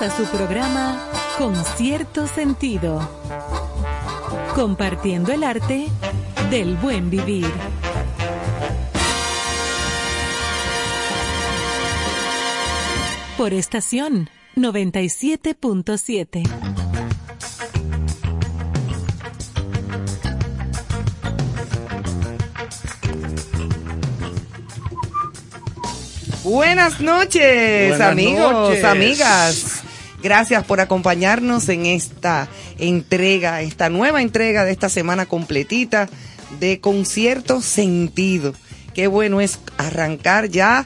Bienvenidos a su programa Con cierto sentido. Compartiendo el arte del buen vivir. Por estación 97.7. Buenas noches, Buenas amigos, noches. amigas. Gracias por acompañarnos en esta entrega, esta nueva entrega de esta semana completita de concierto sentido. Qué bueno es arrancar ya.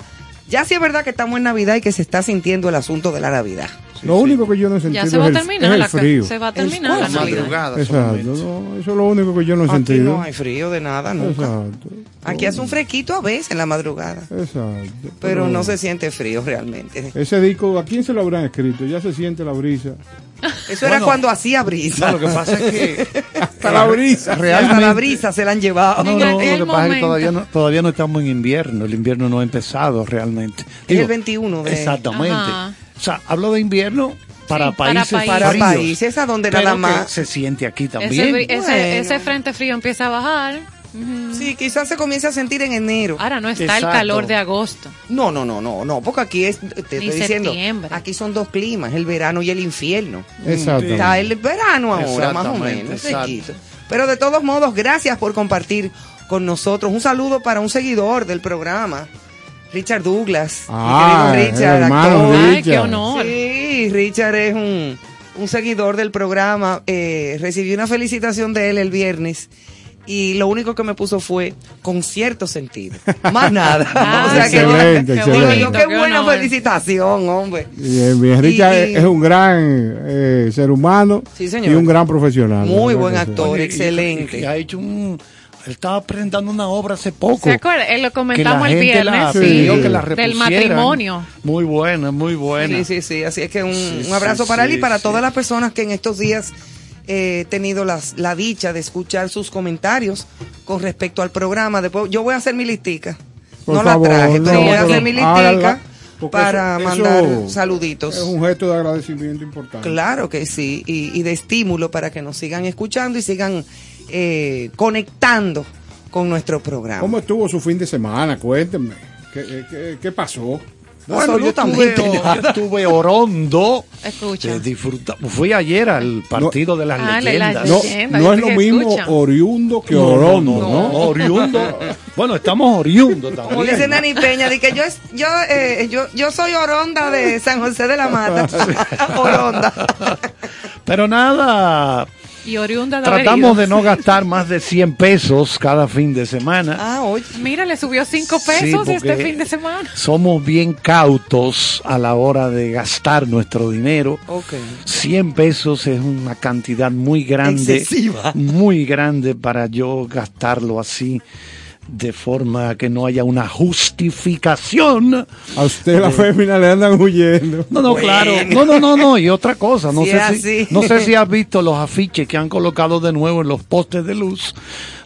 Ya sí es verdad que estamos en Navidad y que se está sintiendo el asunto de la Navidad. Lo único que yo no he sentido Ya se va a es el, terminar es la el frío. se va a terminar la madrugada Exacto, solamente. no, eso es lo único que yo no he Aquí sentido. no hay frío de nada, nunca. Exacto. Aquí hace un fresquito a veces en la madrugada, Exacto. pero no se siente frío realmente. Ese disco, ¿a quién se lo habrán escrito? Ya se siente la brisa. Eso era Bueno, cuando hacía brisa. No, lo que pasa es que Hasta la brisa. Hasta realmente la brisa se la han llevado. No, no, lo que pasa es que todavía no, todavía no estamos en invierno, el invierno no ha empezado realmente. Es el 21 de- Exactamente. Ajá. O sea, hablo de invierno para Sí, para países países. Para fríos, países a donde nada más. se siente aquí también. ese, Bueno. ese frente frío empieza a bajar. Sí, quizás se comience a sentir en enero. Ahora no está Exacto. el calor de agosto. No, no, no, no, no, porque aquí es, te Ni estoy diciendo, septiembre. aquí son dos climas, el verano y el infierno. Exacto. Está el verano ahora, más o menos. Pero de todos modos, gracias por compartir con nosotros. Un saludo para un seguidor del programa, Richard Douglas. mi Ah, querido Richard, hermano actor. Richard. Ay, qué honor. Sí, Richard es un, un seguidor del programa. Eh, recibí una felicitación de él el viernes. Y lo único que me puso fue con cierto sentido. Más nada. Ah, o sea que excelente, qué excelente. Digo qué qué buena honor. felicitación, hombre. Bien, bien. Richard Y- es un gran eh, ser humano Sí, señor. y un gran profesional. Muy ¿verdad buen que actor. Excelente. y- y ha hecho un él estaba presentando una obra hace poco. ¿Se acuerda? Eh, lo que comentamos la el gente viernes. la Sí. pidió que la Del matrimonio. Muy buena, muy buena. Sí, sí, sí. Así es que un, Sí, un abrazo sí, para él y sí, para sí. todas las personas que en estos días eh, he tenido las, la dicha de escuchar sus comentarios con respecto al programa. Después yo voy a hacer mi listica. Por no favor, la traje, no, pero voy a hacer mi hágala, listica porque para eso- mandar eso saluditos. Es un gesto de agradecimiento importante. Claro que sí, y, y de estímulo para que nos sigan escuchando y sigan eh, conectando con nuestro programa. ¿Cómo estuvo su fin de semana? Cuéntenme. ¿Qué, qué, qué pasó? Bueno, yo estuve, yo estuve orondo. Escucha. eh, disfruta- Fui ayer al partido de las Ah, leyendas. No, Leyenda, no es lo mismo escucha. oriundo que No, orondo, no, oriundo. Bueno, estamos oriundo también. Como dice Nani Peña, de que yo, es- yo, eh, yo, yo soy Oronda de San José de la Mata. Oronda. Pero nada, Y oriunda de tratamos de no gastar más de 100 pesos cada fin de semana. Ah, oye. Mira, le subió cinco Sí, pesos este fin de semana. Somos bien cautos a la hora de gastar nuestro dinero. Ok. 100 pesos es una cantidad muy grande, Excesiva. muy grande para yo gastarlo así de forma que no haya una justificación. A usted la fémina le andan huyendo. No, no, Bueno. claro. No, no, no, no. Y otra cosa, no sé es si, no sé si has visto los afiches que han colocado de nuevo en los postes de luz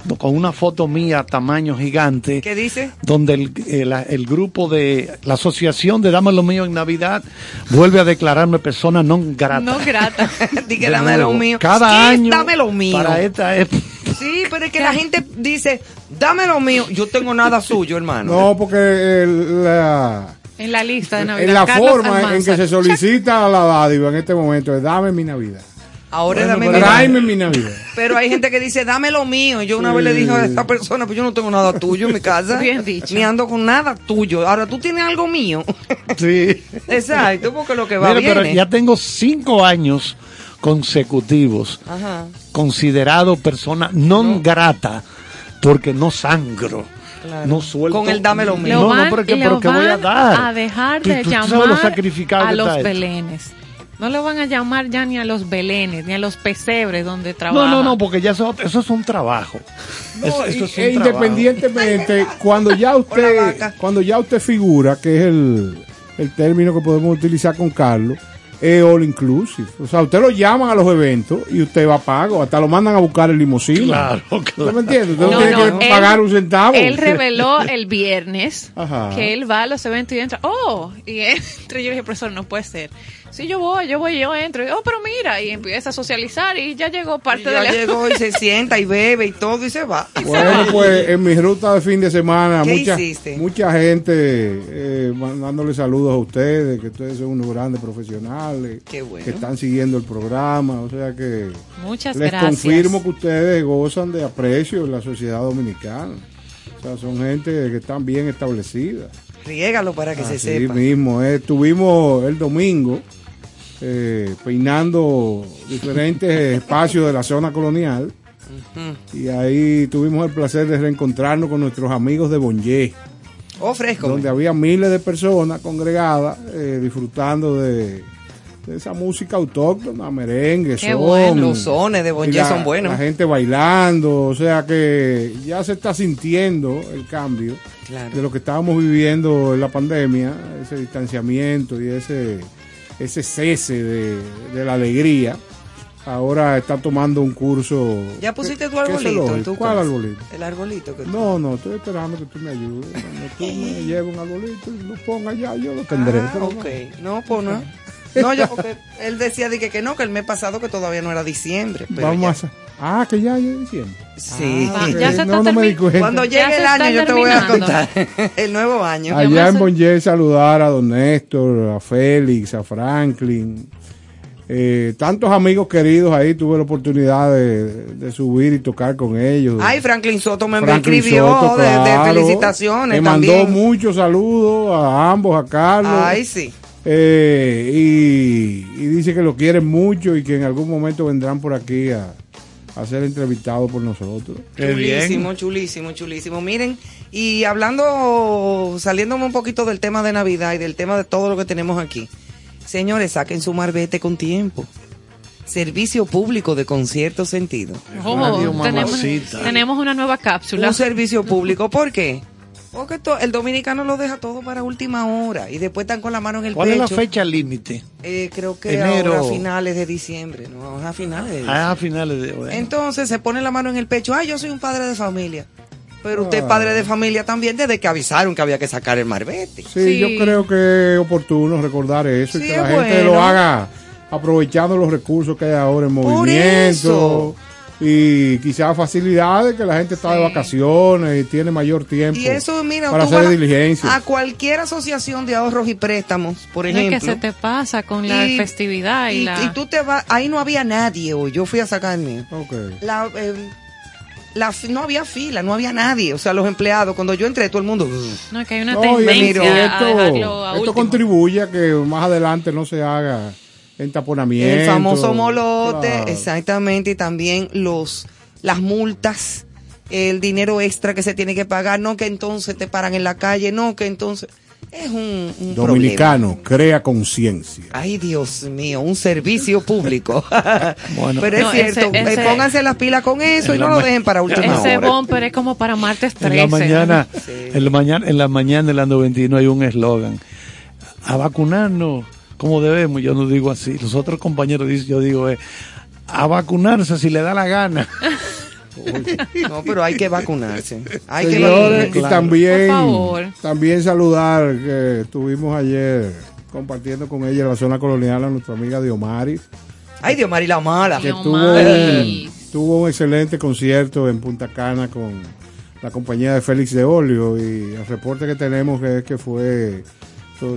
no, con una foto mía tamaño gigante. ¿Qué dice? Donde el, el- el grupo de la asociación de Dame lo mío en Navidad vuelve a declararme persona non grata. No grata. Di que De dame lo mío. Cada ¿Qué? año. Dame lo mío. Para esta época. Sí, pero es que la gente dice, dame lo mío. Yo tengo nada suyo, hermano. No, porque el- la, En la lista de Navidad. en la Carlos forma en que se solicita la dádiva en este momento es dame mi Navidad. Ahora Bueno, dame mi- Navidad. Pero hay gente que dice, dame lo mío. Yo una Sí. vez le dije a esta persona, pues yo no tengo nada tuyo en mi casa. Bien dicho. Ni ando con nada tuyo. Ahora tú tienes algo mío. Sí. Exacto, porque lo que va Mira, bien. pero ya tengo cinco años consecutivos Ajá. considerado persona non grata porque no sangro. Claro. No suelto. Con el dame lo mío. No, van, no, pero, ¿qué, le pero ¿qué voy a dar? a dejar de tú llamar lo a los belenes. No lo van a llamar ya ni a los belenes, ni a los pesebres donde trabaja. No, no, no, porque ya eso, eso es un trabajo. eso, eso es un E trabajo. independientemente, cuando ya usted, cuando ya usted figura, que es el, el término que podemos utilizar con Carlos, es all inclusive. O sea, usted lo llaman a los eventos y usted va a pago, hasta lo mandan a buscar el limusina. Claro, ¿Usted claro. me entiende? Usted no, No, tiene no, que él- pagar un centavo. Él reveló el viernes Ajá. que él va a los eventos y entra, oh, y entra. Yo le dije, profesor, no puede ser. Sí, yo voy, yo voy, yo entro. Oh, pero mira, y empieza a socializar y ya llegó parte ya de la... llegó y se sienta y bebe y todo y se va. Bueno, pues en mi ruta de fin de semana, ¿Qué mucha, hiciste? mucha gente eh, mandándole saludos a ustedes, que ustedes son unos grandes profesionales, Qué bueno. que están siguiendo el programa, o sea que Muchas les gracias. confirmo que ustedes gozan de aprecio en la sociedad dominicana. O sea, son gente que están bien establecida. Riégalo para que se sepa. mismo, eh, estuvimos el domingo eh, peinando diferentes espacios de la zona colonial y ahí tuvimos el placer de reencontrarnos con nuestros amigos de Bonje, Oh, fresco. donde había miles de personas congregadas eh, disfrutando de, de esa música autóctona, merengue, Qué son. bueno. Los sones de la- son buenos. La gente bailando, o sea que ya se está sintiendo el cambio Claro. de lo que estábamos viviendo en la pandemia, ese distanciamiento y ese, ese cese de, de la alegría. Ahora está tomando un curso. ¿Ya pusiste tu ¿Qué- qué es arbolito ¿Cuál arbolito? El arbolito que tú- No, no, estoy esperando que tú me ayudes. Cuando tú me lleves un arbolito y lo pongas ya, yo lo tendré. Ah, ok. No, pues no. No, yo porque él decía de que, que no, que el mes pasado que todavía no era diciembre. Pero Vamos ya- a... Ah, que ya, ya es diciembre. Sí. Ah, Ya ok. se no, no me di. Cuando llegue el año yo te voy a contar el nuevo año. Allá en Bonje saludar a Don Néstor, a Félix, a Franklin. Eh, tantos amigos queridos ahí, tuve la oportunidad de, de subir y tocar con ellos. Ay, Franklin Soto me Franklin escribió Soto, de- felicitaciones Me mandó también. muchos saludos a ambos, a Carlos. Ay, sí. Eh, y, y dice que lo quieren mucho y que en algún momento vendrán por aquí a, a ser entrevistados por nosotros. Qué bien. Chulísimo, chulísimo, chulísimo. Miren, y hablando, saliéndome un poquito del tema de Navidad y del tema de todo lo que tenemos aquí. Señores, saquen su marbete con tiempo. Servicio público de concierto sentido. Oh, tenemos, tenemos una nueva cápsula. Un servicio público. ¿Por qué? Porque to- el dominicano lo deja todo para última hora y después están con la mano en el ¿Cuál es pecho. la fecha límite? Eh, creo que Enero. ahora a finales de diciembre, no, ahora a finales de diciembre. Ah, a finales de... bueno. Entonces se pone la mano en el pecho. Ay, yo soy un padre de familia. Pero usted es Ah. padre de familia también desde que avisaron que había que sacar el marbete. Sí, Sí. yo creo que es oportuno recordar eso Sí, y que la gente lo haga aprovechando los recursos que hay ahora en Por movimiento eso. Y quizás facilidades que la gente está de vacaciones y tiene mayor tiempo Y eso, mira, para hacer diligencias. a cualquier asociación de ahorros y préstamos, por No es ejemplo. que se te pasa con la festividad y, y, la... y tú te vas, ahí no había nadie hoy, yo fui a sacar el mío. La, eh, la no había fila, no había nadie, o sea, los empleados, cuando yo entré, todo el mundo... No, que hay una No, y tendencia mira, a dejarlo esto, a esto último. contribuye a que más adelante no se haga entaponamiento. El famoso molote, Claro. exactamente, y también los las multas, el dinero extra que se tiene que pagar, no que entonces te paran en la calle, no que entonces es un, un Dominicano, crea conciencia. Ay, Dios mío, un servicio público. Bueno. Pero es No, cierto, ese- eh, ese- pónganse las pilas con eso y no lo dejen para última Ese hora. bumper es como para martes 13. En la mañana, Sí. en la mañana, en la mañana de la 91 hay un eslogan. A vacunarnos como debemos, yo no digo así. Los otros compañeros dicen, yo digo, eh, a vacunarse si le da la gana. No, pero hay que vacunarse. Hay que vacunarse. y también, Por favor. también saludar que estuvimos ayer compartiendo con ella en la zona colonial a nuestra amiga Diomaris, Ay, Dios, Mari la mala. que tuvo tuvo un excelente concierto en Punta Cana con la compañía de Félix de Olio y el reporte que tenemos es que fue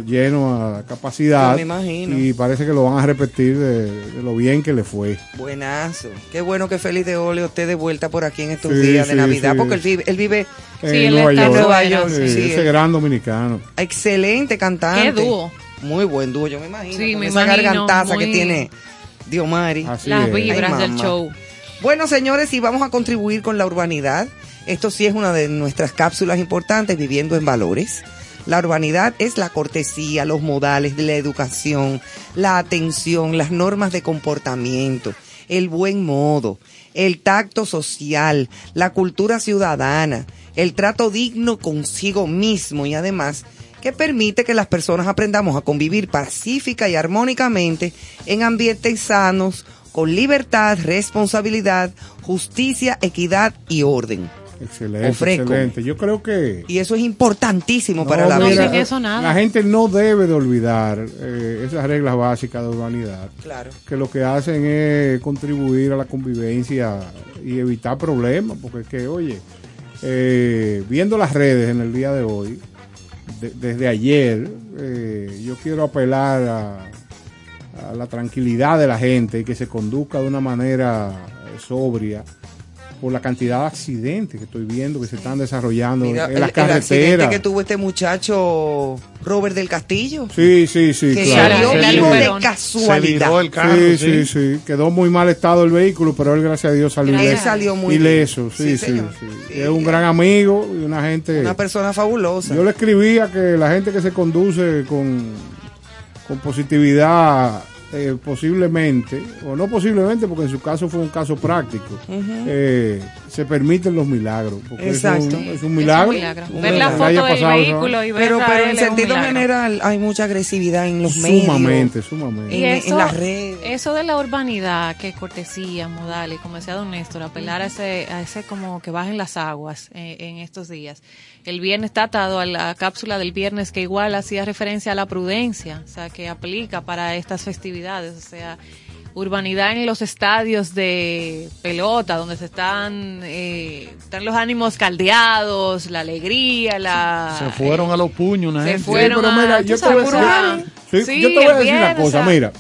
lleno a capacidad Yo me imagino. y parece que lo van a repetir de, de lo bien que le fue. Buenazo. Qué bueno que Félix de Oleo esté de vuelta por aquí en estos Sí, días de sí, Navidad, sí. porque él vive, él vive Sí, en él Nueva está York. en Nueva fuera, York, sí. sí, ese él- gran dominicano. excelente cantante. Qué dúo. Muy buen dúo, yo me imagino. Sí, con me esa imagino, gargantaza que tiene Diomari. Así Las es. vibras Ay, del show. Bueno, señores, y vamos a contribuir con la urbanidad. Esto sí es una de nuestras cápsulas importantes, viviendo en valores. La urbanidad es la cortesía, los modales de la educación, la atención, las normas de comportamiento, el buen modo, el tacto social, la cultura ciudadana, el trato digno consigo mismo y además que permite que las personas aprendamos a convivir pacífica y armónicamente en ambientes sanos, con libertad, responsabilidad, justicia, equidad y orden. Excelente, Ofrezco. excelente. Yo creo que Y eso es importantísimo No, para la No, vida. eso nada. la gente no debe de olvidar eh, esas reglas básicas de urbanidad, Claro. que lo que hacen es contribuir a la convivencia y evitar problemas, porque es que, oye, eh, viendo las redes en el día de hoy, de- desde ayer, eh, yo quiero apelar a, a la tranquilidad de la gente y que se conduzca de una manera sobria por la cantidad de accidentes que estoy viendo que se están desarrollando Mira, en el, las el accidente carreteras. que tuvo este muchacho Robert del Castillo. Sí, sí, sí, que claro. salió vivo de. Se casualidad. viró el carro, Sí, sí, sí. Quedó muy mal estado el vehículo, pero él, gracias a Dios, salió Gracias. Él ileso. salió muy ileso. bien. Sí, Sí, sí, señor. sí. Sí. Es un gran amigo y una gente. Una persona fabulosa. Yo le escribía que la gente que se conduce con, con positividad, eh, posiblemente, o no posiblemente, porque en su caso fue un caso práctico, eh, se permiten los milagros. Porque Exacto. Es un, es un Es un milagro. Un Ver la foto del pasado, vehículo y ver pero pero en es sentido general hay mucha agresividad en los medios. Sumamente, sumamente. Y en- eso, en las redes. eso de la urbanidad, que cortesía, modales, como decía don Néstor, apelar a ese, a ese como que bajen las aguas eh, en estos días. El viernes está atado a la cápsula del viernes que igual hacía referencia a la prudencia, o sea, que aplica para estas festividades, o sea, urbanidad en los estadios de pelota, donde se están, eh, están los ánimos caldeados, la alegría, la... Se fueron a los puños una se gente. fueron pero a- mira, yo te sabes, a decir- Sí, sí, yo te voy a decir una viernes, cosa, o sea, mira,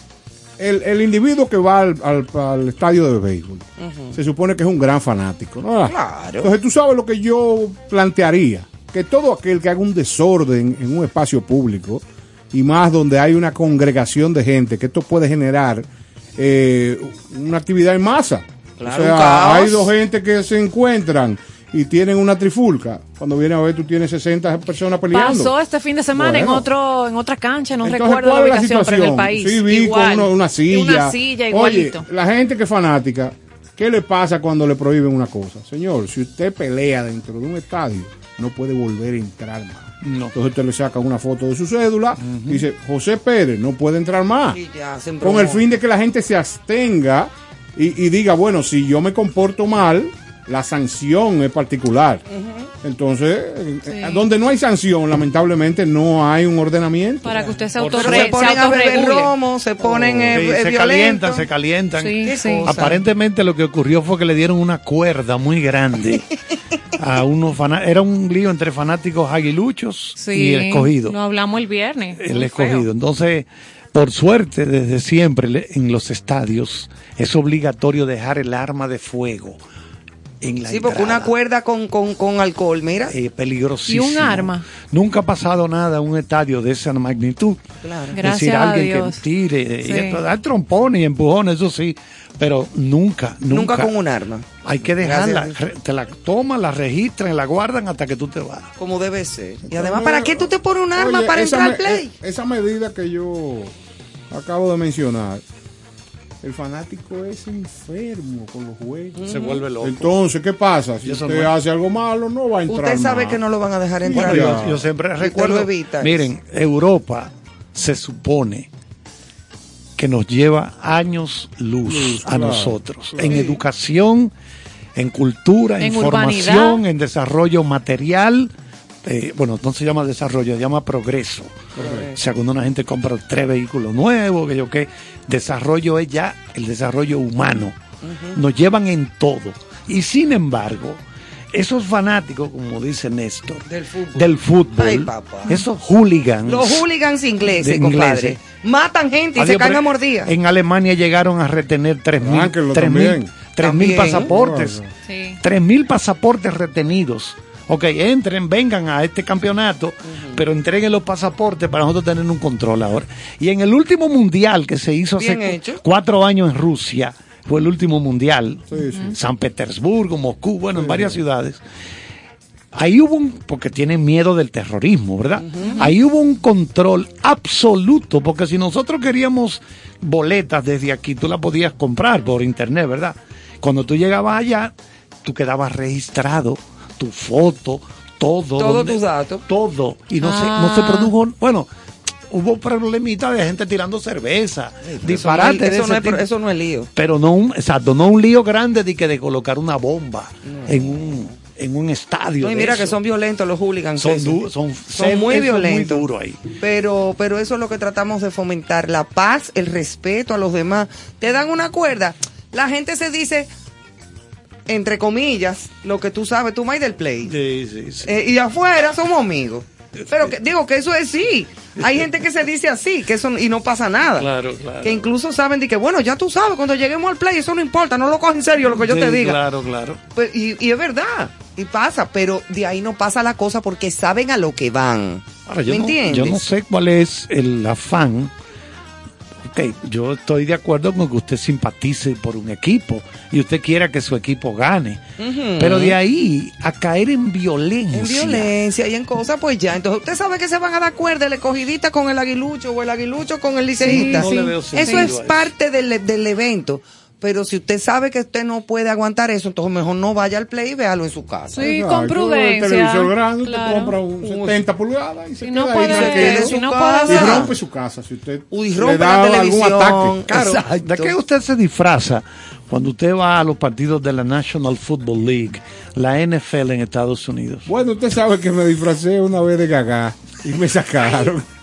el, el individuo que va al, al- al estadio de béisbol se supone que es un gran fanático, ¿no? Claro. Entonces tú sabes lo que yo plantearía, que todo aquel que haga un desorden en un espacio público y más donde hay una congregación de gente, que esto puede generar eh, una actividad en masa. Claro, o sea, hay dos gente que se encuentran y tienen una trifulca. Cuando viene a ver, tú tienes 60 personas peleando. Pasó este fin de semana en otro en otra cancha, no Entonces, recuerdo la ¿cuál es ubicación, pero en el país. Sí, vi igual, con uno- una silla. Una silla igualito. Oye, la gente que es fanática, ¿qué le pasa cuando le prohíben una cosa? Señor, si usted pelea dentro de un estadio, no puede volver a entrar más. No. Entonces usted le saca una foto de su cédula y dice, José Pérez, no puede entrar más. Y ya, se Con el fin de que la gente se abstenga y, y diga, bueno, si yo me comporto mal, la sanción es particular. Entonces, eh, Sí. donde no hay sanción, lamentablemente no hay un ordenamiento. para que usted se, Por Pero autorre, se se ponen a beber autorregule. romo, se ponen Sí, eh, eh, se calientan, se calientan. Sí. Aparentemente lo que ocurrió fue que le dieron una cuerda muy grande a unos fanáticos. Era un lío entre fanáticos aguiluchos Sí, y escogido. Lo hablamos el viernes. El muy escogido. feo. Entonces, por suerte, desde siempre en los estadios es obligatorio dejar el arma de fuego en la Sí, porque una cuerda con, con, con alcohol, mira. Eh, peligrosísimo. Y un arma. Nunca ha pasado nada en un estadio de esa magnitud. Claro. Es Gracias decir, a alguien Dios. que tire, Sí. y esto, dar trompones y empujones, eso sí, pero nunca, nunca. Nunca con un arma. Hay que dejarla, te la toman, la registran la guardan hasta que tú te vas. Como debe ser. Y además, ¿para qué tú te pones un arma Oye, para entrar al play? eh, Esa medida que yo acabo de mencionar, el fanático es enfermo con los juegos. Se vuelve loco. Entonces, ¿qué pasa? Si eso usted no- hace algo malo, no va a entrar. Usted sabe más. que no lo van a dejar entrar. Yo, yo siempre recuerdo, evita. miren, Europa se supone que nos lleva años luz, Luz, a claro, nosotros, claro. en educación, en cultura, En urbanidad. en desarrollo material, eh, bueno, no se llama desarrollo, se llama progreso. O sea, cuando una gente compra tres vehículos nuevos, que yo qué, desarrollo es ya el desarrollo humano. Nos llevan en todo. Y sin embargo, esos fanáticos, como dice Néstor, Del fútbol. del fútbol, Ay, papá. esos hooligans. Los hooligans ingleses, compadre. ingleses. Matan gente y Adiós, se caen a mordidas. En Alemania llegaron a retener 3.000 Bánquenlo 3.000 también. 3.000 También. pasaportes. Sí. 3.000 pasaportes retenidos. Ok, entren, vengan a este campeonato, pero entreguen los pasaportes para nosotros tener un control ahora. Y en el último mundial que se hizo hace hecho. cuatro años en Rusia, fue el último mundial, Sí, sí. San Petersburgo, Moscú, bueno, en varias ciudades. Ahí hubo un, porque tienen miedo del terrorismo, ¿verdad? Ahí hubo un control absoluto, porque si nosotros queríamos boletas desde aquí, tú las podías comprar por internet, ¿verdad? Cuando tú llegabas allá, tú quedabas registrado, tu foto, todo. Todos tus datos. Todo. Y no, se, Ah. no se produjo, bueno, hubo problemitas de gente tirando cerveza, disparate de eso, no es, eso no es lío. Pero no un, exacto, no un lío grande de que de colocar una bomba en un en un estadio. No, y mira que son violentos los hooligans. Son eso. du- son- Son eso muy violentos. muy duro ahí. Pero, pero eso es lo que tratamos de fomentar, la paz, el respeto a los demás. Te dan una cuerda, la gente se dice, entre comillas, lo que tú sabes, tú más del play. Sí, sí, sí. Eh, y afuera somos amigos. Pero que, digo que eso es sí. Hay gente que se dice así, que eso y no pasa nada. Claro, claro. Que incluso saben de que, bueno, ya tú sabes, cuando lleguemos al play, eso no importa, no lo coges en serio lo que yo Sí, te diga. Claro, claro. Pues, y, y es verdad, y pasa, pero de ahí no pasa la cosa porque saben a lo que van. Ahora, yo ¿Me no, entiendes? Yo no sé cuál es el afán. Ok, yo estoy de acuerdo con que usted simpatice por un equipo y usted quiera que su equipo gane. Pero de ahí a caer en violencia. En violencia y en cosas, pues ya. Entonces, usted sabe que se van a dar cuerda el escogidita con el aguilucho o el aguilucho con el liceísta. Sí, no veo Eso es parte del, del evento. Pero si usted sabe que usted no puede aguantar eso, entonces mejor no vaya al play y véalo en su casa. Sí, Exacto. con prudencia. El televisor grande, Claro. usted compra un 70 pulgadas y se no queda puede- ahí tranquilo. su y no casa. puede Y rompe su casa si usted Uy, le rompe da la algún televisión. ataque. Claro, Exacto. ¿de qué usted se disfraza cuando usted va a los partidos de la National Football League, la NFL en Estados Unidos? Bueno, usted sabe que me disfracé una vez de gagá y me sacaron.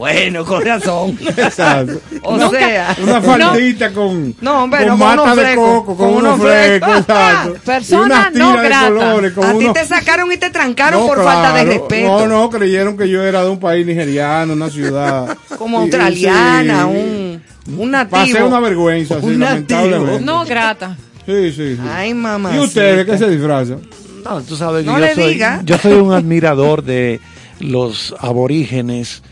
Bueno, con razón. Exacto. o sea, Una faldita con, No, hombre, con con mata unos de coco, con, con unos flecos. flecos, exacto. Persona y unas no tiras grata. de colores, con a ti te sacaron y te trancaron No, por falta de respeto. No, no, creyeron que yo era de un país nigeriano, una ciudad. Como Y- y australiana, sí. un, un nativo. Pasé una vergüenza, sí, Un nativo. lamentablemente. No grata. Sí, sí, sí. Ay, mamá. ¿Y ustedes qué se disfrazan? No, tú sabes que No yo, le soy, diga. yo soy un admirador de los aborígenes,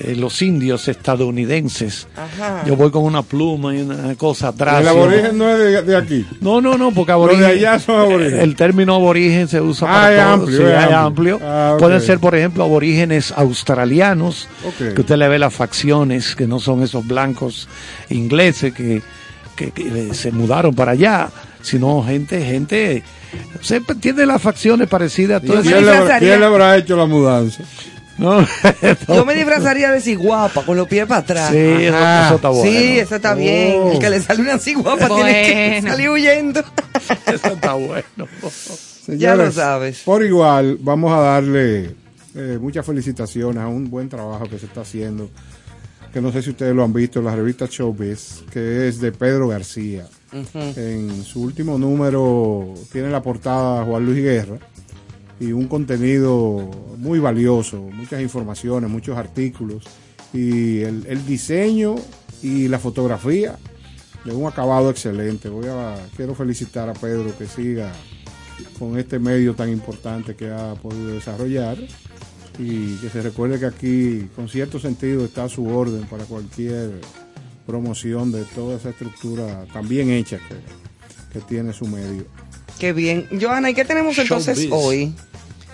eh, los indios estadounidenses. Ajá. Yo voy con una pluma y una cosa atrás. El aborigen no es de, de aquí. No, no, no, porque Los aborigen. de allá son aborígenes. El término aborigen se usa Ah, para es todo. amplio, sí, es amplio. amplio. Ah. Pueden ser, por ejemplo, aborígenes australianos, que usted le ve las facciones, que no son esos blancos ingleses que, que- que se mudaron para allá, sino gente, gente, se tiene las facciones parecidas a ¿Y todas me ¿Quién le, habrá, disfrazaría. quién le habrá hecho la mudanza? No, Yo me disfrazaría de ciguapa con los pies para atrás. Sí, eso, está bueno. Sí, eso está bien. Oh. El que le sale una ciguapa tiene que Bueno. salir huyendo. Eso está bueno. Ya lo sabes. Por igual, vamos a darle eh, muchas felicitaciones a un buen trabajo que se está haciendo, que no sé si ustedes lo han visto en la revista Showbiz, que es de Pedro García. En su último número tiene la portada Juan Luis Guerra y un contenido muy valioso, muchas informaciones, muchos artículos y el, el diseño y la fotografía de un acabado excelente. Voy a quiero felicitar a Pedro que siga con este medio tan importante que ha podido desarrollar y que se recuerde que aquí con cierto sentido está a su orden para cualquier promoción de toda esa estructura tan bien hecha que, que tiene su medio. Qué bien. Joana, ¿y qué tenemos entonces Showbiz. hoy?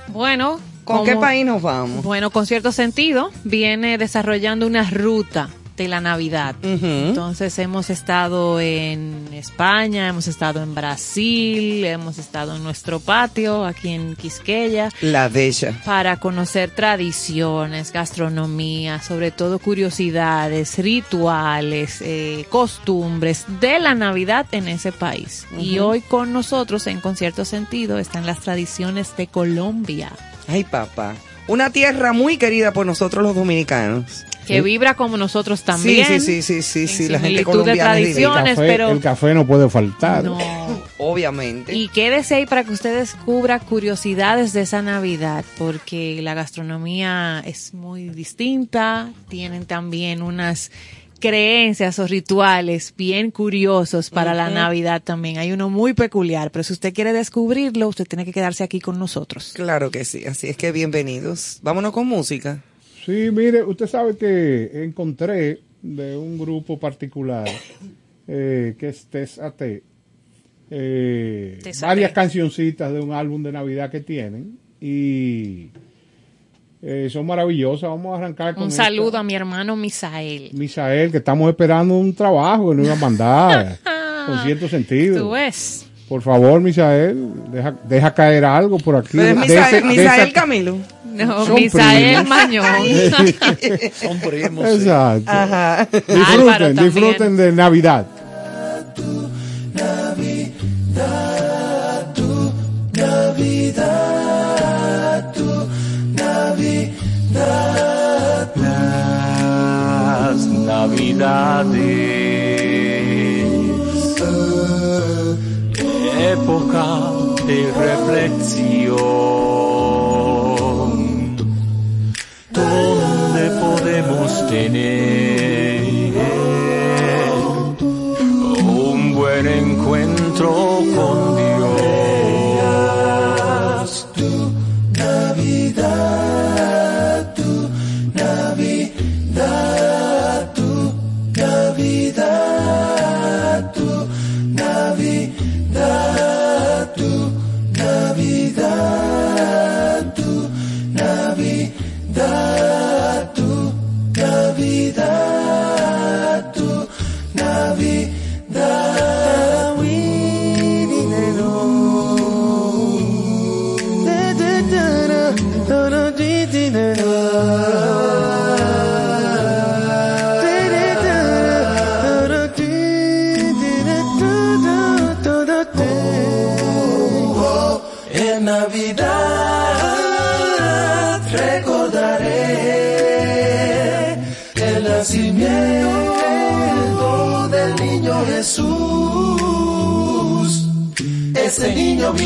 Bueno, ¿Con como- qué país nos vamos? Bueno, con cierto sentido, viene desarrollando una ruta de la Navidad. Entonces hemos estado en España, hemos estado en Brasil, hemos estado en nuestro patio, aquí en Quisqueya, La bella. para conocer tradiciones, gastronomía, sobre todo curiosidades, rituales, eh, costumbres de la Navidad en ese país. Y hoy con nosotros, en concierto sentido, están las tradiciones de Colombia. Ay, papá. Una tierra muy querida por nosotros los dominicanos. Que vibra como nosotros también. Sí, sí, sí, sí, sí, la gente de colombiana divina. tradiciones, Café- pero el café no puede faltar. no. Obviamente. Y quédese ahí para que usted descubra curiosidades de esa Navidad, porque la gastronomía es muy distinta, tienen también unas creencias o rituales bien curiosos para la Navidad también. Hay uno muy peculiar, pero si usted quiere descubrirlo, usted tiene que quedarse aquí con nosotros. Claro que sí, así es que bienvenidos. Vámonos con música. Sí, mire, usted sabe que encontré de un grupo particular eh, que es Tess AT, eh, varias cancioncitas de un álbum de Navidad que tienen y eh, son maravillosas. Vamos a arrancar con Un saludo a mi hermano Misael. Misael, que estamos esperando un trabajo que nos iba a mandar con cierto sentido. Tú ves. Por favor, Misael, deja, caer algo por aquí. Misael. Camilo. No, Misael primos. Mañón. Son primos. Exacto. Disfruten, disfruten de Navidad. Tu Navidad, tu Navidad, tu Navidad. Las Navidades. Época de reflexión, donde podemos tener un buen encuentro con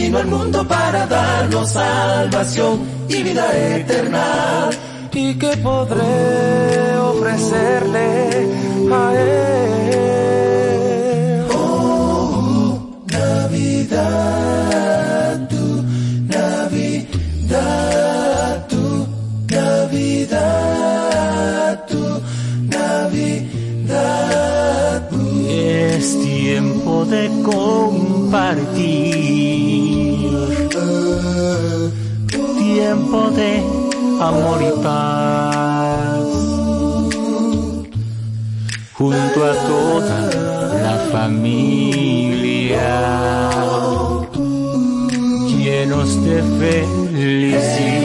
vino al mundo para darnos salvación y vida eterna. ¿Y qué podré ofrecerle a él? Oh, Navidad, tu Navidad, tu Navidad, tu Navidad. Es tiempo de compartir, tiempo de amor y paz, junto a toda la familia llenos de felicidad.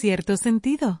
Cierto sentido.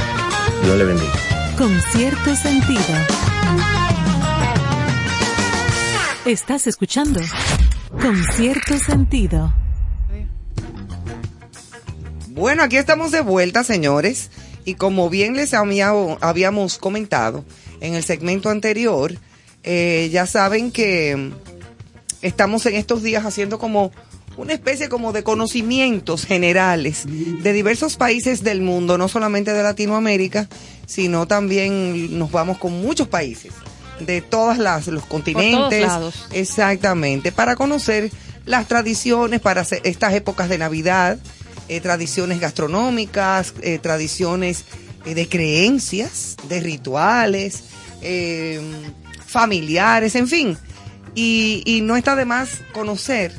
Dios le bendiga. Con cierto sentido. Estás escuchando Con cierto sentido. Bueno, aquí estamos de vuelta, señores. Y como bien les había- habíamos comentado en el segmento anterior, eh, ya saben que estamos en estos días haciendo como una especie como de conocimientos generales de diversos países del mundo, no solamente de Latinoamérica, sino también nos vamos con muchos países de todas las los continentes, lados. exactamente, para conocer las tradiciones para hacer estas épocas de Navidad, eh, tradiciones gastronómicas, eh, tradiciones eh, de creencias, de rituales, familiares, en fin. Y, y no está de más conocer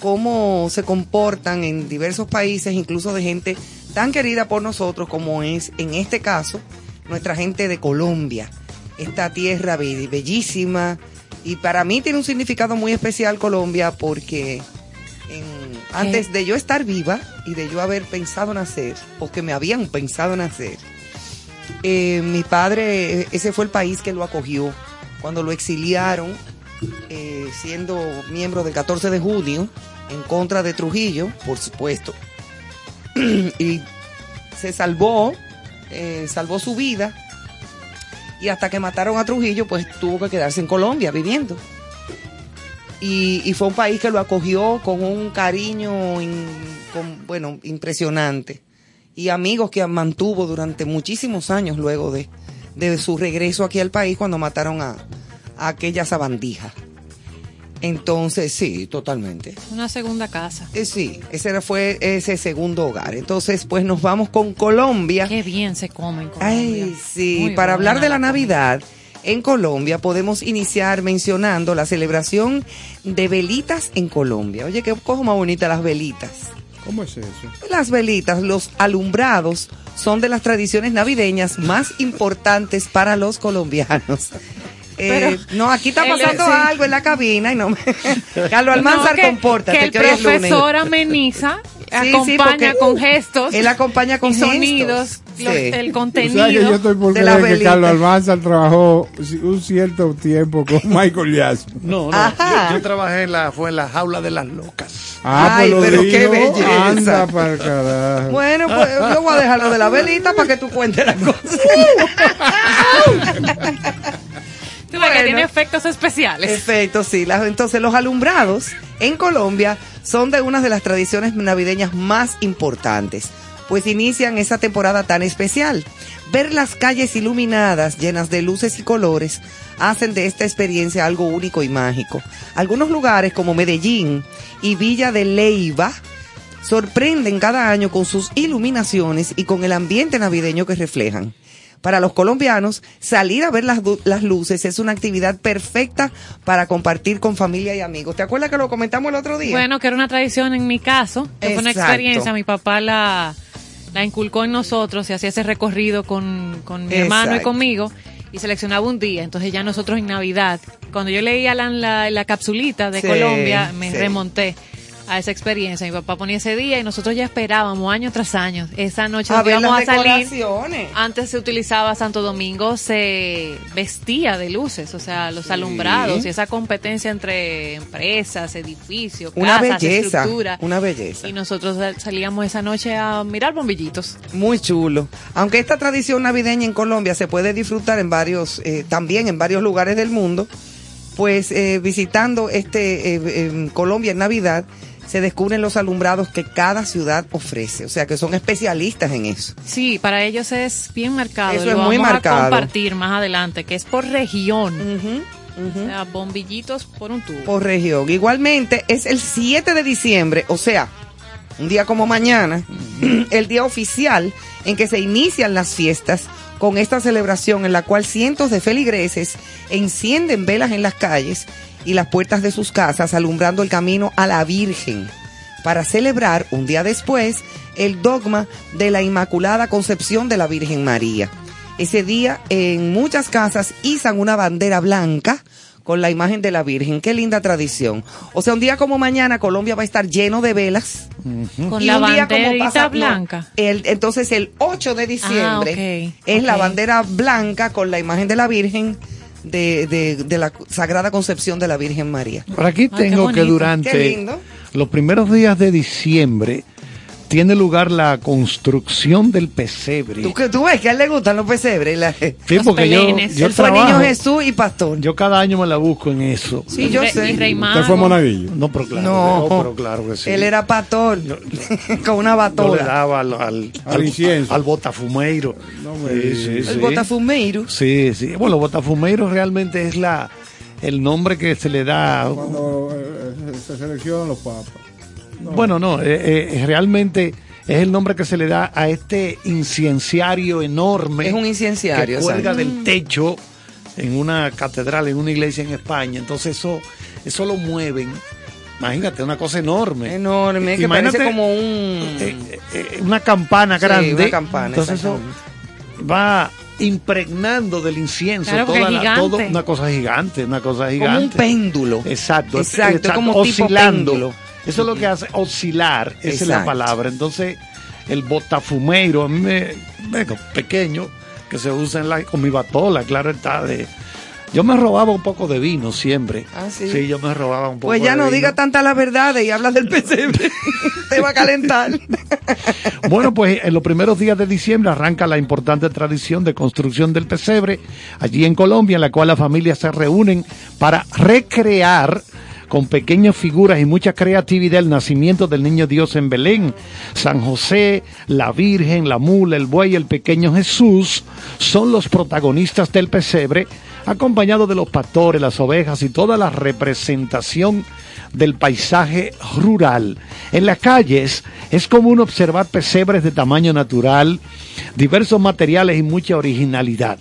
cómo se comportan en diversos países, incluso de gente tan querida por nosotros como es, en este caso, nuestra gente de Colombia. Esta tierra be- bellísima. Y para mí tiene un significado muy especial Colombia porque en- antes de yo estar viva y de yo haber pensado nacer, o que me habían pensado nacer, eh, mi padre, eh, ese fue el país que lo acogió cuando lo exiliaron, eh, siendo miembro del 14 de junio, en contra de Trujillo, por supuesto. y se salvó, eh, salvó su vida. Y hasta que mataron a Trujillo, pues tuvo que quedarse en Colombia viviendo. Y, fue un país que lo acogió con un cariño, con, bueno, impresionante. Y amigos que mantuvo durante muchísimos años luego de, de su regreso aquí al país cuando mataron a aquella sabandija. Entonces, sí, totalmente. Una segunda casa. Eh, sí, ese era- fue ese segundo hogar. Entonces, pues nos vamos con Colombia. Qué bien se come en Colombia. Ay, sí, Muy para hablar de la. Navidad en Colombia podemos iniciar mencionando la celebración de velitas en Colombia. Oye, qué cosa más bonita las velitas. ¿Cómo es eso? Las velitas, los alumbrados, son de las tradiciones navideñas más importantes para los colombianos. Eh, Pero no, aquí está pasando sí. algo en la cabina y no me... Carlos Almanzar, No, que- compórtate, Que el que hoy es lunes. profesor ameniza, Sí, sí, acompaña con gestos. Él acompaña con y sonidos, los- Sí. el Tú sabes que yo contenido. estoy por de las creer que velitas. Carlos Almanzar trabajó un cierto tiempo con Michael Jackson. No, no. Yo, yo trabajé en la, fue en la jaula de las locas. Ah, Ay, pues lo pero qué belleza. Anda para el carajo. Bueno, pues yo voy a dejarlo de la velita para que tú cuentes las cosas. Que tiene efectos especiales. Perfecto, sí. Las- entonces, los alumbrados en Colombia son de unas de las tradiciones navideñas más importantes, pues inician esa temporada tan especial. Ver las calles iluminadas, llenas de luces y colores, hacen de esta experiencia algo único y mágico. Algunos lugares como Medellín y Villa de Leiva sorprenden cada año con sus iluminaciones y con el ambiente navideño que reflejan. Para los colombianos, salir a ver las, las luces es una actividad perfecta para compartir con familia y amigos. ¿Te acuerdas que lo comentamos el otro día? Bueno, que era una tradición en mi caso, que fue una experiencia, mi papá la, la inculcó en nosotros y hacía ese recorrido con, con mi hermano y conmigo y seleccionaba un día. Entonces ya nosotros en Navidad, cuando yo leía la, la, la capsulita de Sí, Colombia, me sí. remonté a esa experiencia. Mi papá ponía ese día y nosotros ya esperábamos año tras año. Esa noche a donde ver íbamos las a salir. Antes se utilizaba Santo Domingo, se vestía de luces, o sea, los alumbrados y esa competencia entre empresas, edificios, Una casas, belleza, estructura. una belleza. Y nosotros sal- salíamos esa noche a mirar bombillitos. Muy chulo. Aunque esta tradición navideña en Colombia se puede disfrutar en varios, eh, también en varios lugares del mundo, pues eh, visitando este eh, en Colombia en Navidad se descubren los alumbrados que cada ciudad ofrece, o sea que son especialistas en eso. Sí, para ellos es bien marcado. Eso y es muy vamos marcado. a compartir más adelante, que es por región. O sea, bombillitos por un tubo. Por región. Igualmente es el 7 de diciembre, o sea, un día como mañana, el día oficial en que se inician las fiestas con esta celebración en la cual cientos de feligreses encienden velas en las calles y las puertas de sus casas alumbrando el camino a la Virgen para celebrar un día después el dogma de la Inmaculada Concepción de la Virgen María. Ese día en muchas casas izan una bandera blanca con la imagen de la Virgen. Qué linda tradición. O sea, un día como mañana Colombia va a estar lleno de velas. Con Y la un día como banderita pasa- no, blanca. el- entonces el 8 de diciembre Ah, ok, es la bandera blanca con la imagen de la Virgen de, de- de la Sagrada Concepción de la Virgen María. Por aquí Ah, qué tengo que durante los primeros días de diciembre tiene lugar la construcción del pesebre. ¿Tú, que- tú ves que a él le gustan los pesebres. La, Sí, Los porque yo, pelenes. yo él fue trabajo, niño Jesús y pastor. yo cada año me la busco en eso. Sí, yo Re- sé. y Rey Usted fue monaguillo. No, pero claro, No, no, pero claro que sí. Él era pastor con una Yo le daba al, al, Al incienso. al botafumeiro. No me Sí, sí, El sí. botafumeiro. Sí, sí. Bueno, botafumeiro realmente es la el nombre que se le da. Cuando eh, se seleccionan los papas. Bueno, no, eh, eh, realmente es el nombre que se le da a este incienciario enorme. Es un incienciario, que cuelga exacto. del techo en una catedral, en una iglesia en España. Entonces eso, eso lo mueven. Imagínate, una cosa enorme. Enorme, que Imagínate, parece como un... eh, eh, una campana Sí, grande. una campana, Entonces eso va impregnando del incienso Claro, toda la- todo- una cosa gigante, una cosa gigante. Como un péndulo. Exacto, Exacto, es como tipo oscilando. péndulo. Eso es lo que hace oscilar, esa es la palabra. Entonces, el botafumeiro, a mí me, pequeño, que se usa en la, con mi batola, claro está, de... Yo me robaba un poco de vino siempre. Ah, ¿sí? yo me robaba un poco Pues ya de no vino. diga tanta la verdad y habla del pesebre. Te va a calentar. Bueno, pues en los primeros días de diciembre arranca la importante tradición de construcción del pesebre allí en Colombia, en la cual las familias se reúnen para recrear con pequeñas figuras y mucha creatividad el nacimiento del niño Dios en Belén. San José, la Virgen, la mula, el buey y el pequeño Jesús son los protagonistas del pesebre, acompañados de los pastores, las ovejas y toda la representación del paisaje rural. En las calles es común observar pesebres de tamaño natural, diversos materiales y mucha originalidad.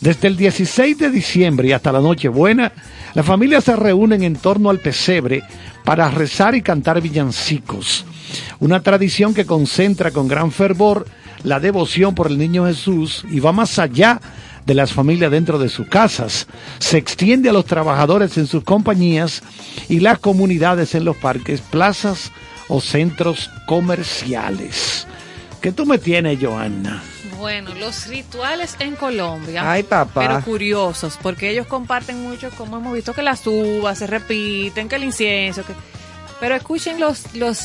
Desde el 16 de diciembre y hasta la Nochebuena, las familias se reúnen en torno al pesebre para rezar y cantar villancicos. Una tradición que concentra con gran fervor la devoción por el niño Jesús y va más allá de las familias dentro de sus casas. Se extiende a los trabajadores en sus compañías y las comunidades en los parques, plazas o centros comerciales. ¿Qué tú me tienes, Johanna? Bueno, los rituales en Colombia. Ay, papá. Pero curiosos, porque ellos comparten mucho, como hemos visto, que las uvas se repiten, que el incienso, que... Pero escuchen los, los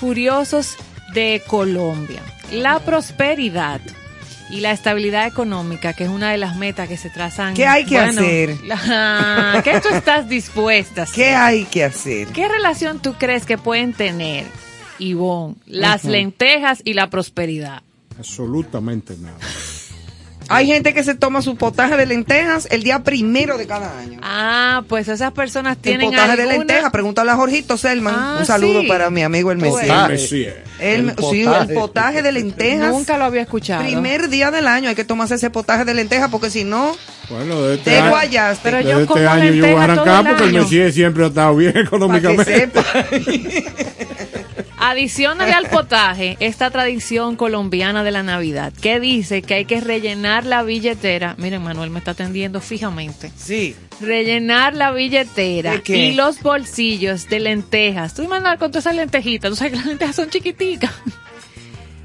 curiosos de Colombia. La prosperidad y la estabilidad económica, que es una de las metas que se trazan. ¿Qué hay que Bueno, hacer? la- ¿Qué tú estás dispuesta? ¿Qué hay que hacer? ¿Qué relación tú crees que pueden tener, Ivonne, las lentejas y la prosperidad? Absolutamente nada. Hay gente que se toma su potaje de lentejas el día primero de cada año. Ah, pues esas personas El tienen potaje de lentejas, pregúntale a Jorgito Selman. Ah, Un saludo sí. para mi amigo el. Mesías. El Mesías. El, El sí, potaje. el potaje de lentejas. Nunca lo había escuchado. Primer día del año hay que tomarse ese potaje de lentejas porque si no, Bueno, de este te año, guayaste. Pero de yo este como año yo voy a arrancar el porque el. Mesías siempre ha estado bien Para que económicamente. sepa. Adiciónale al potaje esta tradición colombiana de la Navidad, que dice que hay que rellenar la billetera. Miren, Manuel me está atendiendo fijamente. Sí. Rellenar la billetera y los bolsillos de lentejas. Tú imaginas con todas esas lentejitas. Tú sabes que las lentejas son chiquiticas.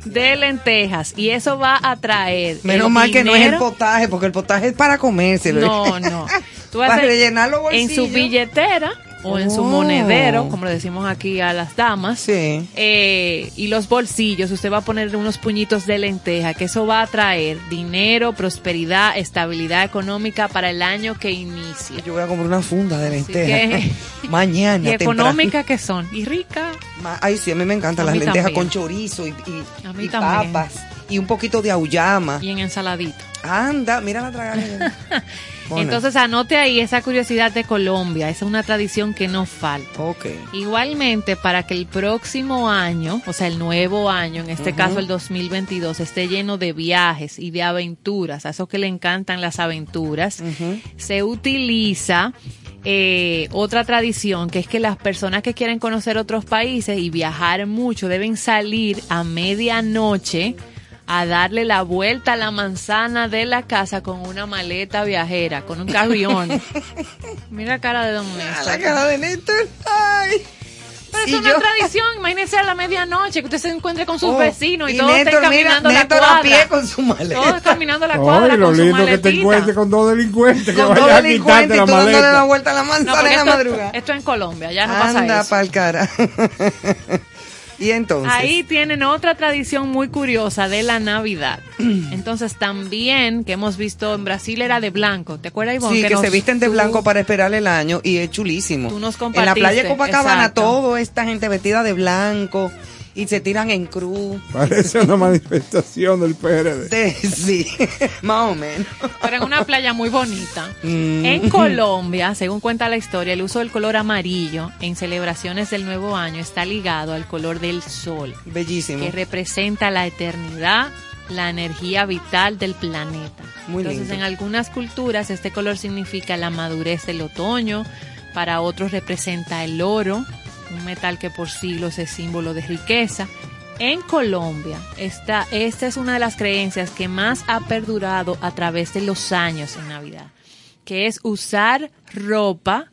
De lentejas. Y eso va a traer. Menos mal que no es el potaje, porque el potaje es para comérselo. No, no. Tú vas Para a rellenar los en su bolsillos. billetera o en su Oh. monedero, como le decimos aquí a las damas. Sí. Eh, y los bolsillos, usted va a poner unos puñitos de lenteja, que eso va a traer dinero, prosperidad, estabilidad económica para el año que inicia. Yo voy a comprar una funda de Así lentejas. que- Mañana. Y económica que son, y rica. Ay, sí, a mí me encantan A las lentejas también. con chorizo y, papas. Y un poquito de auyama. Y en ensaladita. Anda, mira la tragada. Pone. Entonces anote ahí esa curiosidad de Colombia, esa es una tradición que no falta. Igualmente, para que el próximo año, o sea, el nuevo año, en este caso el 2022, esté lleno de viajes y de aventuras, a esos que le encantan las aventuras, se utiliza eh, otra tradición, que es que las personas que quieren conocer otros países y viajar mucho deben salir a medianoche a darle la vuelta a la manzana de la casa con una maleta viajera, con un carrión. Mira la cara de Don Néstor. La cara de Néstor. Ay. Pero es Y una yo- tradición, imagínese a la medianoche que usted se encuentre con sus Oh, vecinos y, y todos estén Néstor, mira, caminando la Néstor a cuadra. pie con su maleta. Todos caminando la Ay, cuadra lo con su lindo que te maletita. encuentres con dos delincuentes que Con dos vayan a delincuentes quitarte y la tú dándole maleta. la vuelta a la No, manzana porque en la esto, madrugada. esto en Colombia, ya no pasa Anda eso. pa'l cara. y entonces. Ahí tienen otra tradición muy curiosa de la Navidad. Entonces también, que hemos visto en Brasil era de blanco. ¿Te acuerdas, Ivonne? Sí, que, nos- se visten de tú- blanco para esperar el año y es chulísimo. Tú nos en la playa de compartiste, Copacabana, exacto. todo esta gente vestida de blanco y se tiran en cruz. Parece una manifestación del PRD. De- sí, más o menos. Pero en una playa muy bonita. Mm. En Colombia, según cuenta la historia, el uso del color amarillo en celebraciones del nuevo año está ligado al color del sol, Bellísimo. que representa la eternidad, la energía vital del planeta. Muy Entonces, lindo. en algunas culturas este color significa la madurez del otoño, para otros representa el oro, un metal que por siglos es símbolo de riqueza. En Colombia, esta, esta es una de las creencias que más ha perdurado a través de los años en Navidad, que es usar ropa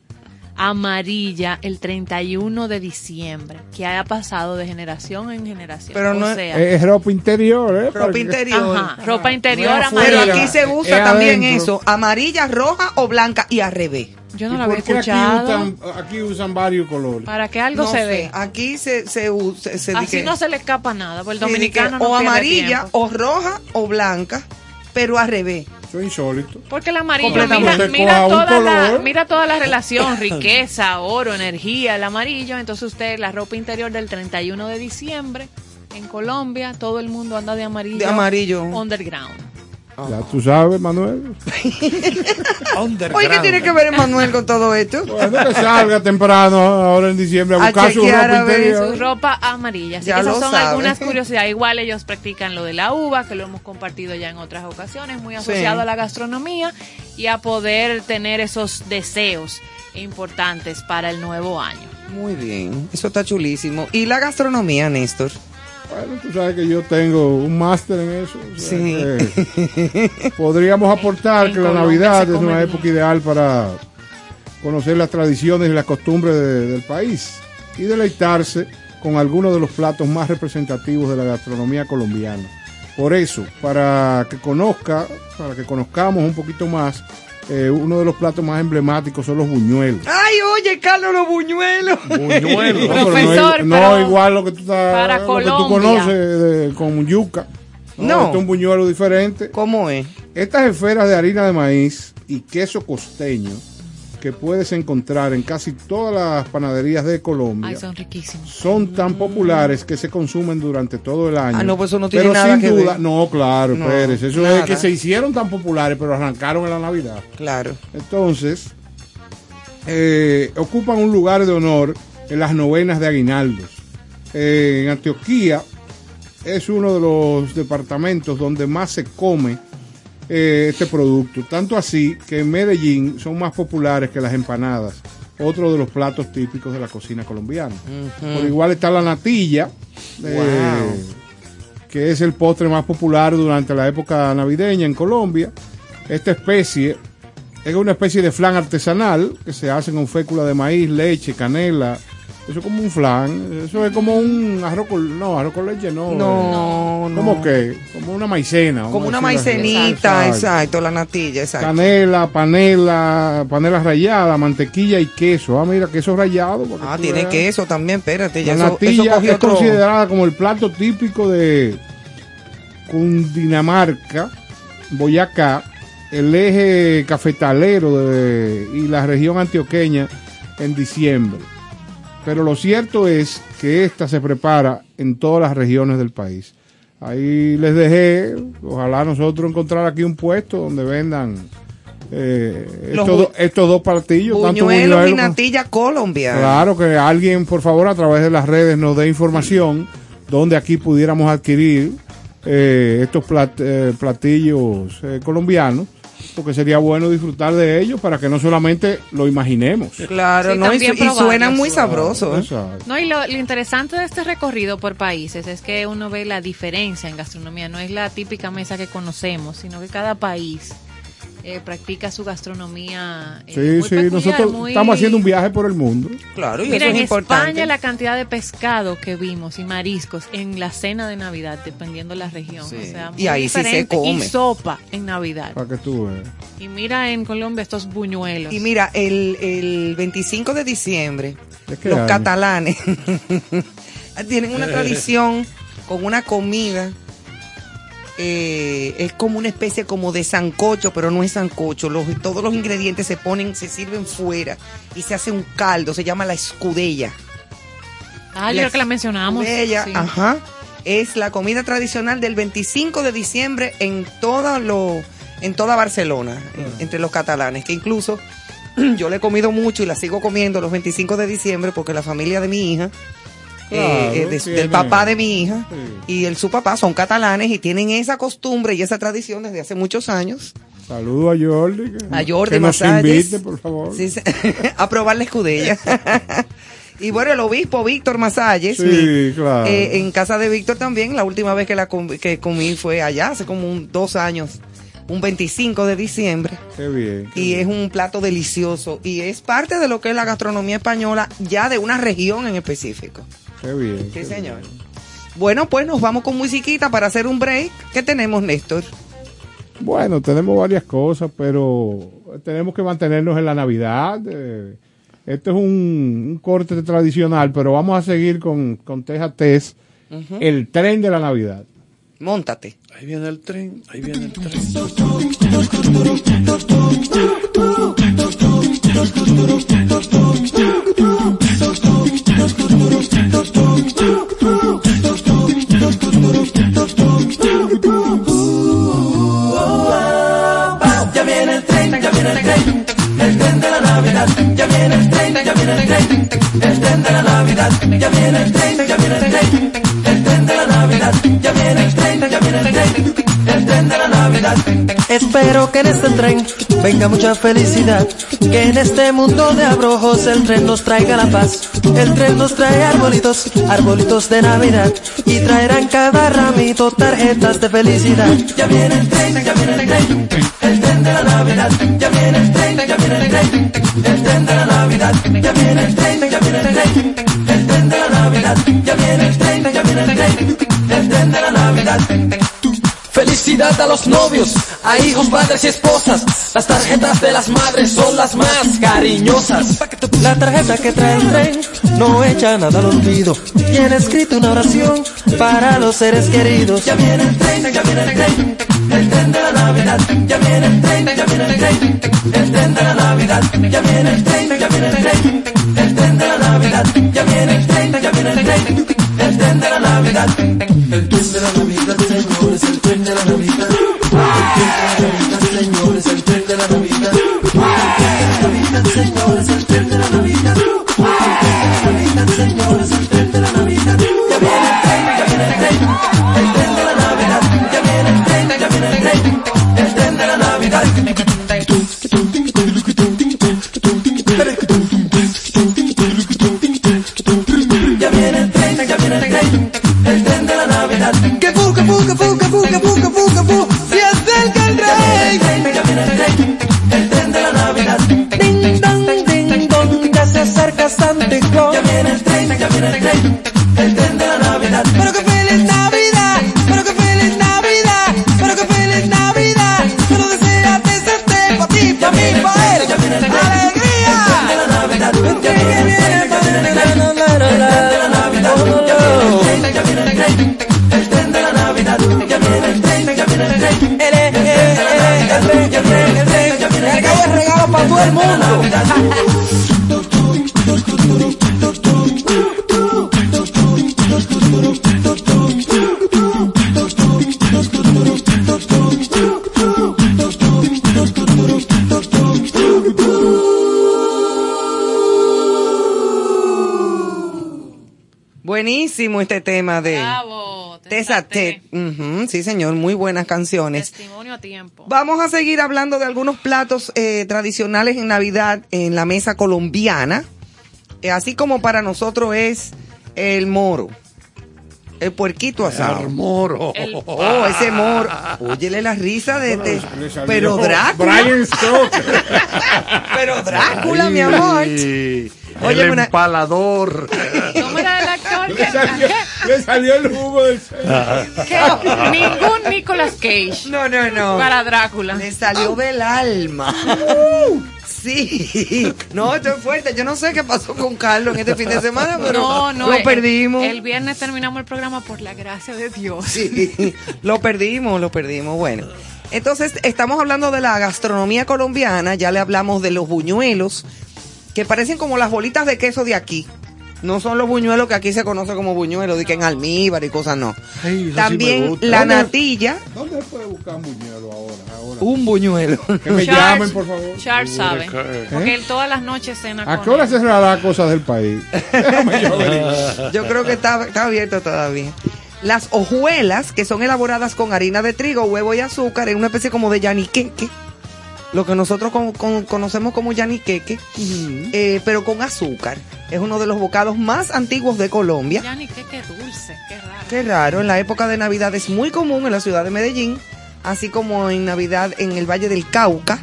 amarilla el 31 de diciembre, que haya pasado de generación en generación. Pero no o es- sea, Es ropa interior, ¿eh? Ropa Porque- interior. Ajá, ropa interior No es Pero amarilla. aquí se usa Es también adentro. eso, amarilla, roja o blanca y al revés. Yo no ¿Y lo había por qué aquí escuchado. usan, aquí usan varios colores? Para que algo No se sé, ve. Aquí se, se, se, se Así que- no se le escapa nada, porque el dominicano no o amarilla, tiempo. o roja o blanca, pero al revés. Eso es insólito. Porque el amarillo, mira, mira, toda la, mira toda la relación, riqueza, oro, energía, el amarillo. Entonces usted, la ropa interior del 31 de diciembre, en Colombia, todo el mundo anda de amarillo. De amarillo. Underground. Ya tú sabes, Manuel. Oye, ¿qué tiene que ver Emanuel con todo esto? Bueno, que salga temprano ahora en diciembre a A buscar su ropa a ver interior. Su ropa amarilla. Así Ya que esas son sabe. algunas curiosidades. Igual ellos practican lo de la uva, que lo hemos compartido ya en otras ocasiones, muy asociado Sí. a la gastronomía y a poder tener esos deseos importantes para el nuevo año. Muy bien, eso está chulísimo. ¿Y la gastronomía, Néstor? Bueno, tú sabes que yo tengo un máster en eso. o sea Sí. podríamos aportar en que la Colombia Navidad es una bien. época ideal para conocer las tradiciones y las costumbres de- del país y deleitarse con algunos de los platos más representativos de la gastronomía colombiana. Por eso, para que conozca, para que conozcamos un poquito más, eh, uno de los platos más emblemáticos son los buñuelos. Ay, oye, Carlos, los buñuelos. Buñuelos. No, igual lo que tú, estás- lo que tú conoces de- con yuca. No. Este es un buñuelo diferente. ¿Cómo es? Estas esferas de harina de maíz y queso costeño que puedes encontrar en casi todas las panaderías de Colombia Ay, son riquísimos. son tan populares que se consumen durante todo el año. Ah, no, pues eso no tiene pero nada sin que duda, ver. no, claro, No, Pérez, eso nada. es que se hicieron tan populares, pero arrancaron en la Navidad. Claro. Entonces, eh, ocupan un lugar de honor en las novenas de aguinaldos. Eh, en Antioquía es uno de los departamentos donde más se come eh, este producto. Tanto así que en Medellín son más populares que las empanadas, otro de los platos típicos de la cocina colombiana. Por igual está la natilla, eh, que es el postre más popular durante la época navideña en Colombia. Esta especie es una especie de flan artesanal que se hace con fécula de maíz, leche, canela. Eso es como un flan. Eso es como un arroz con, no, arroz con leche no. No, eh, no. ¿Cómo que? Como una maicena. Como una así. maicenita, Exacto. la natilla, exacto. Canela, panela, panela rallada, mantequilla y queso. Ah, mira, queso rallado. Ah, tiene veas. queso también, espérate. Ya La natilla eso es otro- considerada como el plato típico de Cundinamarca, Boyacá, el eje cafetalero de- y la región antioqueña en diciembre. Pero lo cierto es que esta se prepara en todas las regiones del país. Ahí les dejé, ojalá nosotros encontrar aquí un puesto donde vendan eh, estos, bu- do- estos dos platillos, tanto Buñuelos y natilla colombiana. Claro que alguien, por favor, a través de las redes nos dé información donde aquí pudiéramos adquirir eh, estos plat- eh, platillos eh, colombianos, porque sería bueno disfrutar de ellos para que no solamente lo imaginemos. Claro, Sí, no, y, y suenan muy sabrosos. ¿eh? Exacto. No, y lo, lo interesante de este recorrido por países es que uno ve la diferencia en gastronomía. No es la típica mesa que conocemos, sino que cada país eh, practica su gastronomía. eh, Sí, muy sí, peculiar, nosotros muy- estamos haciendo un viaje por el mundo. Claro, y Mira, eso en es importante. España la cantidad de pescado que vimos y mariscos en la cena de Navidad, dependiendo de la región. Sí. O sea, Y muy ahí sí se diferente. come. Y sopa en Navidad. Para que tú veas. Y mira en Colombia estos buñuelos. Y mira, el, el 25 de diciembre, ¿De qué los año? catalanes tienen una tradición con una comida. Eh, es como una especie como de sancocho, pero no es sancocho. Los, todos los ingredientes se ponen, se sirven fuera y se hace un caldo. Se llama la escudella. ah, yo creo que la mencionamos. Escudella, sí. ajá. Es la comida tradicional del 25 de diciembre en todo lo, en toda Barcelona, Ah. en- entre los catalanes, que incluso yo le he comido mucho y la sigo comiendo los 25 de diciembre porque la familia de mi hija, Claro, eh, de- tiene- del papá de mi hija Sí. y el su papá son catalanes y tienen esa costumbre y esa tradición desde hace muchos años. Saludo a Jordi. Que, A Jordi que nos invite, por favor. Sí, a probar la escudella. y bueno, el obispo Víctor Masalles, Sí, mi- claro. eh, en casa de Víctor también, la última vez que la com- que comí fue allá, hace como un- dos años, un 25 de diciembre. Qué bien. qué Y bien. es un plato delicioso y es parte de lo que es la gastronomía española, ya de una región en específico. Qué bien. Sí, qué señor. bien. Bueno, pues nos vamos con musiquita para hacer un break. ¿Qué tenemos, Néstor? Bueno, tenemos varias cosas, pero tenemos que mantenernos en la Navidad. eh, esto es un, un corte tradicional, pero vamos a seguir con, con Teja Tess, el tren de la Navidad. Móntate. Ahí viene el tren, ahí viene el tren. Navidad. Ya viene el tren, ya viene el tren, el tren de la Navidad. Ya viene el tren, ya viene el tren, el tren de la Navidad. Ya viene el tren, ya viene el tren, el tren de la Navidad. Espero que en este tren venga mucha felicidad, que en este mundo de abrojos el tren nos traiga la paz. El tren nos trae arbolitos, arbolitos de Navidad y traerán cada ramito tarjetas de felicidad. Ya viene el tren, ya viene el tren, el tren de la Navidad. Ya viene el tren, ya viene el tren, el tren de la Navidad. Ya viene el tren, ya viene el tren, el tren de la Navidad. Ya viene el tren, ya viene el tren, el tren de la Navidad. Felicidad a los novios, a hijos, padres y esposas. Las tarjetas de las madres son las más cariñosas. La tarjeta que trae el tren no echa nada al olvido. Tiene escrito una oración para los seres queridos. Ya viene el tren, ya viene el tren, el tren de la Navidad. Ya viene el tren, ya viene el tren, el tren de la Navidad. Ya viene el tren, ya viene el tren, el tren de la Navidad. Ya viene el tren, ya viene el tren, el tren de la Navidad. Buenísimo este tema de Bravo. Ujú, sí, señor, muy buenas canciones. Testimonio a tiempo. Vamos a seguir hablando de algunos platos eh, tradicionales en Navidad en la mesa colombiana. Eh, así como para nosotros es el moro. El puerquito asado. El moro. Oh, ese moro. Óyele la risa de... de- salió pero Drácula. Brian Stoker. Pero Drácula, mi amor. Oye, el empalador. ¿Cómo era el actor? Le, salió, le salió el humo del ningún Nicolas Cage No, no, no. para Drácula. Le salió del alma. Sí. No, esto es fuerte. Yo no sé qué pasó con Carlos en este fin de semana, pero No, no. lo el- perdimos. El viernes terminamos el programa por la gracia de Dios. Sí, lo perdimos, lo perdimos. Bueno, entonces estamos hablando de la gastronomía colombiana, ya le hablamos de los buñuelos, que parecen como las bolitas de queso de aquí. No son los buñuelos que aquí se conoce como buñuelos, de que en almíbar y cosas no. Ay, sí También la ¿Dónde- natilla, ¿Dónde se puede buscar un buñuelo ahora? ahora? un buñuelo. Que me Charles- llamen, por favor. Charles sabe. ¿Eh? Porque él todas las noches cena ¿A con qué hora él. se cerrará cosas del país? Yo creo que está, está abierto todavía. Las hojuelas, que son elaboradas con harina de trigo, huevo y azúcar, en una especie como de yaniqueque, lo que nosotros con- con- conocemos como yaniqueque, eh, pero con azúcar. Es uno de los bocados más antiguos de Colombia. Ya ni qué, qué dulce, qué raro. Qué raro, en la época de Navidad es muy común en la ciudad de Medellín, así como en Navidad en el Valle del Cauca,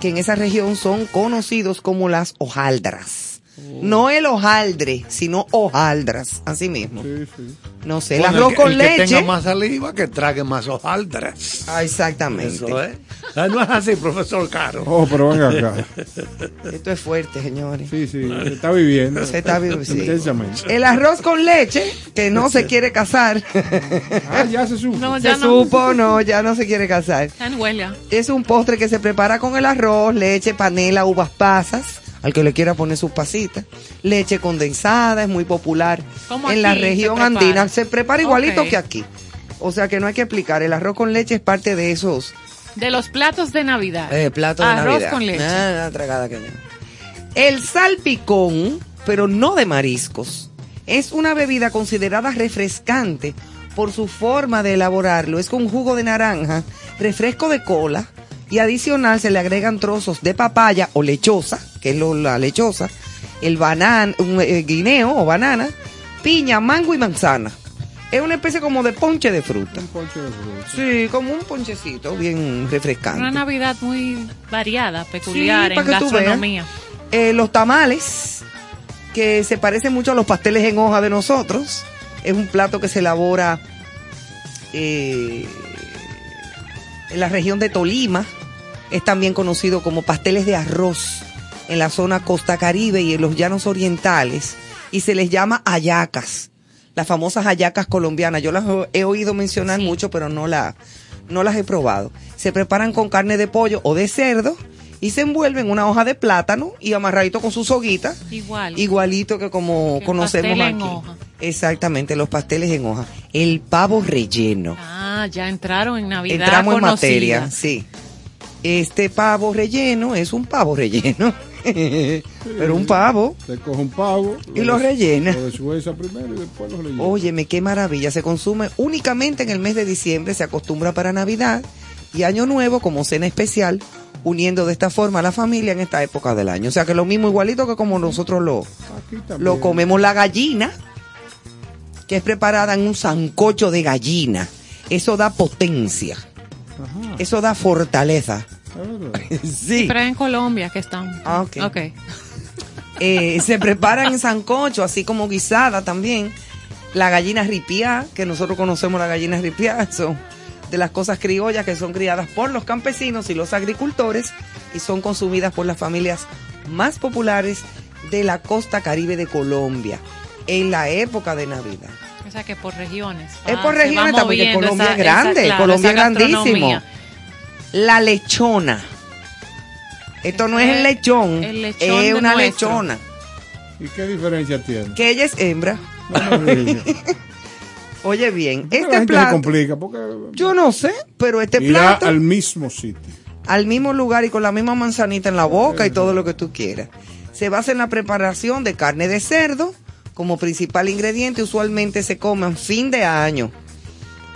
que en esa región son conocidos como las hojaldras. No el hojaldre, sino hojaldras, así mismo. Sí, sí. No sé, el arroz que- con el que leche. tenga más saliva, que trague más hojaldras. Ah, exactamente. Eso es. No es así, profesor Caro. Oh, pero venga acá. Esto es fuerte, señores. Sí, sí, se está viviendo. Se está viviendo, sí. Intensamente. El arroz con leche, que no se quiere casar. Ah, ya se supo. No, se no. supo, no, ya no se quiere casar. Está en huelga. Es un postre que se prepara con el arroz, leche, panela, uvas pasas, al que le quiera poner sus pasitas. Leche condensada, es muy popular. ¿Cómo en la se región andina se prepara igualito que aquí. O sea que no hay que explicar, el arroz con leche es parte de esos De los platos de Navidad. eh, platos de Arroz Navidad. con leche. Ah, tragada que no. El salpicón, pero no de mariscos, es una bebida considerada refrescante por su forma de elaborarlo. Es con jugo de naranja, refresco de cola y adicional se le agregan trozos de papaya o lechosa, que es lo- la lechosa, el banán, un eh, guineo o banana, piña, mango y manzana. Es una especie como de ponche de fruta. Un ponche de fruta. Sí, como un ponchecito bien refrescante. Una Navidad muy variada, peculiar Sí, en gastronomía. Eh, los tamales, que se parecen mucho a los pasteles en hoja de nosotros. Es un plato que se elabora eh, en la región de Tolima. Es también conocido como pasteles de arroz en la zona costa caribe y en los llanos orientales. Y se les llama hallacas, las famosas hallacas colombianas. Yo las he- oído mencionar Sí. mucho, pero no, la, no las he probado. Se preparan con carne de pollo o de cerdo y se envuelven en una hoja de plátano y amarradito con su soguita. Igual. Igualito que como Que conocemos aquí. en hoja. Exactamente, los pasteles en hoja. El pavo relleno. Ah, ya entraron en Navidad. Entramos en materia, sí. Este pavo relleno es un pavo relleno. Pero un pavo. Se coge un pavo. Y lo rellena. Lo deshuesa primero y después lo rellena. Óyeme, qué maravilla. Se consume únicamente en el mes de diciembre, se acostumbra para Navidad y Año Nuevo como cena especial, uniendo de esta forma a la familia en esta época del año. O sea que lo mismo igualito que como nosotros lo, lo comemos. La gallina, que es preparada en un sancocho de gallina, eso da potencia, Ajá, eso da fortaleza. Sí. Pero en Colombia que están. Ah, ok. Ok. Eh, se prepara en sancocho, así como guisada también. La gallina ripiá, que nosotros conocemos la gallina ripiá, son de las cosas criollas que son criadas por los campesinos y los agricultores y son consumidas por las familias más populares de la costa caribe de Colombia en la época de Navidad. O sea que por regiones. Es Ah, por regiones también, porque Colombia esa- es grande, esa- claro, Colombia es grandísimo. La lechona. Esto no es el lechón, el lechón es una nuestro. lechona. ¿Y qué diferencia tiene? Que ella es hembra. No. Oye bien, ¿Por qué la este plato, complica? Porque yo no sé, pero este irá plato al al... mismo sitio. mismo lugar y con la misma manzanita en la boca y todo lo que tú quieras. Se basa en la preparación de carne de cerdo como principal ingrediente, usualmente se come en fin de año.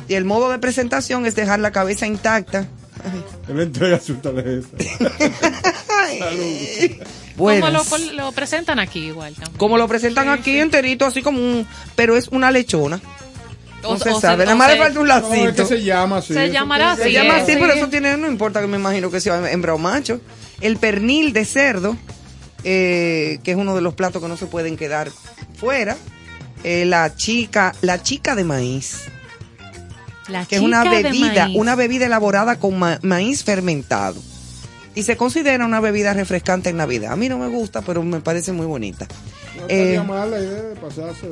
Y el modo de presentación es dejar la cabeza intacta. Él entrega su tarjeta. Bueno, Como lo, presentan aquí igual también. como lo presentan aquí enterito, así como un, pero es una lechona. O- No se o sabe, nada más le falta un No, es lacito. que se llama así. Se llamará tiene- Se llama es, así, sí. pero eso tiene, no importa que me imagino que sea hembra o macho. El pernil de cerdo, eh, que es uno de los platos que no se pueden quedar fuera. Eh, la chica, la chica de maíz, La que es una bebida, una bebida elaborada con ma- maíz fermentado. Y se considera una bebida refrescante en Navidad. A mí no me gusta, pero me parece muy bonita. No Eh, mal la idea de pasarse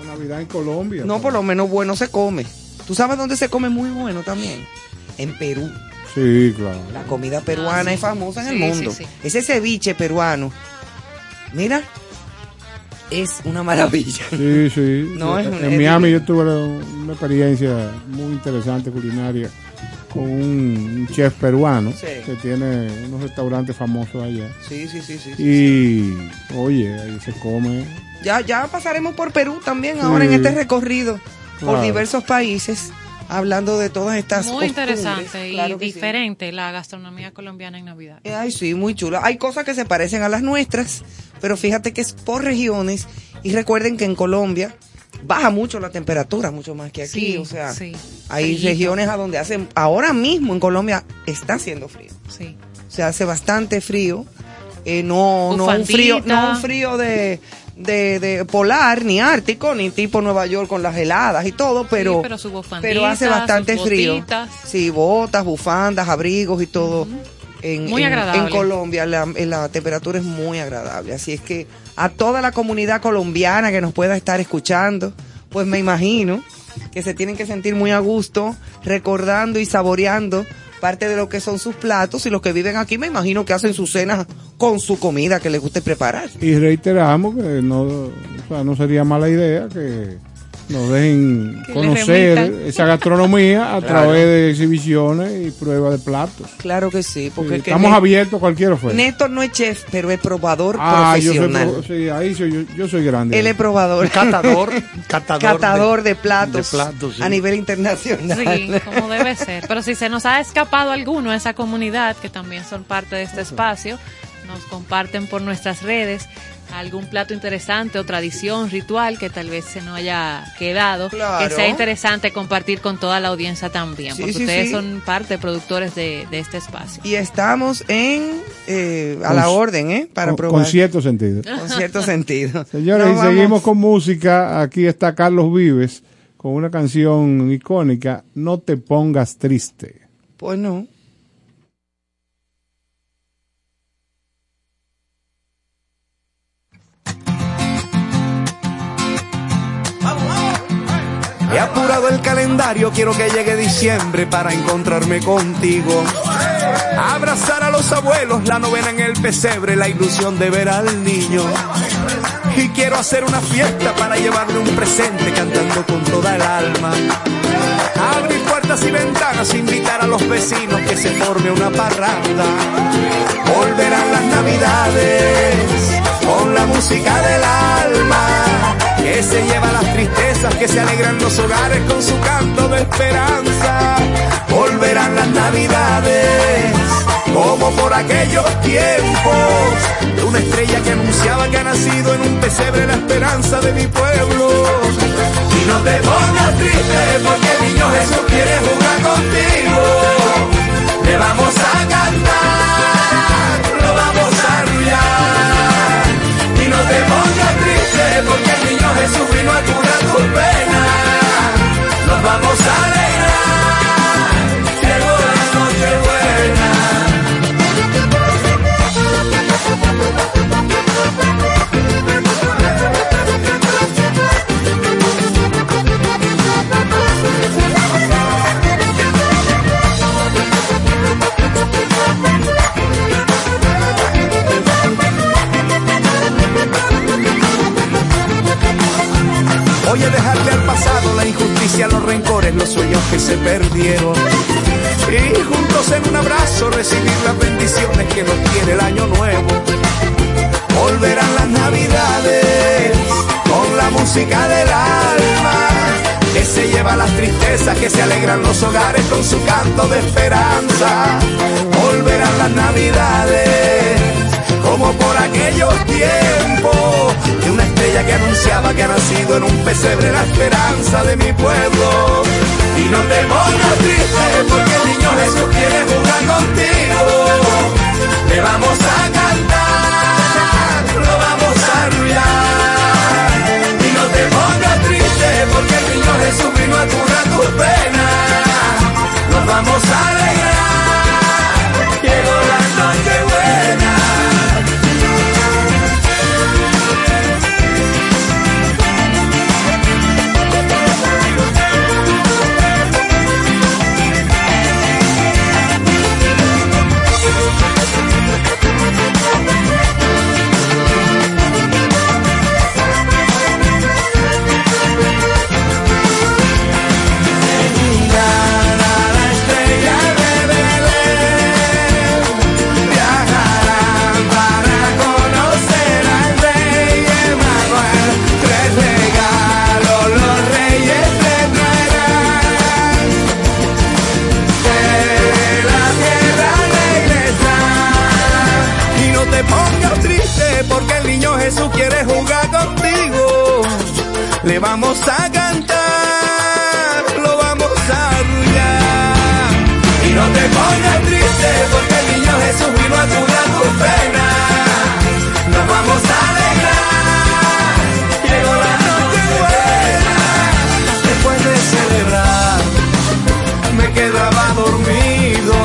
la Navidad en Colombia. no, por lo menos bueno se come. ¿Tú sabes dónde se come muy bueno también? En Perú. Sí, claro. La comida peruana Ah, sí. es famosa en el mundo. sí, sí. Ese ceviche peruano, mira, es una maravilla. Sí, sí. No, es un- en es Miami yo tuve una experiencia muy interesante culinaria con un, un chef peruano Sí. que tiene unos restaurantes famosos allá. Sí, sí, sí, sí. sí. Y, oye, ahí se come. Ya, ya pasaremos por Perú también Sí. ahora en este recorrido por diversos países, hablando de todas estas Muy costumbres. interesante y Claro diferente la gastronomía colombiana en Navidad. Ay, sí, muy chula. Hay cosas que se parecen a las nuestras, pero fíjate que es por regiones. Y recuerden que en Colombia baja mucho la temperatura, mucho más que aquí. Sí, o sea, sí. hay regiones a donde hacen, ahora mismo en Colombia está haciendo frío. Sí. Se hace bastante frío. Eh, no, no un frío, no un frío de, de, de polar, ni ártico, ni tipo Nueva York con las heladas y todo, pero, Sí, pero hace bastante frío. botitas. Sí, botas, bufandas, abrigos y todo. En, Muy en- agradable. En Colombia la, en la temperatura es muy agradable. Así es que a toda la comunidad colombiana que nos pueda estar escuchando, pues me imagino que se tienen que sentir muy a gusto recordando y saboreando parte de lo que son sus platos y los que viven aquí me imagino que hacen sus cenas con su comida que les guste preparar. Y reiteramos que no, o sea, no sería mala idea que nos dejen conocer esa gastronomía a Claro. través de exhibiciones y pruebas de platos. Claro que sí, porque Sí, que estamos abiertos a cualquier oferta. Néstor no es chef, pero es probador Ah, yo soy, profesional. sí, ahí soy, yo, yo soy grande. Él es probador. Catador, catador, catador de, platos, de platos, sí. a nivel internacional. Sí, como debe ser. Pero si se nos ha escapado alguno a esa comunidad, que también son parte de este espacio, nos comparten por nuestras redes algún plato interesante o tradición, ritual que tal vez se nos haya quedado, Claro. que sea interesante compartir con toda la audiencia también, Sí, porque sí, ustedes sí. son parte productores de, de este espacio. Y estamos en eh, a Con- la orden, ¿eh? Para con, probar. con cierto sentido. Con cierto sentido. Señores, y vamos- seguimos con música. Aquí está Carlos Vives con una canción icónica, No te pongas triste. Pues no. He apurado el calendario, quiero que llegue diciembre para encontrarme contigo. Abrazar a los abuelos, la novena en el pesebre, la ilusión de ver al niño. Y quiero hacer una fiesta para llevarle un presente cantando con toda el alma. Abrir puertas y ventanas, invitar a los vecinos que se forme una parranda. Volverán las navidades con la música del alma que se lleva las tristezas, que se alegran los hogares con su canto de esperanza. Volverán las navidades como por aquellos tiempos de una estrella que anunciaba que ha nacido en un pesebre la esperanza de mi pueblo. Y no te pongas triste porque el niño Jesús quiere jugar contigo. Le vamos a cantar, lo vamos a arrullar. Y no te pongas triste porque niño Jesús vino a curar tus penas. Nos vamos a Oye, dejarle al pasado la injusticia, los rencores, los sueños que se perdieron. Y juntos en un abrazo recibir las bendiciones que nos tiene el año nuevo. Volverán las navidades con música del alma, que se lleva las tristezas, que se alegran los hogares con su canto de esperanza. Volverán las navidades, como por aquellos tiempos, de una estrella que anunciaba que ha nacido en un pesebre la esperanza de mi pueblo. Y no te pongas triste porque el niño Jesús quiere jugar contigo. Le vamos a cantar, lo vamos a arrullar. Y no te pongas triste porque el niño Jesús vino a curar tus penas. Nos vamos a alegrar, pena. Nos vamos a alegrar, llegó la noche buena. Después de celebrar, me quedaba dormido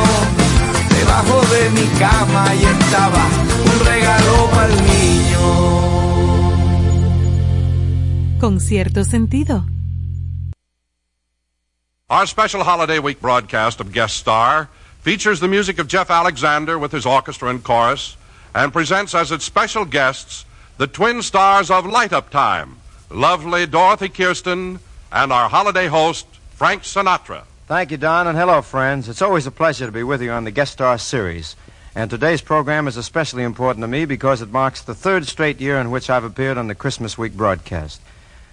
debajo de mi cama y estaba un regalo para el niño. Con cierto sentido. Our special Holiday Week broadcast of Guest Star features the music of Jeff Alexander with his orchestra and chorus and presents as its special guests the twin stars of Light Up Time, lovely Dorothy Kirsten and our holiday host, Frank Sinatra. Thank you, Don, and hello, friends. It's always a pleasure to be with you on the Guest Star series. And today's program is especially important to me because it marks the third straight year in which I've appeared on the Christmas Week broadcast.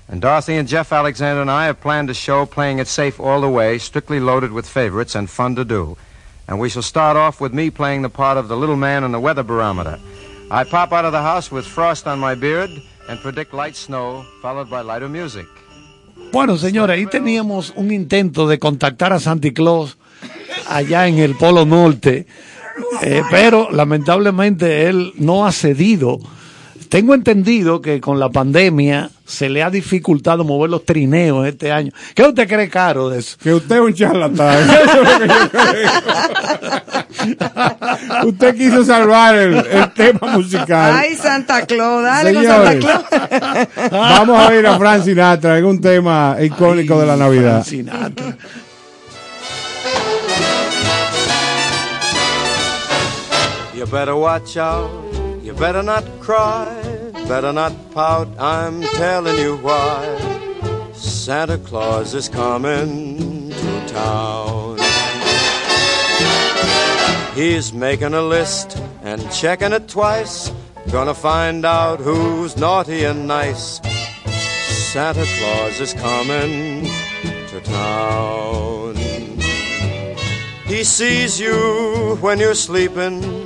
And Dorothy and Jeff Alexander and I have planned a show playing it safe all the way, strictly loaded with favorites and fun to do. And we shall start off with me playing the part of the little man in the weather barometer. I pop out of the house with frost on my beard and predict light snow, followed by lighter music. Bueno, señores, ahí teníamos un intento de contactar a Santa Claus allá en el Polo Norte, eh, pero lamentablemente él no ha cedido. Tengo entendido que con la pandemia se le ha dificultado mover los trineos este año. ¿Qué usted cree caro de eso? Que usted es un charlatán. Eso es lo que yo creo. usted quiso salvar el, el tema musical. Ay, Santa Claus, dale con Santa Señores, Claus. Vamos a ir a Frank Sinatra en un tema icónico de la Navidad. Frank Sinatra. You better watch out, better not cry, better not pout, I'm telling you why. Santa Claus is coming to town. He's making a list and checking it twice, gonna find out who's naughty and nice. Santa Claus is coming to town. He sees you when you're sleeping.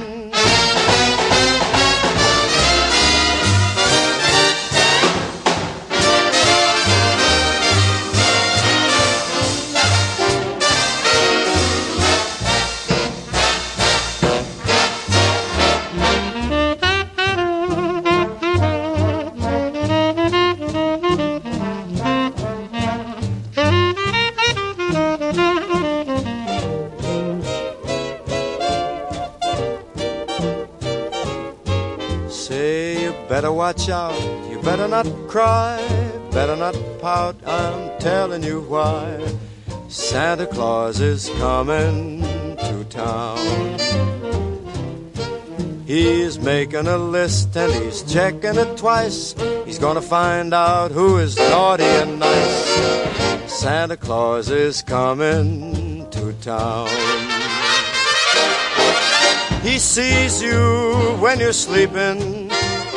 Watch out, you better not cry, better not pout, I'm telling you why. Santa Claus is coming to town. He's making a list and he's checking it twice. He's gonna find out who is naughty and nice. Santa Claus is coming to town. He sees you when you're sleeping.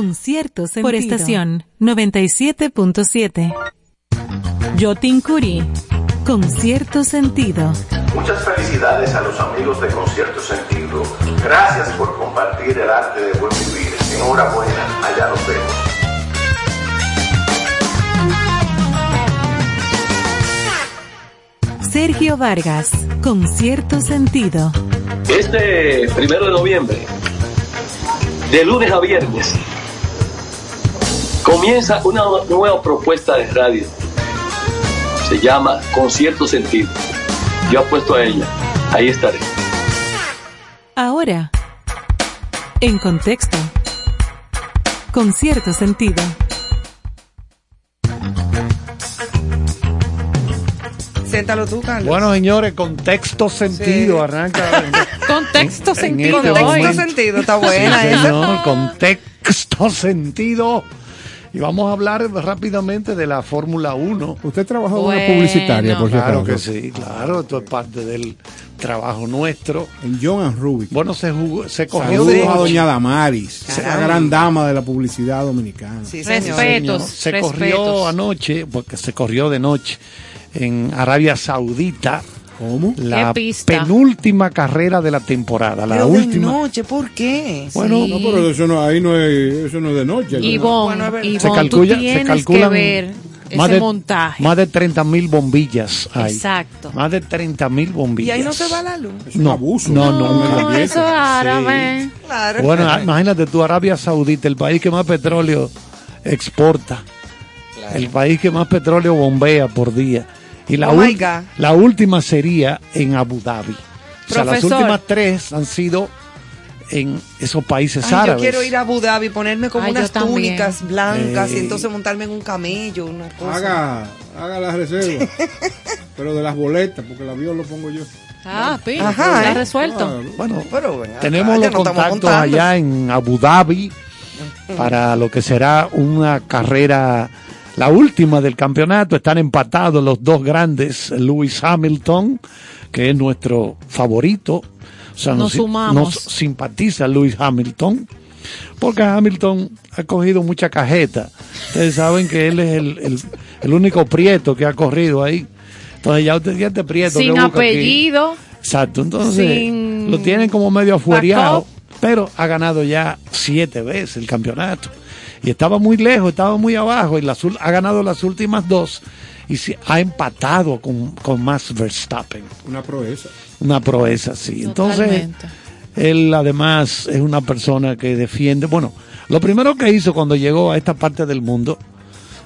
Con cierto sentido. Por estación 97.7. Yotin Curi. Con cierto sentido. Muchas felicidades a los amigos de Concierto Sentido. Gracias por compartir el arte de buen vivir. Enhorabuena, allá nos vemos. Sergio Vargas. Con cierto sentido. Este primero de noviembre, de lunes a viernes, comienza una nueva propuesta de radio. Se llama Con cierto sentido. Yo apuesto a ella. Ahí estaré. Ahora. En contexto. Con cierto sentido. Siéntalo tú, Carlos. Bueno, señores, contexto sentido, Sí. arranca. Contexto en sentido. este Contexto momento. sentido, está buena Sí, esa. señor, contexto sentido. Y vamos a hablar rápidamente de la Fórmula 1. Usted trabajó en una Bueno. publicitaria, por si Claro que sí, claro, esto es parte del trabajo nuestro. En John Rubik. Bueno, se jugó, se corrió Saludos de a doña Damaris, la gran dama de la publicidad dominicana. Sí, señor. Respetos. Se respetos. corrió anoche, porque se corrió de noche en Arabia Saudita. ¿Cómo? La ¿Qué pista? penúltima carrera de la temporada, la Pero de última. noche, ¿por qué? Bueno, No, pero eso no, ahí no es, eso no es de noche. ¿no? Ivonne, Bueno, se tú calcula, se tienes calculan que ver ese más de, montaje. Más de 30 mil bombillas hay. Exacto. Más de 30 mil bombillas. Y ahí no se va la luz. Es un no, abuso. No, No, no, No, eso es árabe. Claro. Bueno, ah, imagínate tú, Arabia Saudita, el país que más petróleo exporta, el país que más petróleo bombea por día. Y la, Oh my ul- God. la última sería en Abu Dhabi. O sea, las últimas tres han sido en esos países Ay, yo árabes. quiero ir a Abu Dhabi, ponerme como Ay, yo unas túnicas blancas Eh. y entonces montarme en un camello, una cosa. Haga, haga las reservas. pero de las boletas, porque el avión lo pongo yo. Ah, pi, Ajá, está ¿eh? resuelto. Bueno, Pero ven acá, tenemos los no contactos allá en Abu Dhabi para lo que será una carrera, la última del campeonato. Están empatados los dos grandes, Lewis Hamilton, que es nuestro favorito. O sea, Nos sumamos. nos simpatiza Lewis Hamilton, porque Hamilton ha cogido mucha cajeta. Ustedes saben que él es el, el- el único prieto que ha corrido ahí. Entonces ya usted ya este prieto Sin aquí- apellido. Exacto, entonces Sin lo tienen como medio afuereado, pero ha ganado ya siete veces el campeonato. Y estaba muy lejos, estaba muy abajo, y las ul- ha ganado las últimas dos y se ha empatado con, con Max Verstappen. Una proeza. Una proeza, sí. Entonces, él además es una persona que defiende. Bueno, lo primero que hizo cuando llegó a esta parte del mundo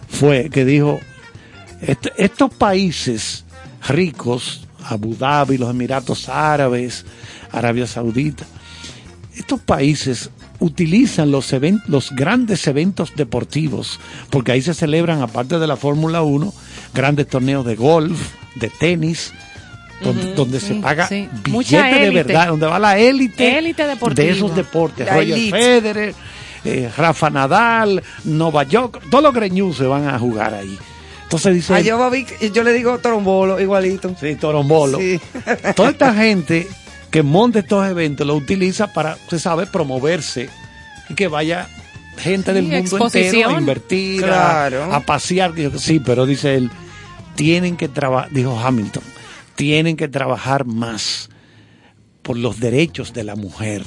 fue que dijo: "Est- estos países ricos, Abu Dhabi, los Emiratos Árabes, Arabia Saudita, estos países utilizan los, even- los grandes eventos deportivos, porque ahí se celebran, aparte de la Fórmula 1, grandes torneos de golf, de tenis, donde, se sí, paga sí. billete Mucha de élite. verdad, donde va la élite, de esos deportes. La Roger elite. Federer, eh, Rafa Nadal, Nova York, todos los greñús se van a jugar ahí. Entonces dice... A yo, le digo trombolo, igualito. Sí, Torombolo. Sí. Toda esta gente que monta estos eventos lo utiliza para, se sabe, promoverse y que vaya gente Sí, del mundo entero a invertir, a- pasear. Sí, pero dice él, tienen que trabajar, dijo Hamilton, tienen que trabajar más por los derechos de la mujer.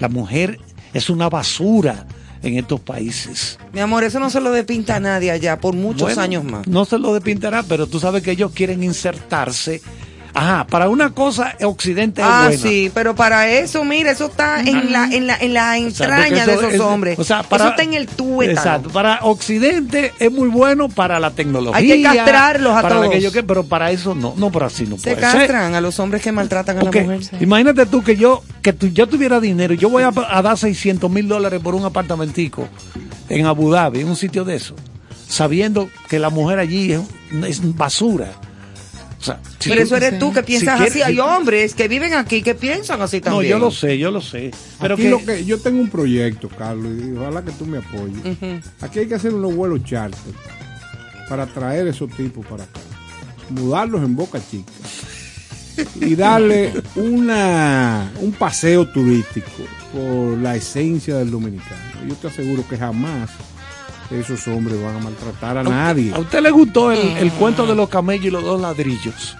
La mujer es una basura en estos países. Mi amor, eso no se lo depinta a nadie allá por muchos Bueno, años más. No se lo depintará, pero tú sabes que ellos quieren insertarse Ajá, para una cosa Occidente es Ah, buena. sí, pero para eso, mira, eso está en la, en la, en la O sea, entraña de eso esos es- hombres. o sea, para- eso está en el tuétano. Exacto, para Occidente es muy bueno para la tecnología. Hay que castrarlos a para todos. aquello que, pero para eso no, no, pero así no Se puede castran a los hombres que maltratan a la mujer. imagínate tú que yo que tú, yo tuviera dinero y yo voy a, a dar 600 mil dólares por un apartamentico en Abu Dhabi, en un sitio de eso, sabiendo que la mujer allí es, es basura. O sea, si Pero tú- eso eres tú que si piensas quieres- así. Hay hombres que viven aquí que piensan así No, también. yo lo sé, yo lo sé. Pero Aquí que, lo que yo tengo un proyecto, Carlos, y ojalá que tú me apoyes. Aquí hay que hacer unos vuelos charter para traer esos tipos para acá, mudarlos en Boca Chica y darle una un paseo turístico por la esencia del dominicano. Yo te aseguro que jamás esos hombres van a maltratar a nadie. ¿A usted le gustó el, el cuento de los camellos y los dos ladrillos?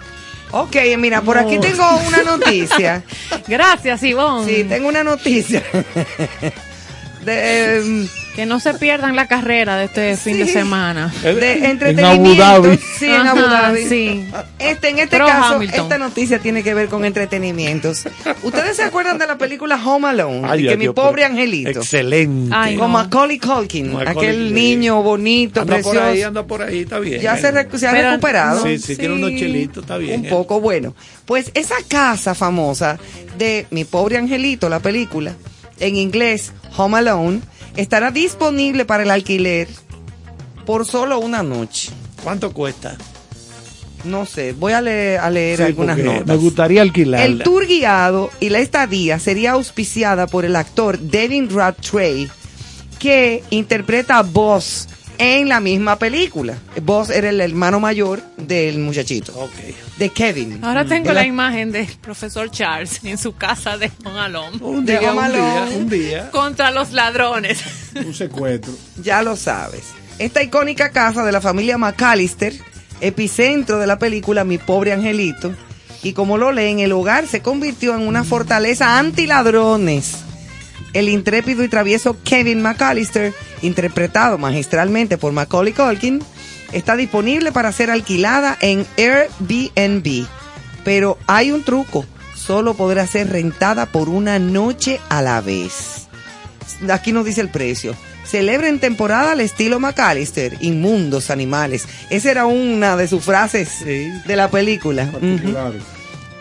Ok, mira, por aquí tengo una noticia. Gracias, Ivonne. Sí, tengo una noticia. De, em, Que no se pierdan la carrera de este fin de semana. de entretenimiento. Dhabi. Sí, en Abu Dhabi. sí. Este, en este Pro caso, Hamilton. esta noticia tiene que ver con entretenimientos. ¿Ustedes se acuerdan de la película Home Alone? Ay, que Dios, mi pobre angelito. Excelente. Ay, Con no. Macaulay Culkin, Macaulay aquel niño bonito, Anda por precioso. ahí, anda por ahí, está bien. ya se, ha Pero- recuperado. Sí, sí, tiene unos chelitos, está bien. Un eh. poco, bueno. Pues esa casa famosa de Mi Pobre Angelito, la película, en inglés, Home Alone, estará disponible para el alquiler por solo una noche. ¿Cuánto cuesta? No sé, voy a leer, a leer Sí, algunas notas. Me gustaría alquilarla. El tour guiado y la estadía sería auspiciada por el actor Devin Rattray, que interpreta a Boss en la misma película. Boss era el hermano mayor del muchachito, Ok. de Kevin. Ahora tengo El la imagen del profesor Charles en su casa de Home Alone Un día, un día, un día. contra los ladrones. Un secuestro. Ya lo sabes. Esta icónica casa de la familia McAllister, epicentro de la película Mi pobre angelito, y como lo leen, el hogar se convirtió en una fortaleza antiladrones. El intrépido y travieso Kevin McAllister, interpretado magistralmente por Macaulay Culkin, está disponible para ser alquilada en Airbnb. Pero hay un truco, solo podrá ser rentada por una noche a la vez aquí nos dice el precio. Celebra en temporada al estilo McAllister, inmundos animales. Esa era una de sus frases Sí. de la película.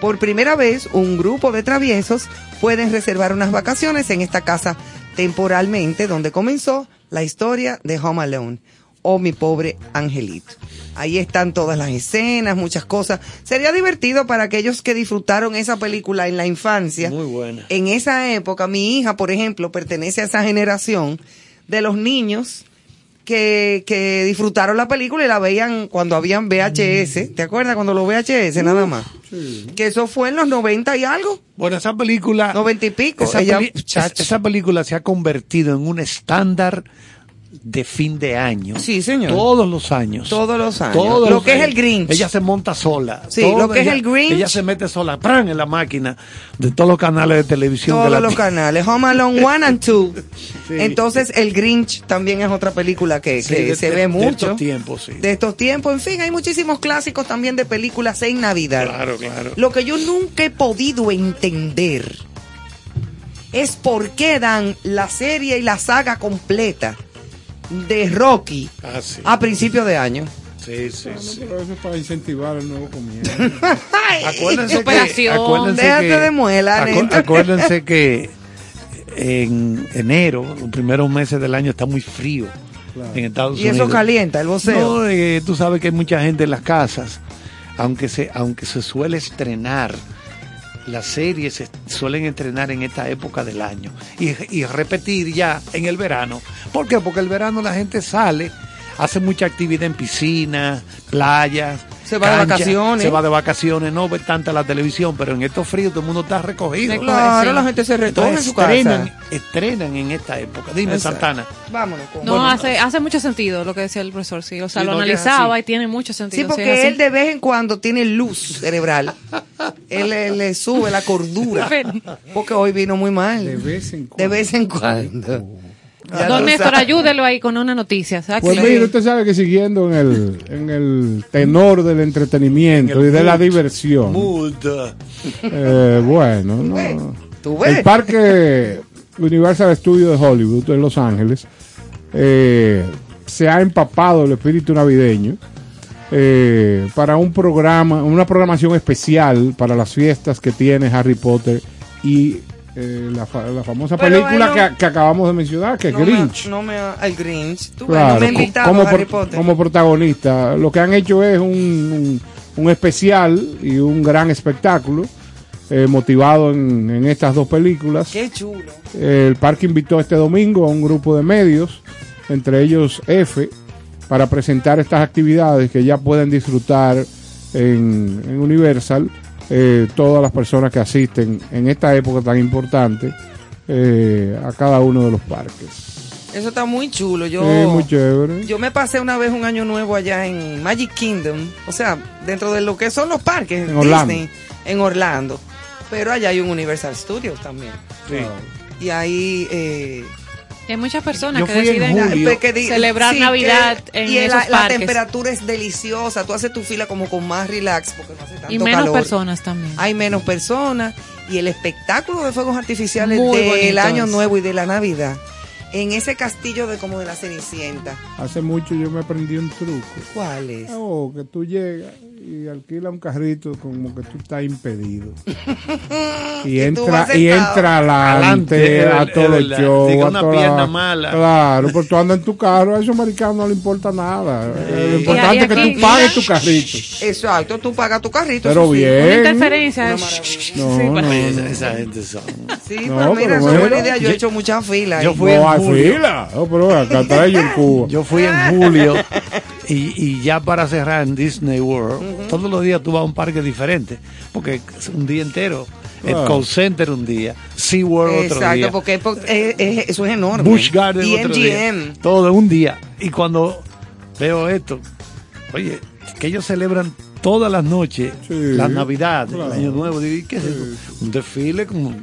Por primera vez, un grupo de traviesos pueden reservar unas vacaciones en esta casa temporalmente, donde comenzó la historia de Home Alone o mi pobre angelito. Ahí están todas las escenas, muchas cosas. Sería divertido para aquellos que disfrutaron esa película en la infancia. Muy buena. En esa época, mi hija, por ejemplo, pertenece a esa generación de los niños que, que disfrutaron la película y la veían cuando habían VHS. ¿Te acuerdas cuando los VHS nada más? Que eso fue en los 90 y algo. Bueno, esa película. 90 y pico. Esa, Ella- esa película se ha convertido en un estándar de fin de año. Sí, señor. Todos los años. Todos los años. Todos Lo los que es el Grinch. Ella se monta sola. Sí, lo que es el Grinch. Ella se mete sola ¡pran! en la máquina de todos los canales de televisión. de Todos la los canales. Home Alone 1 and 2. Sí. Entonces, El Grinch también es otra película que, Sí, que de- se de- ve de mucho. estos tiempos, sí. De estos tiempos. En fin, hay muchísimos clásicos también de películas en Navidad. Claro, claro. Lo que yo nunca he podido entender es por qué dan la serie y la saga completa de Rocky Ah, sí. a principios de año. Sí, sí, No, sí. pero eso es para incentivar el nuevo comienzo. Acuérdense que, Superación. acuérdense Déjate que- de muela, acu- acuérdense que en enero, los primeros meses del año, está muy frío en Estados Y Unidos. eso calienta el voceo. No, eh, tú sabes que hay mucha gente en las casas, aunque se, aunque se suele estrenar, las series se suelen estrenar en esta época del año y, y repetir ya en el verano. ¿Por qué? Porque el verano la gente sale, hace mucha actividad en piscinas, playas. Se va de vacaciones. Se va de vacaciones, no ve tanta la televisión, pero en estos fríos todo el mundo está recogido. Claro, sí. la gente se recoge en Entonces casa. estrenan, en esta época. Dime, Exacto. Santana. Vámonos con No, hace, hace mucho sentido lo que decía el profesor, sí. O sea, Sí, lo no, analizaba y tiene mucho sentido. Sí, porque él de vez en cuando tiene luz cerebral. él le, le sube la cordura. Porque hoy vino muy mal. De vez en De cuando. vez en cuando. Ya Don Néstor, ayúdelo ahí con una noticia. Pues mire, usted sabe que siguiendo en el, en el tenor del entretenimiento En y de la diversión, Mood. eh, bueno, no. ¿Tú ves? el parque Universal Studios de Hollywood en Los Ángeles eh, se ha empapado el espíritu navideño eh, para un programa, una programación especial para las fiestas que tiene Harry Potter y eh, la, fa- la famosa Pero película bueno, que, que acabamos de mencionar, que es No me- Grinch. no me, el Grinch. Tú Claro, me invitaron como, a Harry por- Potter. como protagonista. Lo que han hecho es un, un- un especial y un gran espectáculo eh, motivado en, en estas dos películas. Qué chulo. El parque invitó este domingo a un grupo de medios, entre ellos F, para presentar estas actividades que ya pueden disfrutar en, en Universal eh, todas las personas que asisten en esta época tan importante eh, a cada uno de los parques. Eso está muy chulo. Yo, Sí, muy chévere. yo me pasé una vez un año nuevo allá en Magic Kingdom. O sea, dentro de lo que son los parques En Orlando. Disney, en Orlando. Pero allá hay un Universal Studios también. Y ahí... Eh, Hay muchas personas Yo que deciden julio. que di- celebrar sí, Navidad que- en y esos la, la temperatura es deliciosa. Tú haces tu fila como con más relax porque no hace tanto y menos calor. personas también. Hay menos personas y el espectáculo de fuegos artificiales Muy del bonito año nuevo y de la Navidad en ese castillo de como de la Cenicienta. Hace mucho yo me aprendí un truco. ¿Cuál es? Oh, que tú llegas y alquila un carrito como que tú estás impedido. y entra y entra adelante a el verdad. show. Diga a una pierna mala. Claro, pues tú andas en tu carro, a esos americanos no le importa nada. Eh, Lo importante es que tú pagues tu carrito. Exacto, tú pagas tu carrito. Pero eso sí. bien. Una interferencia. No, Sí, no, bueno. no. Esa, esa gente son. Sí, No, pero mira, eso es buena idea. Yo Yo- he hecho muchas filas. yo fui No. Fila. No, pero acá trae yo en Cuba. Yo fui en julio y, y ya para cerrar en Disney World, todos los días tú vas a un parque diferente, porque es un día entero. El Ah. Call Center un día, SeaWorld otro Exacto, día, porque es eso es enorme. Busch Garden y otro día, MGM. todo un día. Y cuando veo esto, oye, que ellos celebran todas las noches Sí, la Navidad, claro. el Año Nuevo, digo, ¿y qué es esto? Un desfile como...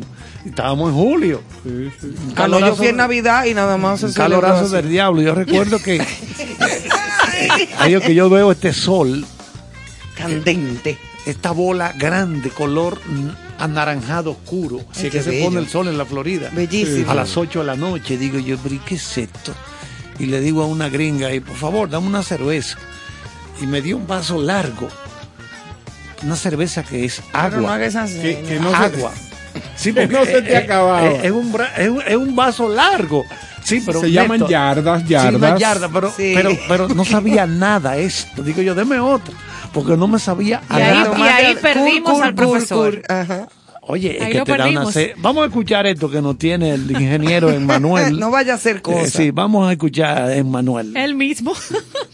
Estábamos en julio. Sí, sí. Yo fui en Navidad y nada más un calorazo del diablo. Yo recuerdo que ahí que yo veo este sol, Candente. esta bola grande, color anaranjado oscuro. Así es que se bello. pone el sol en la Florida. Bellísimo. A las 8 de la noche, digo yo, pero ¿y qué es esto? Y le digo a una gringa, y por favor, dame una cerveza. Y me dio un vaso largo. Una cerveza que es Pero no agua. hagas Que- no se- agua. Sí, Que porque no se te es- acababa. Es, es un, bra- es, un, es un vaso largo. Sí, pero Se llaman Néstor, yardas, Sí, una yardas. yarda, pero, Sí. pero, pero no sabía nada esto. Digo yo, deme otro. Porque no me sabía Y ahí- nada. y ahí perdimos al profesor. Ajá. Oye, es Ahí que te da una. Vamos a escuchar esto que nos tiene el ingeniero Emmanuel. no vaya a hacer Eh, cosas. sí, vamos a escuchar a Emmanuel. Él mismo.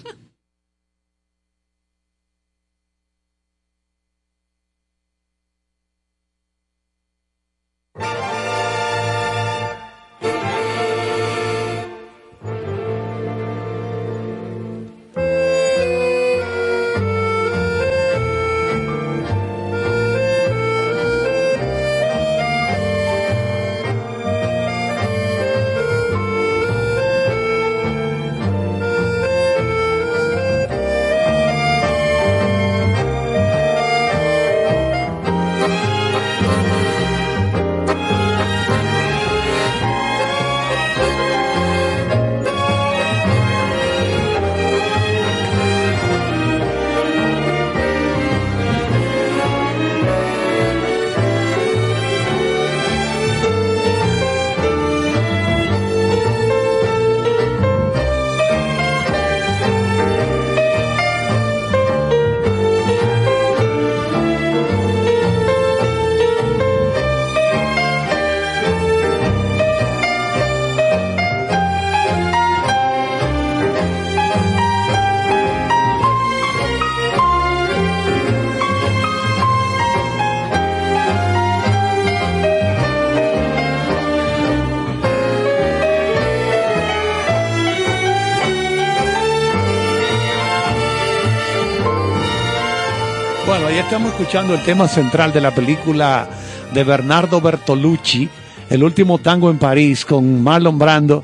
estamos escuchando el tema central de la película de Bernardo Bertolucci, El último tango en París, con Marlon Brando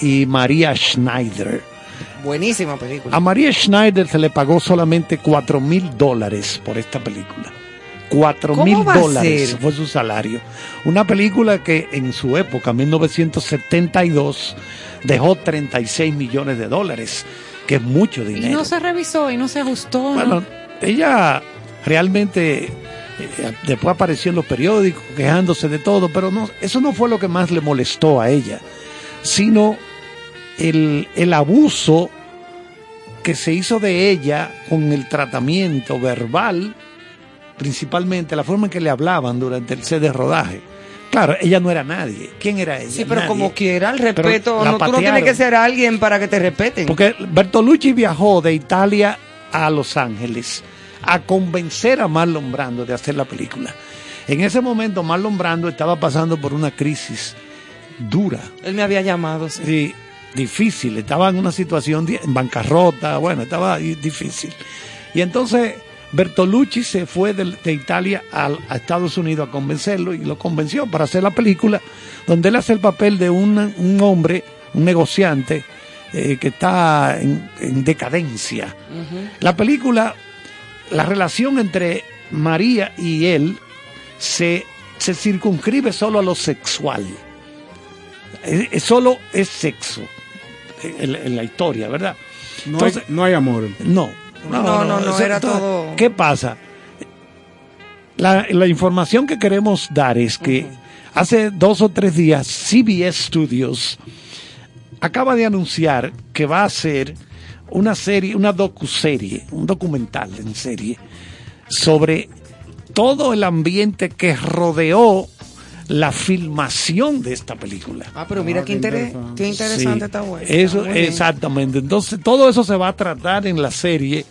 y María Schneider. Buenísima película. A María Schneider se le pagó solamente 4 mil dólares por esta película. 4 ¿Cómo mil dólares fue su salario. Una película que en su época, 1972, dejó 36 millones de dólares, que es mucho Y dinero. no se revisó y no se ajustó. ¿no? Bueno, ella realmente eh, después apareció en los periódicos quejándose de todo, pero no, eso no fue lo que más le molestó a ella, sino el, el abuso que se hizo de ella con el tratamiento verbal, principalmente la forma en que le hablaban durante el set de rodaje. Claro, ella no era nadie. ¿Quién era ella? Sí, pero Nadie. como quiera, el respeto. No, tú no tienes que ser alguien para que te respeten. Porque Bertolucci viajó de Italia a Los Ángeles a convencer a Marlon Brando de hacer la película. En ese momento Marlon Brando estaba pasando por una crisis dura, Él me había llamado. sí. sí, difícil, estaba en una situación en bancarrota, bueno, estaba di- difícil. Y entonces Bertolucci se fue de, de Italia al- a, Estados Unidos a convencerlo y lo convenció para hacer la película, donde él hace el papel de un, un hombre, un negociante, eh, que está en, en decadencia. La película, la relación entre María y él se, se circunscribe solo a lo sexual. Es- es solo es sexo en, en la historia, ¿verdad? No, hay, no hay amor. No, no, No, no, no, era entonces, todo- ¿Qué pasa? La, la información que queremos dar es que hace dos o tres días CBS Studios acaba de anunciar que va a hacer una serie, una docuserie, un documental en serie sobre todo el ambiente que rodeó la filmación de esta película. Ah, pero mira qué, interes- qué interesante Sí, está bueno. Eso, Muy exactamente. Entonces, todo eso se va a tratar en la serie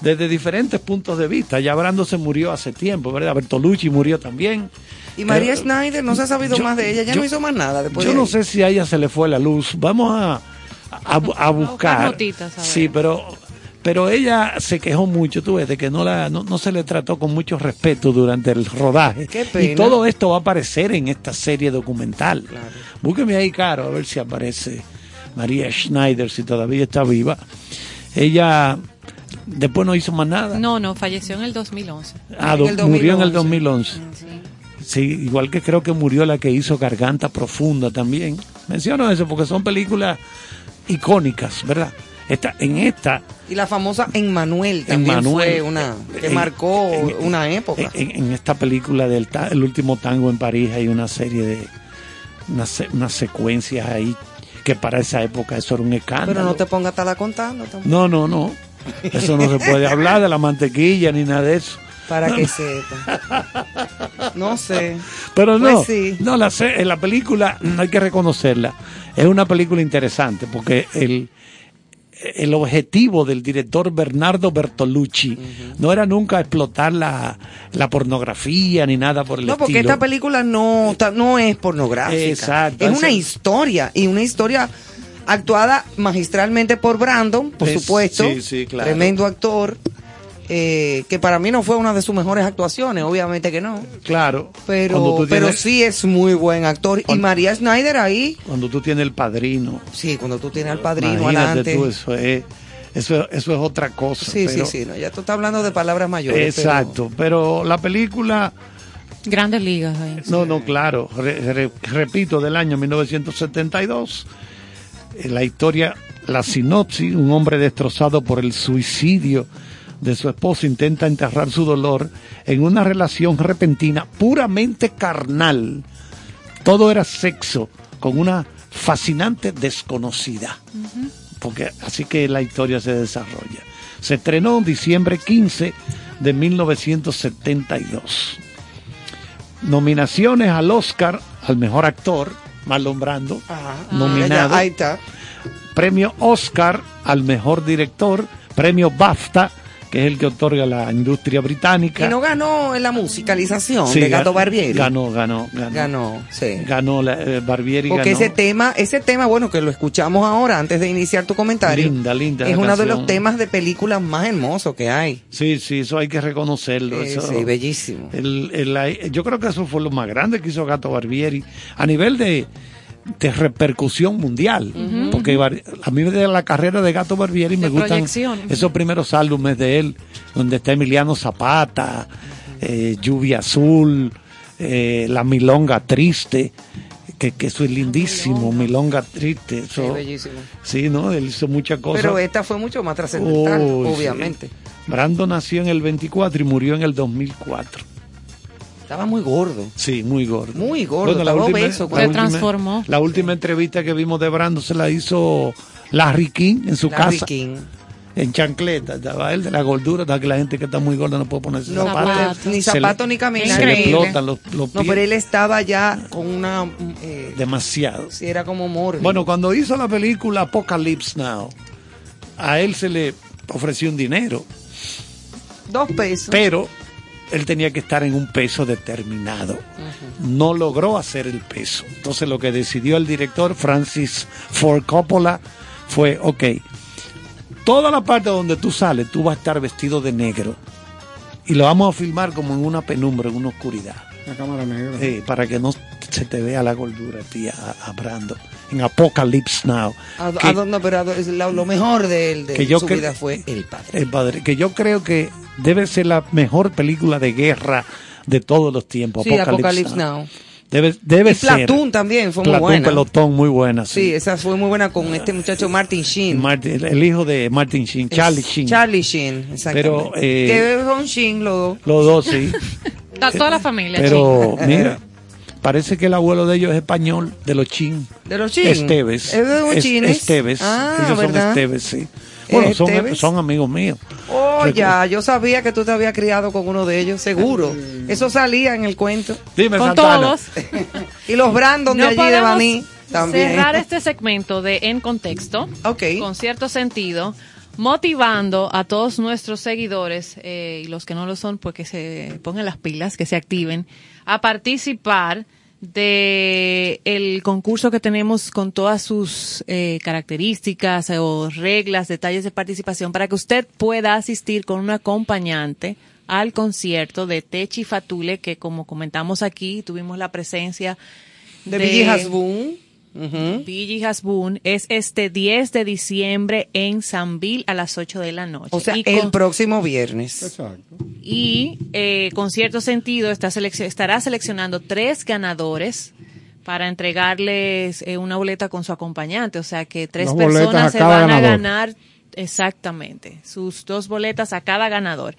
desde diferentes puntos de vista. Ya Brando se murió hace tiempo, ¿verdad? Bertolucci murió también. Y María Eh, Schneider, no se ha sabido yo- más de ella. Ya yo- no hizo más nada después Yo de no ahí. sé si a ella se le fue la luz. Vamos a, a, a buscar. notitas, a ver. sí, pero, pero ella se quejó mucho, tú ves, de que no, la, no, no se le trató con mucho respeto durante el rodaje. Qué pena. Y todo esto va a aparecer en esta serie documental. Búsqueme ahí, Caro, a ver si aparece María Schneider, si todavía está viva. Ella después no hizo más nada. No, no, falleció en el 2011. Ah, do- murió en el 2011. Sí, igual que creo que murió la que hizo Garganta Profunda también. Menciono eso porque son películas icónicas, ¿verdad? Esta, en esta, Y la famosa Emmanuel también Emmanuel, fue una que en- marcó en- una época. en, en esta película del el último tango en París hay una serie de unas, unas secuencias ahí que para esa época eso era un escándalo. pero no te pongas a estarla contando tampoco. No, no, no. Eso no se puede hablar de la mantequilla ni nada de eso. Para No, que no. sepa. No sé. Pero no, Pues sí. no la, la película no hay que reconocerla. Es una película interesante porque el, el objetivo del director Bernardo Bertolucci no era nunca explotar la, la pornografía ni nada por el No, porque estilo. esta película no, no es pornográfica. Exacto. Es una Ese- historia y una historia actuada magistralmente por Brandon, por Es- supuesto. sí, sí, claro. Tremendo actor. Eh, que para mí no fue una de sus mejores actuaciones, obviamente que no. Claro. Pero, pero sí es muy buen actor. Y María Schneider ahí, Cuando tú tienes el padrino. sí, cuando tú tienes al padrino adelante. tú, eso es, eso, eso es otra cosa. sí, pero- sí, sí, no, ya tú estás hablando de palabras mayores. Exacto, pero la película Grandes ligas ahí. No, no, claro. Re- re- repito, del año 1972. eh, La historia, la sinopsis, un hombre destrozado por el suicidio de su esposa intenta enterrar su dolor en una relación repentina puramente carnal. Todo era sexo con una fascinante desconocida. Porque así que la historia se desarrolla. Se estrenó en diciembre 15 de 1972 nominaciones al Oscar al mejor actor, Marlon Brando, nominado. Ya, ahí está. Premio Oscar al mejor director, premio BAFTA, que es el que otorga la industria británica. Y no ganó en la musicalización Sí, de Gato ga- Barbieri. Ganó, ganó, ganó. Ganó, sí. Ganó la, eh, Barbieri Porque ganó. ese tema, ese tema, bueno, que lo escuchamos ahora antes de iniciar tu comentario, Linda, linda es uno de los temas de películas más hermosos que hay. Sí, sí, eso hay que reconocerlo. Sí, eso- sí, bellísimo. el- el- yo creo que eso fue lo más grande que hizo Gato Barbieri. A nivel de, de repercusión mundial. Porque a mí de la carrera de Gato Barbieri me gustan esos primeros álbumes de él, donde está Emiliano Zapata, eh, Lluvia Azul, eh, La Milonga Triste, que, que eso es lindísimo, Milonga Triste. Eso, Sí, bellísimo. Sí, ¿no? Él hizo muchas cosas. Pero esta fue mucho más trascendental, Oh, sí. obviamente. Brando nació en el 24 y murió en el 2004. Estaba muy gordo. Sí, muy gordo. Muy gordo, estaba obeso. la Se última- transformó. La última entrevista que vimos de Brando se la hizo Larry King en su Larry casa. King. En chancleta, estaba él de la gordura, da que la gente que está muy gorda no puede ponerse No zapatos. ni zapato ni caminar. Se le explotan los, los No, pies pero él estaba ya con una... eh, demasiado. sí, era como mórbido. Bueno, cuando hizo la película Apocalypse Now, a él se le ofreció un dinero, Dos pesos. pero él tenía que estar en un peso determinado. No logró hacer el peso. Entonces lo que decidió el director Francis Ford Coppola fue, ok, toda la parte donde tú sales, tú vas a estar vestido de negro. Y lo vamos a filmar como en una penumbra, en una oscuridad. La cámara negra. Sí, para que no se te vea la gordura a ti, a, a Brando. En Apocalypse Now. A- que- a pero lo, lo mejor de él, de Que yo su vida fue el padre. El padre, que yo creo que debe ser la mejor película de guerra de todos los tiempos. Sí, Apocalypse Now. Debe, debe Y ser. Platoon también fue muy Platoon, buena. Pelotón, muy buena. Sí, Sí. esa fue muy buena con este muchacho Martin Sheen. Martin- el, hijo de Martin Sheen, Charlie Sheen. Charlie Sheen, exactamente. Pero, eh, que son Sheen los dos. Los dos, sí. Está toda la familia. Pero, mira, parece que el abuelo de ellos es español, de los Chin. De los Chin. Esteves. ¿Es de los? Esteves. Ah, ellos ¿verdad? son Esteves, sí. Bueno, son, Esteves? son amigos míos. Oh, Recu- ya, yo sabía que tú te habías criado con uno de ellos, seguro. Eso salía en el cuento. Dime, Con Santana. todos. Y los Brandon de No allí de Baní también. cerrar este segmento de En Contexto con cierto sentido, motivando a todos nuestros seguidores eh, y los que no lo son, pues que se pongan las pilas, que se activen, a participar de el concurso que tenemos con todas sus eh, características o reglas, detalles de participación para que usted pueda asistir con un acompañante al concierto de Techi Fatule que como comentamos aquí tuvimos la presencia De Billy Hasbun. Billy Hasbun es este 10 de diciembre en Sanville a las 8 de la noche. O sea, Y el próximo viernes. Exacto. y eh, con cierto sentido está selec- estará seleccionando tres ganadores para entregarles eh, una boleta con su acompañante. O sea que tres personas se van a ganador. ganar exactamente sus dos boletas a cada ganador.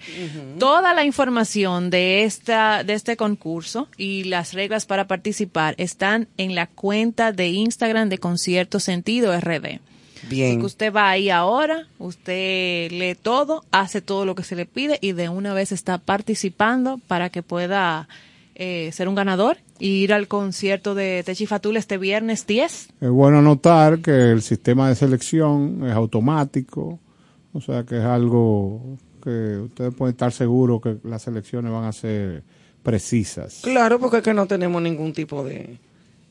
Toda la información de esta de este concurso y las reglas para participar están en la cuenta de Instagram de Concierto Sentido RD. Bien. Que usted va ahí ahora, usted lee todo, hace todo lo que se le pide y de una vez está participando para que pueda eh, ser un ganador ir al concierto de Techi Fatul este viernes 10. Es bueno notar que el sistema de selección es automático, o sea que es algo que ustedes pueden estar seguros que las selecciones van a ser precisas. Claro, porque es que no tenemos ningún tipo de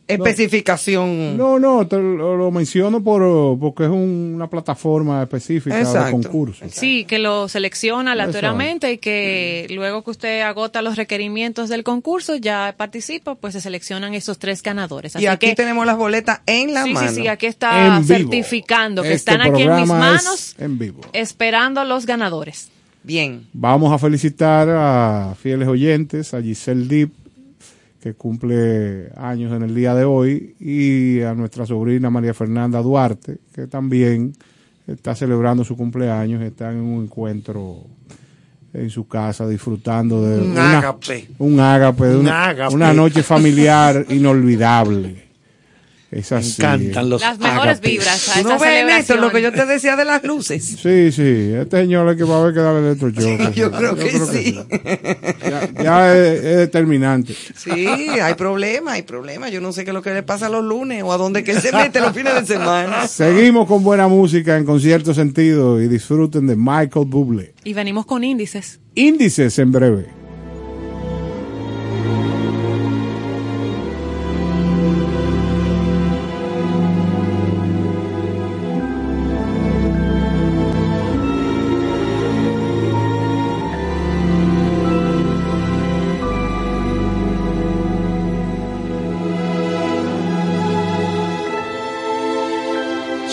especificación. No, no, te lo, lo menciono por, porque es un- una plataforma específica Exacto. de concursos. Sí, que lo selecciona aleatoriamente y que luego que usted agota los requerimientos del concurso, ya participa, pues se seleccionan esos tres ganadores. Así Y aquí que, tenemos las boletas en la sí, mano. sí, sí, aquí está En vivo. certificando que Este están aquí en mis manos en vivo. esperando a los ganadores. Bien. Vamos a felicitar a fieles oyentes, a Giselle Deep, que cumple años en el día de hoy, y a nuestra sobrina María Fernanda Duarte, que también está celebrando su cumpleaños, están en un encuentro en su casa disfrutando de Un una- ágape. un ágape, de Un ágape. una noche familiar inolvidable. Es así. encantan los Las mejores ágapes. vibras a ¿Tú no lo que yo te decía de las luces? Sí, sí, este señor es que va a haber que darle electrochoque. Yo creo que sí. Ya, ya es, es determinante. Sí, hay problema, hay problema. Yo no sé qué es lo que le pasa los lunes o a dónde que se mete los fines de semana. Seguimos con buena música en concierto sentido y disfruten de Michael Bublé. Y venimos con índices. Índices en breve.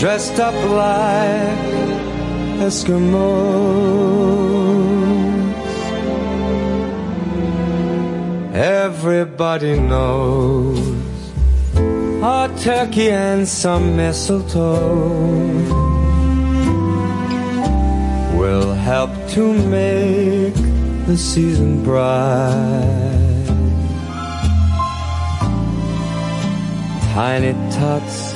dressed up like Eskimos. Everybody knows a turkey and some mistletoe will help to make the season bright. Tiny tots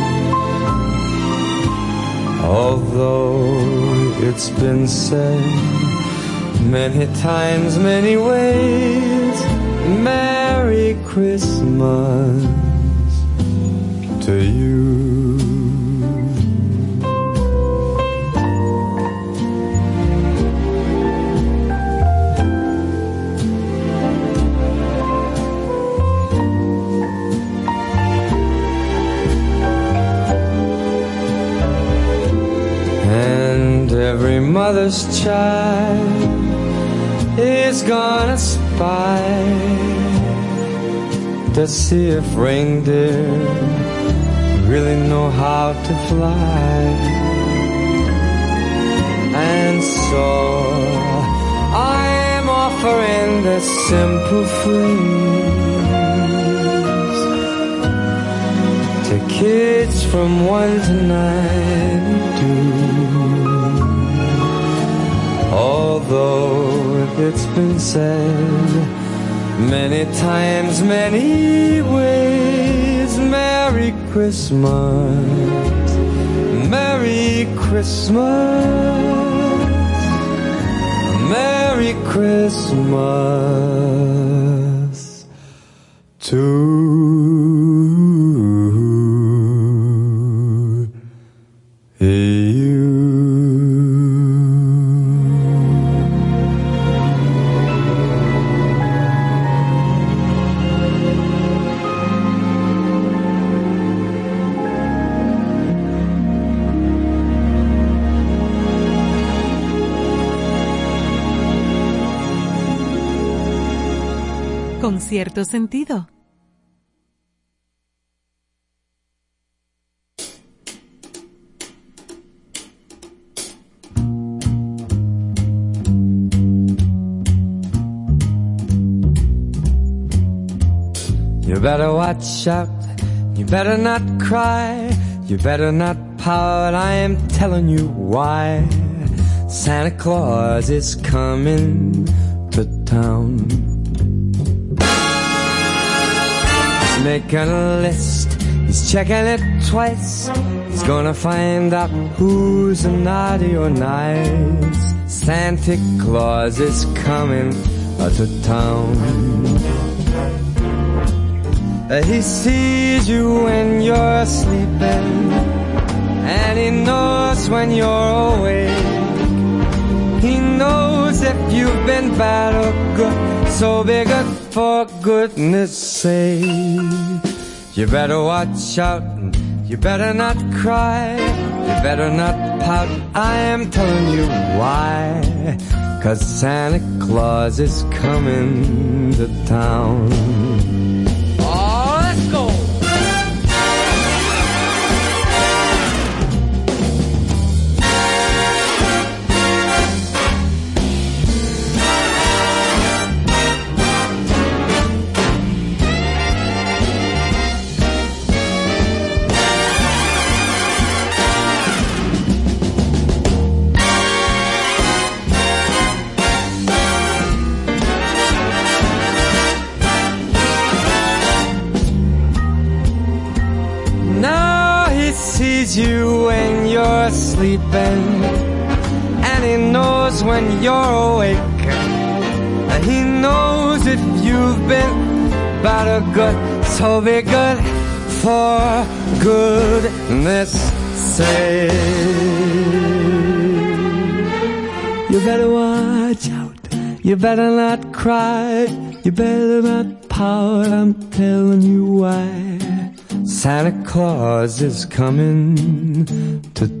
Although it's been said many times, many ways, Merry Christmas to you. Every mother's child is gonna spy to see if reindeer really know how to fly. And so I'm offering this simple phrase to kids from 1 to nine. 92. Although it's been said many times, many ways, Merry Christmas, Merry Christmas, Merry Christmas to sentido. You better watch out. You better not cry. You better not pout. I am telling you why. Santa Claus is coming to town. Making a list. He's checking it twice. He's gonna find out who's naughty or nice. Santa Claus is coming to town. Uh, He sees you when you're sleeping, and he knows when you're awake. He knows if you've been bad or good, so be good for goodness sake. You better watch out, you better not cry, you better not pout, I am telling you why. Cause Santa Claus is coming to town. Sleeping, and he knows when you're awake. And he knows if you've been bad or good, so be good for goodness sake. You better watch out. You better not cry. You better not pout. I'm telling you why. Santa Claus is coming to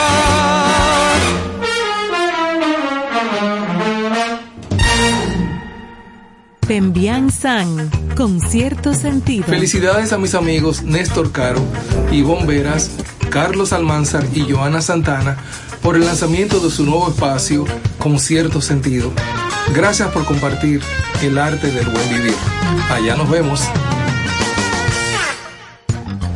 Tembian San, con cierto sentido. Felicidades a mis amigos Néstor Caro, Ivonne Veras, Carlos Almanzar y Joana Santana por el lanzamiento de su nuevo espacio con cierto sentido. Gracias por compartir el arte del buen vivir. Allá nos vemos.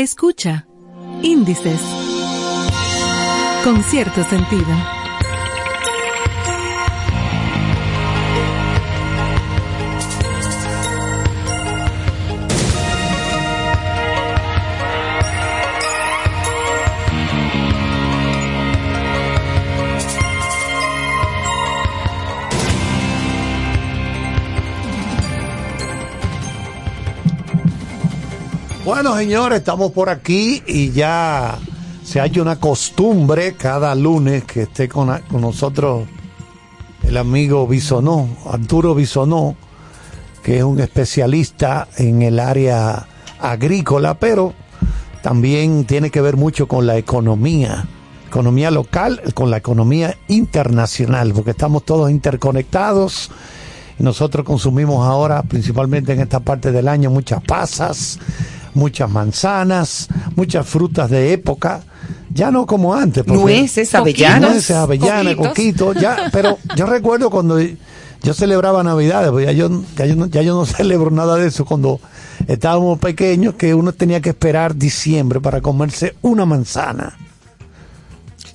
Escucha. Índices. Con cierto sentido. Bueno, señores, estamos por aquí y ya se ha hecho una costumbre cada lunes que esté con, nosotros el amigo Bisonó, Arturo Bisonó, que es un especialista en el área agrícola, pero también tiene que ver mucho con la economía, economía local, con la economía internacional, porque estamos todos interconectados. Y nosotros consumimos ahora, principalmente en esta parte del año, muchas pasas, muchas manzanas, muchas frutas de época, ya no como antes. Nueces, avellanas. Nueces, avellanas, Coquitos. ya, pero yo recuerdo cuando yo celebraba Navidades, pues ya yo, ya yo, no, ya yo no celebro nada de eso cuando estábamos pequeños, que uno tenía que esperar diciembre para comerse una manzana.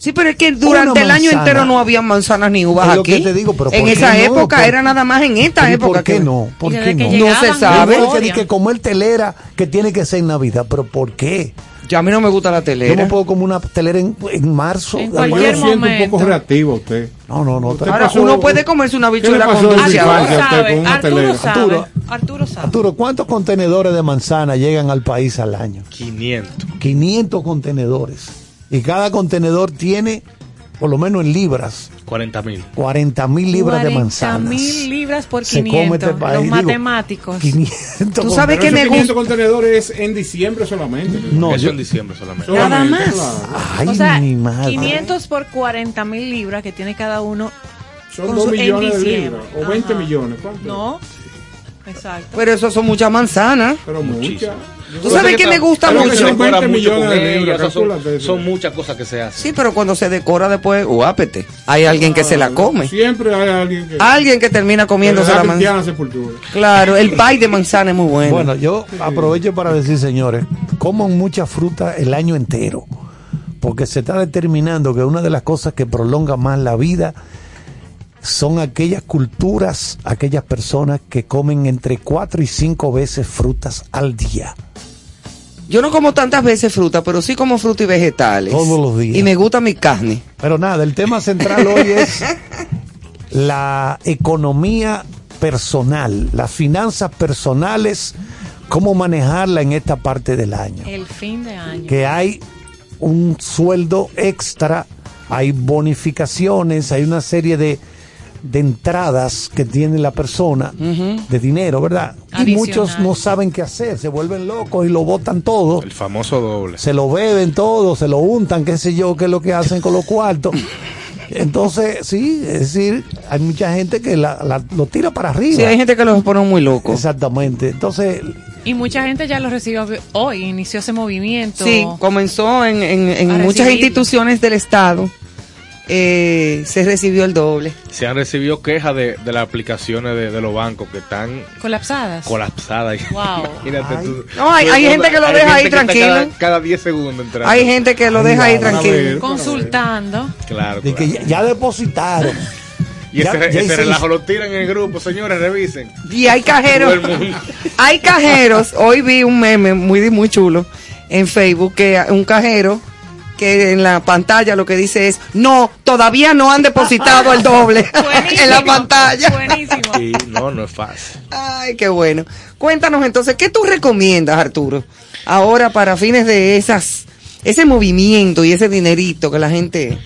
Sí, pero es que durante el año entero no había manzanas ni uvas Es lo aquí. que te digo, pero en ¿por qué esa no? época ¿Por- era nada más en esta Pero ¿y época. ¿Por qué que- no? ¿Por qué no? que No se sabe. Que que comer telera que tiene que ser en Navidad, pero ¿por qué? Ya a mí no me gusta la telera. Yo no puedo comer una telera en, en marzo. Yo lo siento un poco reactivo usted. No, no, no. Usted Ahora, pasó- uno puede comerse una ¿Qué le bichuela con en su dulce Arturo sabe. Arturo. Arturo sabe. Arturo, ¿cuántos contenedores de manzana llegan al país al año? 500. 500 contenedores. Y cada contenedor tiene, por lo menos en libras, 40 mil. 40 mil libras de 40 manzanas. mil libras por Se come 500. este país, Los digo, matemáticos. 500 Tú sabes que me 500 gusta. contenedores en diciembre solamente. No, Eso yo- en diciembre solamente. Nada Solamente, más. Ay, o sea, mi madre. 500 por 40 mil libras que tiene cada uno. Son con 2 su- en millones de libras. O 20 Ajá. millones. ¿cuánto? No. Exacto. Pero eso son muchas manzanas. Pero muchas. Tú sabes que me gusta mucho. Son 20 mucho con millones de ella, libras, o sea, son, calcúlate eso. son muchas cosas que se hacen. Sí, pero cuando se decora después, guápete. Hay alguien que se la come. Siempre hay alguien que. Alguien que termina comiéndose la manzana. Claro, el pie de manzana es muy bueno. Bueno, yo aprovecho para decir, señores, coman mucha fruta el año entero, porque se está determinando que una de las cosas que prolonga más la vida son aquellas culturas, aquellas personas que comen entre cuatro y cinco veces frutas al día. Yo no como tantas veces fruta, pero sí como fruta y vegetales. Todos los días. Y me gusta mi carne. Pero nada, el tema central hoy es la economía personal, las finanzas personales, cómo manejarla en esta parte del año. El fin de año. que hay un sueldo extra, hay bonificaciones, hay una serie de, de entradas que tiene la persona de dinero, ¿verdad? Y muchos no saben qué hacer, se vuelven locos y lo botan todo. El famoso doble. Se lo beben todo, se lo untan, qué sé yo, qué es lo que hacen con los cuartos. Entonces, sí, es decir, hay mucha gente que la- la- lo tira para arriba. Sí, hay gente que los pone muy locos. Exactamente. Entonces, Y mucha gente ya lo recibió hoy, inició ese movimiento. Sí, comenzó en, en- en muchas instituciones del Estado. Eh, se recibió el doble. Se han recibido quejas de, de las aplicaciones de, de los bancos que están Colapsadas. colapsadas. Wow. Imagínate tú. No, hay- Tú hay gente que lo deja ahí tranquilo. Cada, cada 10 segundos entrando. Hay gente que lo deja ahí tranquilo. ver. Consultando. Claro. de que ya, ya depositaron. Y ese, Ya- ese relajo lo tiran en el grupo, señores, revisen. Y hay cajeros. Hay cajeros. Hoy vi un meme muy, muy chulo en Facebook que un cajero que en la pantalla lo que dice es no, todavía no han depositado el doble en la pantalla. Buenísimo. Y no, no es fácil. Ay, qué bueno. Cuéntanos entonces, ¿qué tú recomiendas, Arturo? Ahora para fines de esas ese movimiento y ese dinerito que la gente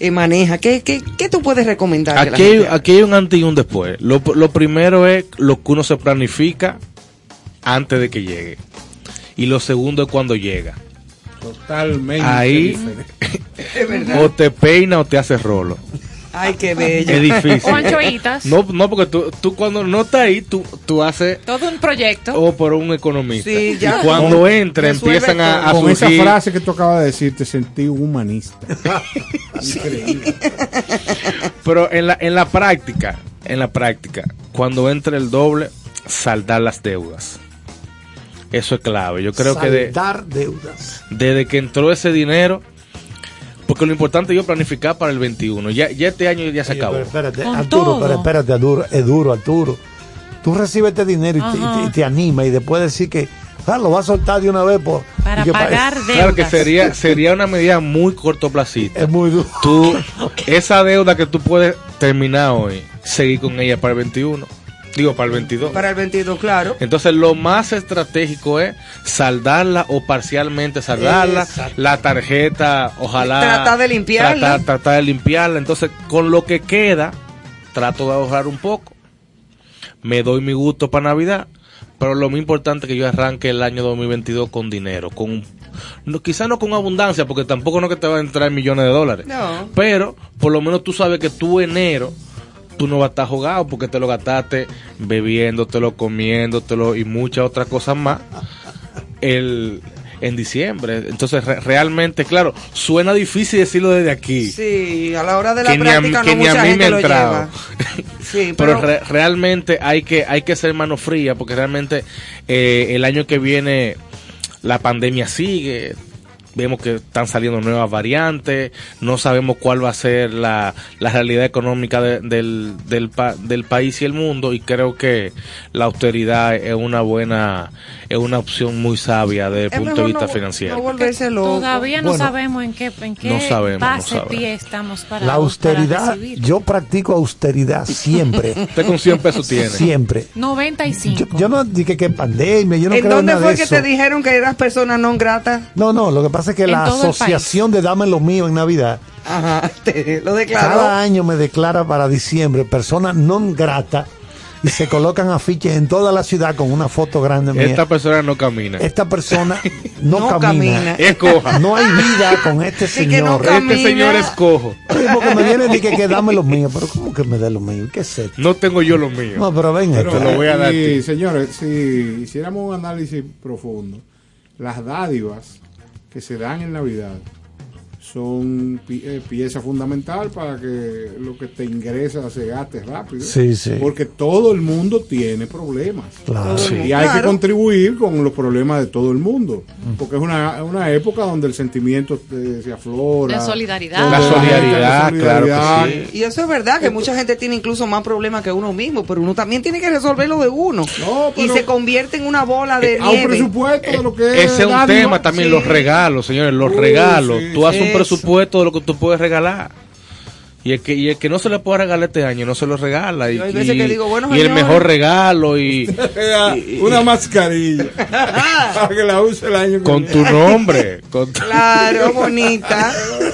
eh, maneja, ¿qué, qué, qué tú puedes recomendar? que la Aquí hay, aquí hay un antes y un después. Lo, lo primero es lo que uno se planifica antes de que llegue. Y lo segundo es cuando llega. Totalmente. Ahí diferente. o te peina o te hace rolo. Ay, qué bello. Es difícil. O anchoitas. No, no porque tú, tú cuando no estás ahí, tú, tú haces Todo un proyecto. o por un economista. Sí, ya. Y cuando Con- entra empiezan a, a Con esa frase que tú acabas de decir, te sentí un humanista. Increíble. Pero en la, en la práctica, en la práctica, cuando entra el doble, saldar las deudas. Eso es clave. Yo creo que de- deudas. desde que entró ese dinero, porque lo importante es yo planificar para el 21. Ya, ya este año ya se Oye, acabó. pero espérate, Con Arturo, todo. pero espérate, Arturo, es duro, Arturo. Tú recibes este dinero y te, y te- te anima y después decir que ah, lo vas a soltar de una vez por Para que pa- pagar deudas. Claro que sería, sería una medida muy cortoplacista. Es muy duro. Tú, esa deuda que tú puedes terminar hoy, seguir con ella para el 21. Digo, para el 22. Para el 22, claro. Entonces lo más estratégico es saldarla o parcialmente saldarla, Exacto. la tarjeta, ojalá Tratar de limpiarla. tratar, tratar de limpiarla. Entonces con lo que queda trato de ahorrar un poco, me doy mi gusto para Navidad, pero lo más importante es que yo arranque el año 2022 con dinero, con no, quizás no con abundancia, porque tampoco no es que te van a entrar millones de dólares, No. pero por lo menos tú sabes que tu enero tú no vas a estar jugado porque te lo gastaste bebiéndotelo, comiéndotelo y muchas otras cosas más el en diciembre. Entonces re- realmente, claro, suena difícil decirlo desde aquí. Sí, a la hora de la que ni a, práctica que no ni a mucha mí me gente ha lo entrado. lleva. Sí, pero pero, re- realmente hay que hay que ser mano fría porque realmente eh, el año que viene la pandemia sigue vemos que están saliendo nuevas variantes no sabemos cuál va a ser la, la realidad económica de- del, del, pa- del país y el mundo y creo que la austeridad es una buena es una opción muy sabia desde el Es punto de vista no- financiero no volverse loco. Todavía no Bueno, sabemos en qué, en qué no sabemos, no base pie estamos para La austeridad, yo practico austeridad siempre. usted con 100 pesos tiene Siempre. 95. Yo, yo no dije que pandemia, yo no ¿En creo dónde nada fue de que eso. te dijeron que eras persona non grata? No, no, lo que pasa es que la asociación de Dame lo mío en Navidad, Ajá, te lo declaró. cada año me declara para diciembre persona non grata y se colocan afiches en toda la ciudad con una foto grande mía. esta persona no camina Esta persona no, No camina. camina. es coja No hay vida con este Sí que no señor. este señor es cojo Oye, porque me viene de que, que dame lo mío, pero ¿cómo que me dé lo mío? ¿Qué es esto? no tengo yo lo mío No, pero ven Pero, esto. Te lo voy a dar a y, ti. señores, si hiciéramos un análisis profundo, las dádivas que se dan en Navidad son pi- eh, pieza fundamental para que lo que te ingresa se gaste rápido. Sí, sí. Porque todo el mundo tiene problemas. Claro. Sí. Y hay que contribuir con los problemas de todo el mundo. Porque es una, una época donde el sentimiento eh, se aflora. De solidaridad. La solidaridad, la claro que solidaridad. Y eso es verdad, que mucha gente tiene incluso más problemas que uno mismo, pero uno también tiene que resolver lo de uno. y se convierte en una bola de a un nieve. presupuesto de lo que Ese es un tema también, los regalos, señores, los Uy, regalos. sí, tú haces un eso. Presupuesto de lo que tú puedes regalar. Y el, que, y el que no se le puede regalar este año, no se lo regala. Y, Yo hay veces y- que digo, bueno, y el mejor regalo y, una mascarilla para que la use el año que con tu viene. nombre. con tu- Claro, bonita.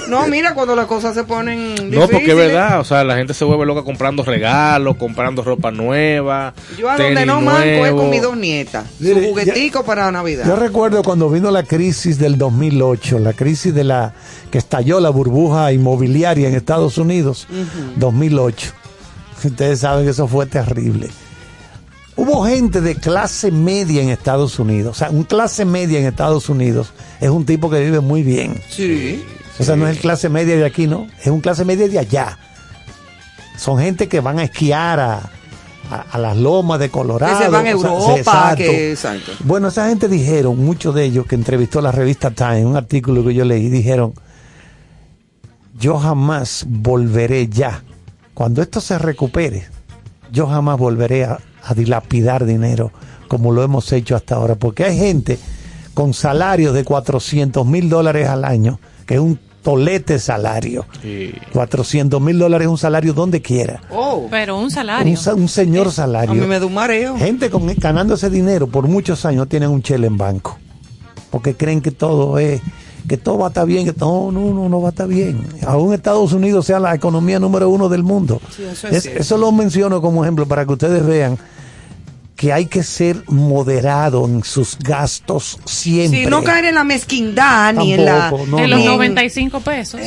No, mira, cuando las cosas se ponen No, porque es difíciles. verdad, o sea, la gente se vuelve loca comprando regalos, comprando ropa nueva. Yo a donde no manco es con mis dos nietas. Su juguetico para Navidad. Yo recuerdo cuando vino la crisis del 2008, la crisis de la que estalló la burbuja inmobiliaria en Estados Unidos, 2008. Ustedes saben que eso fue terrible. Hubo gente de clase media en Estados Unidos. O sea, un clase media en Estados Unidos es un tipo que vive muy bien. Sí. O sea, no es el clase media de aquí, ¿no? Es un clase media de allá. Son gente que van a esquiar a, a- a las lomas de Colorado. Que se van a o sea, Europa, exacto. que- exacto. Bueno, esa gente dijeron, muchos de ellos que entrevistó la revista Time, un artículo que yo leí, dijeron, yo jamás volveré ya. Cuando esto se recupere, yo jamás volveré a, a dilapidar dinero como lo hemos hecho hasta ahora. Porque hay gente con salarios de 400 mil dólares al año, que es un tolete salario. 400 mil dólares es un salario donde quiera. Oh. Pero un salario. Un, señor salario. A mí me da un mareo. Gente con, ganando ese dinero por muchos años tienen un chele en banco. Porque creen que todo es, que todo va a estar bien, que todo, no, no, no va a estar bien. Aún Estados Unidos sea la economía número uno del mundo. Sí, eso es Es- cierto. eso lo menciono como ejemplo para que ustedes vean que hay que ser moderado en sus gastos siempre. Sí, no caer en la mezquindad ni en la. No, de los en- 95 pesos.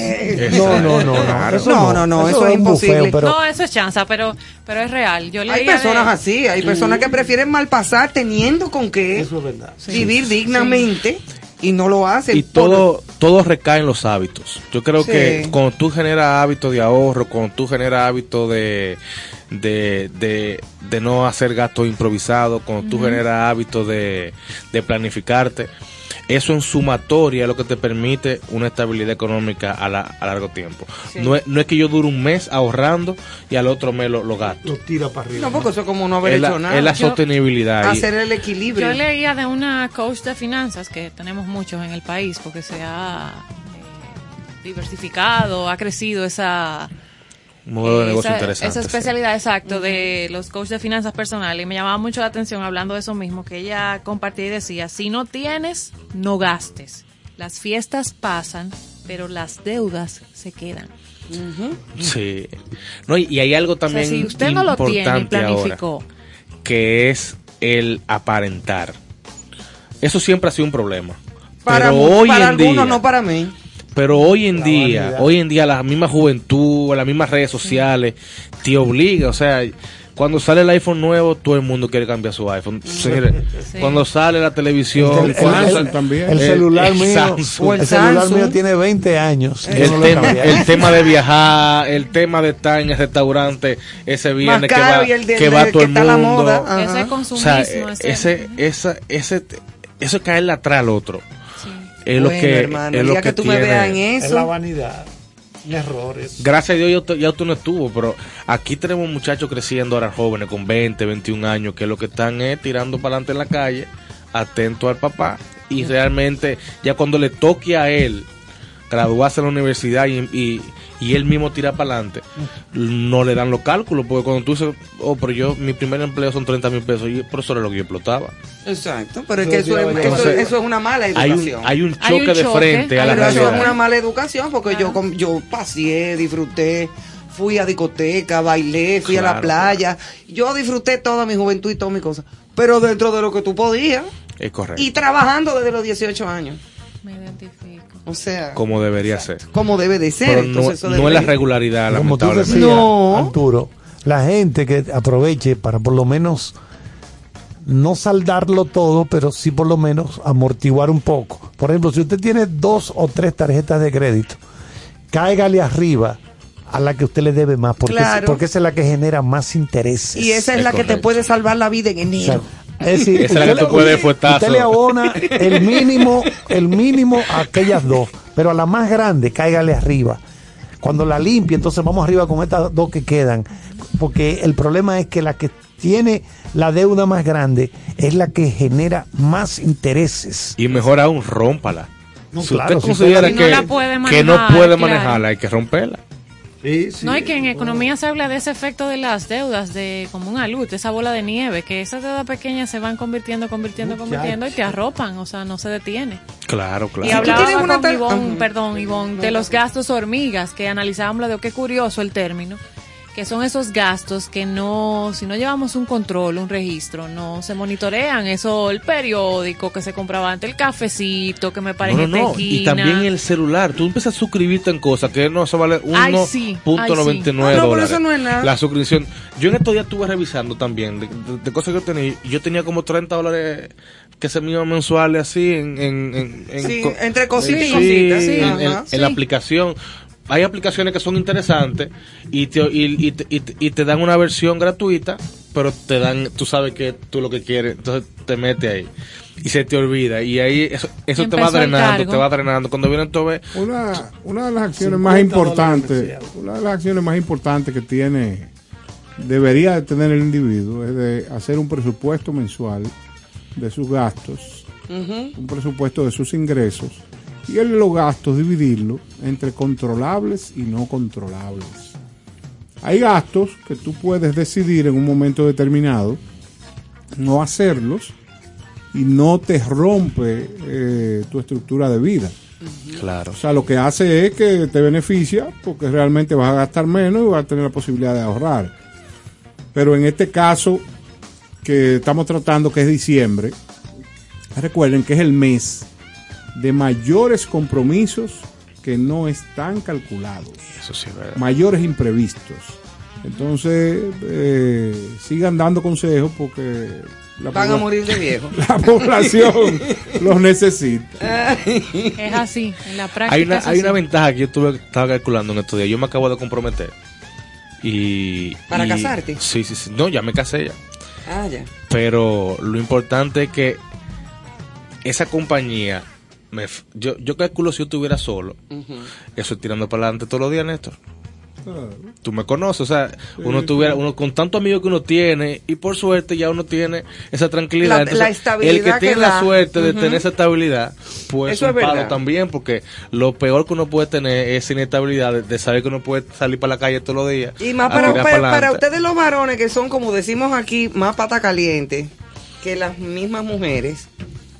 No, no, no, no. Eso No, no, no, eso es bufeo, imposible. pero- no, eso es chanza, pero, pero es real. Yo Hay personas de- así, hay personas que prefieren malpasar teniendo con qué vivir dignamente y no lo hacen. Y por- todo, todo recae en los hábitos. Yo creo Sí. que cuando tú generas hábitos de ahorro, cuando tú generas hábitos de, de, de, de no hacer gastos improvisados, cuando tú Ujú. generas hábitos de, de planificarte, eso en sumatoria es lo que te permite una estabilidad económica a, la- a largo tiempo. Sí. No, es, no es que yo dure un mes ahorrando y al otro mes lo, lo gasto. Lo tira para arriba. No, porque eso es como no haber es la, hecho nada. es la Yo- sostenibilidad. Hacer el equilibrio. Yo leía de una coach de finanzas que tenemos muchos en el país porque se ha eh, diversificado, ha crecido esa modelo de negocio esa, interesante. esa sí. especialidad exacto de los coaches de finanzas personales y me llamaba mucho la atención hablando de eso mismo que ella compartía y decía si no tienes no gastes las fiestas pasan pero las deudas se quedan Sí. No, y, y hay algo o sea, también si usted no lo tiene y importante ahora, planificó que es el aparentar. Eso siempre ha sido un problema. para pero hoy para en algunos, día, no para mí. Pero hoy en día, vanidad. hoy en día la misma juventud, las mismas redes sociales te obliga, o sea, cuando sale el iPhone nuevo, todo el mundo quiere cambiar su iPhone. Sí. Cuando sale la televisión, El, el- celular el mío, Samsung. el celular mío tiene 20 años. El no tema, cambiado. el tema de viajar, el tema de estar en el restaurante ese viernes que va, y el de- que va del todo que el la mundo. moda. Ajá. ese O consumismo sea, ese- ese, esa, ese, eso es caerle atrás al otro. Es lo que, hermano, es lo que, que tú me tiene- veas en eso. Es la vanidad. Errores. Gracias a Dios ya ya usted no estuvo, pero aquí tenemos muchachos creciendo ahora jóvenes con 20, 21 años que lo que están es tirando para adelante en la calle, atento al papá y realmente ya cuando le toque a él graduarse en la universidad y, y, y él mismo tira para adelante, no le dan los cálculos, porque cuando tú dices, oh, pero yo, mi primer empleo son 30 mil pesos, y por eso era lo que yo explotaba. Exacto, pero es que eso es, eso, eso es una mala hay un- educación. hay un Hay un choque de choque, frente a la Pero Eso realidad. es una mala educación porque yo, yo paseé, disfruté, fui a discoteca, bailé, fui a la Claro. playa. Yo disfruté toda mi juventud y todas mis cosas. Pero dentro de lo que tú podías Es correcto. y trabajando desde los 18 años. me identifico O sea, como debería ser. como debe de ser. Pero Entonces, no, eso no es la regularidad, Como tú lamentablemente. decías, Arturo, la gente que aproveche para por lo menos no saldarlo todo, pero sí por lo menos amortiguar un poco. Por ejemplo, si usted tiene dos o tres tarjetas de crédito, cáigale arriba a la que usted le debe más, porque, Claro. porque esa es la que genera más intereses. Y esa es, la que te puede salvar la vida en enero. Es decir, Esa es la que usted tú le- puedes fuetazo. Usted le abona el mínimo, el mínimo a aquellas dos, pero a la más grande cáigale arriba. Cuando la limpie, entonces vamos arriba con estas dos que quedan, porque el problema es que la que tiene la deuda más grande es la que genera más intereses. Y mejor aún, rómpala. No, si claro, usted si considera usted- que, Si no la puede que no manejar, puede claro. manejarla, hay que romperla. No, hay que en economía se habla de ese efecto de las deudas, de como una luz, esa bola de nieve, que esas deudas pequeñas se van convirtiendo, convirtiendo, convirtiendo y te arropan, o sea, no se detiene. Claro, claro. Y hablaba una con Ivonne, perdón, Ivonne, de los gastos hormigas, que analizábamos, de qué curioso el término, que son esos gastos que no, si no llevamos un control, un registro, no se monitorean, eso, el periódico que se compraba antes, el cafecito que me parece No, no, no. Y también el celular. Tú empiezas a suscribirte en cosas que no se vale Ay, sí, ay, 1.99 sí. Ah, no, pero dólares. eso no es nada. La suscripción. Yo en estos días estuve revisando también de, de- de cosas que yo tenía. Yo tenía como 30 dólares que se me iban mensuales así en... en, en, en Sí, entre cositas y sí, cositas, sí, en, ajá. en- en Sí. la aplicación. Hay aplicaciones que son interesantes y te, y, y te- y te- y te dan una versión gratuita, pero te dan, tú sabes que tú lo que quieres, entonces te metes ahí y se te olvida. Y ahí eso, eso te va drenando, te va drenando. Cuando vienen todo ve- Una, una de las acciones 50 más importantes, una de las acciones más importantes que tiene, debería de tener el individuo es de hacer un presupuesto mensual de sus gastos, un presupuesto de sus ingresos y el de los gastos dividirlo entre controlables y no controlables. Hay gastos que tú puedes decidir en un momento determinado no hacerlos y no te rompe eh, tu estructura de vida. Claro. O sea, lo que hace es que te beneficia porque realmente vas a gastar menos y vas a tener la posibilidad de ahorrar. Pero en este caso que estamos tratando, que es diciembre, recuerden que es el mes de mayores compromisos que no están calculados, Eso sí, es verdad. mayores imprevistos. Entonces, eh, sigan dando consejos porque la Van a morir de viejo. La población los necesita. Es así, en la práctica. Hay una, es hay así. una ventaja que yo tuve, estaba calculando en estos días. Yo me acabo de comprometer. Y, ¿Para y- casarte? Sí, sí, sí. No, ya me casé ya. Ah, ya. Pero lo importante es que esa compañía, me, yo, yo calculo si yo estuviera solo, eso es tirando para adelante todos los días, Néstor. Tú me conoces, o sea, uno Sí, tuviera, uno con tantos amigos que uno tiene, y por suerte ya uno tiene esa tranquilidad. La- Entonces, la estabilidad el que que tiene da. la suerte de tener esa estabilidad, pues Eso es palo verdad. también, porque lo peor que uno puede tener es inestabilidad de, de saber que uno puede salir para la calle todos los días. Y más para, para, para pa'lante. ustedes los varones que son, como decimos aquí, más pata caliente que las mismas mujeres.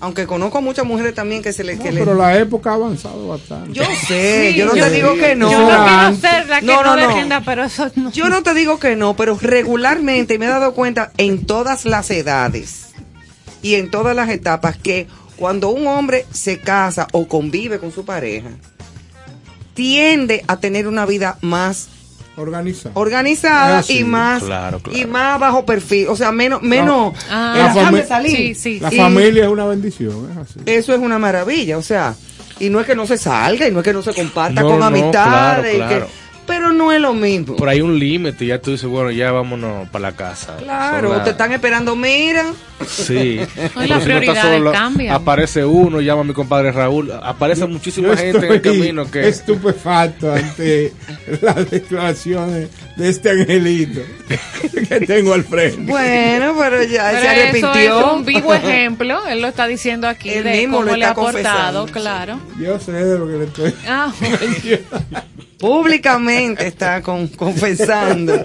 Aunque conozco muchas mujeres también que se les... que les- Pero la época ha avanzado bastante. Yo sé, Sí, yo no yo- te digo que no. Yo no quiero ser la que no, defienda, pero eso no. Yo no te digo que no, pero regularmente me he dado cuenta en todas las edades y en todas las etapas que cuando un hombre se casa o convive con su pareja, tiende a tener una vida más organizada, organizada Ah, sí. y más Claro, claro. y más bajo perfil, o sea, menos menos Ah. La déjame fami- salir. La Y familia es una bendición, es así. Eso es una maravilla, o sea, y no es que no se salga y no es que no se comparta No, con no, amistades, y claro, claro. que- pero no es lo mismo. Por ahí un límite, ya tú dices, bueno, ya vámonos para la casa. Claro, te están esperando, mira. Sí. Pero las si no cambian. Aparece uno, llama a mi compadre Raúl. Aparece muchísima Yo gente en el camino que. estupefacto ante las declaraciones de este angelito que tengo al frente. Bueno, pero ya Pero se arrepintió. Eso es un vivo ejemplo, él lo está diciendo aquí Él de mismo cómo lo le ha aportado, claro. Yo sé de lo que le estoy. Ah, Públicamente está con- confesando.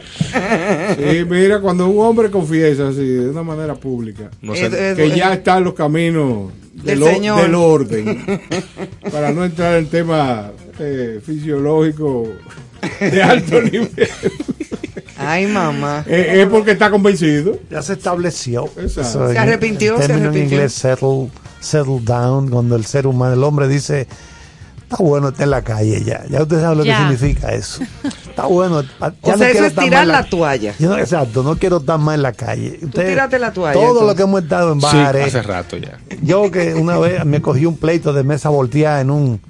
Sí, mira, cuando un hombre confiesa así, de una manera pública, No sé. Es- que es- ya está en los caminos Del Señor. del orden, para no entrar en tema eh, fisiológico de alto nivel, Ay, mamá. eh, es porque está convencido. Ya se estableció. Exacto. Se arrepintió, en se término arrepintió. en inglés, settle, settle down, cuando el ser humano, el hombre dice, Está bueno estar en la calle ya. Ya usted sabe lo Ya. que significa eso. Está bueno. Ya O no sea, eso es estar tirar en la toalla. Yo no- exacto, no quiero estar más en la calle. Usted, tírate la toalla, Todo lo entonces. que hemos estado en Sí, bares. hace rato ya. Yo que una vez me cogí un pleito de mesa volteada en un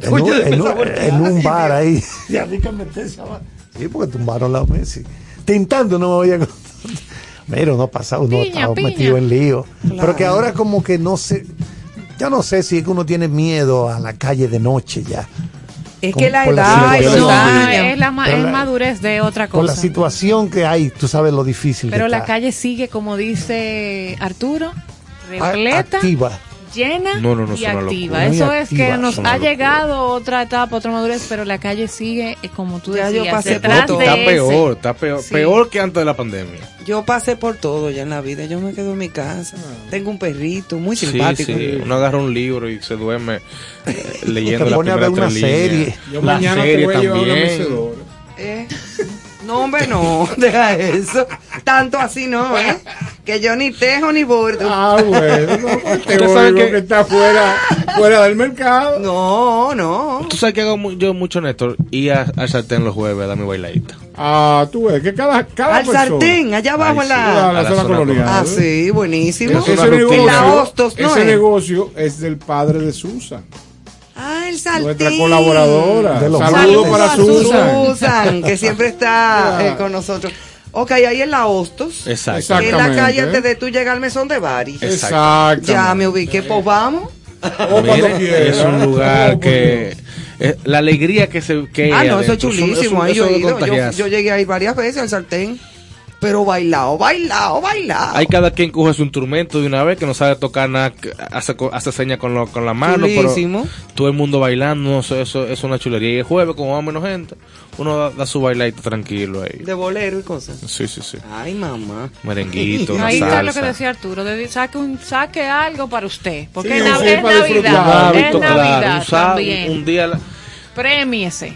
en un, en un- en un bar ahí. Y a mí que meterse abajo. Sí, porque tumbaron la mesa. Tintando no me voy a Mira, uno ha pasado, uno ha Piña, estado metido en lío. Pero que ahora como que no sé, yo no sé si es que uno tiene miedo a la calle de noche ya. Es Con- que la edad No, es la ma- es madurez de otra Con la cosa. situación que hay, tú sabes lo difícil Pero que la está. calle sigue, como dice Arturo, repleta, activa. Llena No, no, no, y una activa. Eso es que nos una ha locura. llegado otra etapa, otra madurez, pero la calle sigue, eh, como tú Ya yo pasé por detrás de Está peor, está peor, Sí. peor que antes de la pandemia. Yo pasé por todo ya en la vida. Yo me quedo en mi casa. Tengo un perrito muy simpático. sí, uno agarra un libro y se duerme eh, leyendo Te la a ver una serie. Yo la mañana te serie voy a llevar una también. Eh, No, hombre, no. Deja eso. Tanto así no, ¿eh? Que yo ni tejo ni bordo. Ah, bueno. no, pues te sabe que- que está fuera, fuera del mercado. No, no. Tú sabes que hago yo mucho, Néstor, ir a- al sartén los jueves a dar mi bailadita. Ah, tú ves que cada, cada Al persona- sartén, allá abajo Ay, en sí, la... a la zona colonial. Ah, sí, buenísimo. Ese, negocio, Hostos, ¿no ese es? negocio es del padre de Susan, el sartén. nuestra colaboradora. Saludos para Susan. Susan, que siempre está eh, con nosotros. Ok, ahí en la Hostos. Exacto. En la calle antes de tú llegar al mesón de Bari. Exacto. Ya me ubiqué, pues vamos. Mire, es un lugar que eh, la alegría que se que Ah, no, eso es chulísimo. Ahí yo he ido. Yo, llegué a ir varias veces al sartén. Pero bailado, bailado, bailado. Hay cada quien coge su instrumento de una vez que no sabe tocar nada, hace, co- hace señas con, lo- con la mano, Chulísimo. pero todo el mundo bailando, no, eso, eso es una chulería. Y el jueves, como va menos gente, uno da, da su bailadito tranquilo ahí. De bolero y cosas. Sí, sí, sí. Ay, mamá. Merenguito, una Ahí está lo que decía Arturo, de- saque, un, saque algo para usted, porque Sí, es, sí, es. Navidad, es Claro, claro, Navidad un sábado, también. un día la- Premiese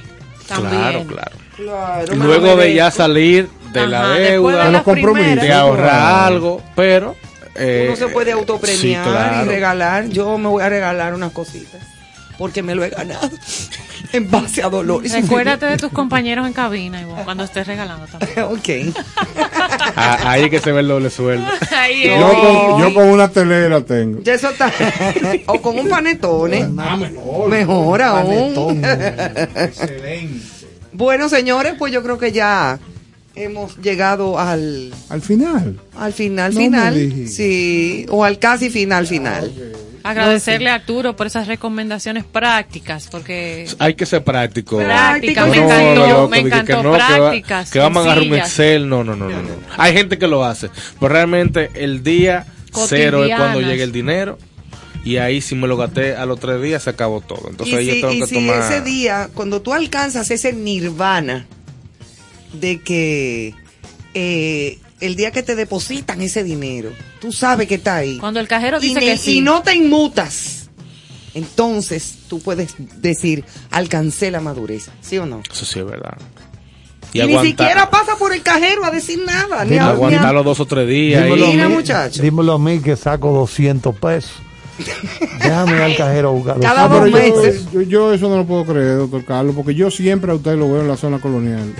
también. Claro, claro. Claro, Luego de ya salir de la Ajá, deuda, De los compromisos. de ahorrar algo, pero... eh, Uno se puede autopremiar sí, claro. y regalar. Yo me voy a regalar unas cositas. Porque me lo he ganado. en base a dolor. y Recuérdate de tus compañeros en cabina Ivonne, cuando estés regalando también. ok. Ah, ahí es que se ve el doble sueldo. Ahí Yo yo con una telera tengo. Ya eso está. o con un panetone. mejor. aún. Excelente. bueno, señores, pues yo creo que ya hemos llegado al, Al final. al final, No final. Sí, o al casi final, final. Agradecerle a Arturo por esas recomendaciones prácticas, porque Hay que ser práctico. Práctica, me No, encantó, me que no, que va- prácticas, Que, vamos a agarrar un. Excel. No, no, no, no, no. Hay gente que lo hace. Pero realmente el día cero es cuando llega el dinero. Y ahí si me lo gasté a los tres días se acabó todo. Entonces y ahí si, yo tengo y que si tomar... ese día, cuando tú alcanzas ese nirvana de que eh, el día que te depositan ese dinero, tú sabes que está ahí. Cuando el cajero dice que sí. y no te inmutas, entonces tú puedes decir, alcancé la madurez, ¿sí o no? Eso sí es verdad. Y, ni siquiera pasa por el cajero a decir nada. Ni a, ni a- aguantarlo dos o tres días. Dímelo a mí, muchacho. dímelo a mí que saco 200 pesos. Déjame ir al cajero a buscar. Cada Ah, dos yo, meses. yo, yo eso no lo puedo creer, doctor Carlos, porque yo siempre a usted lo veo en la zona colonial.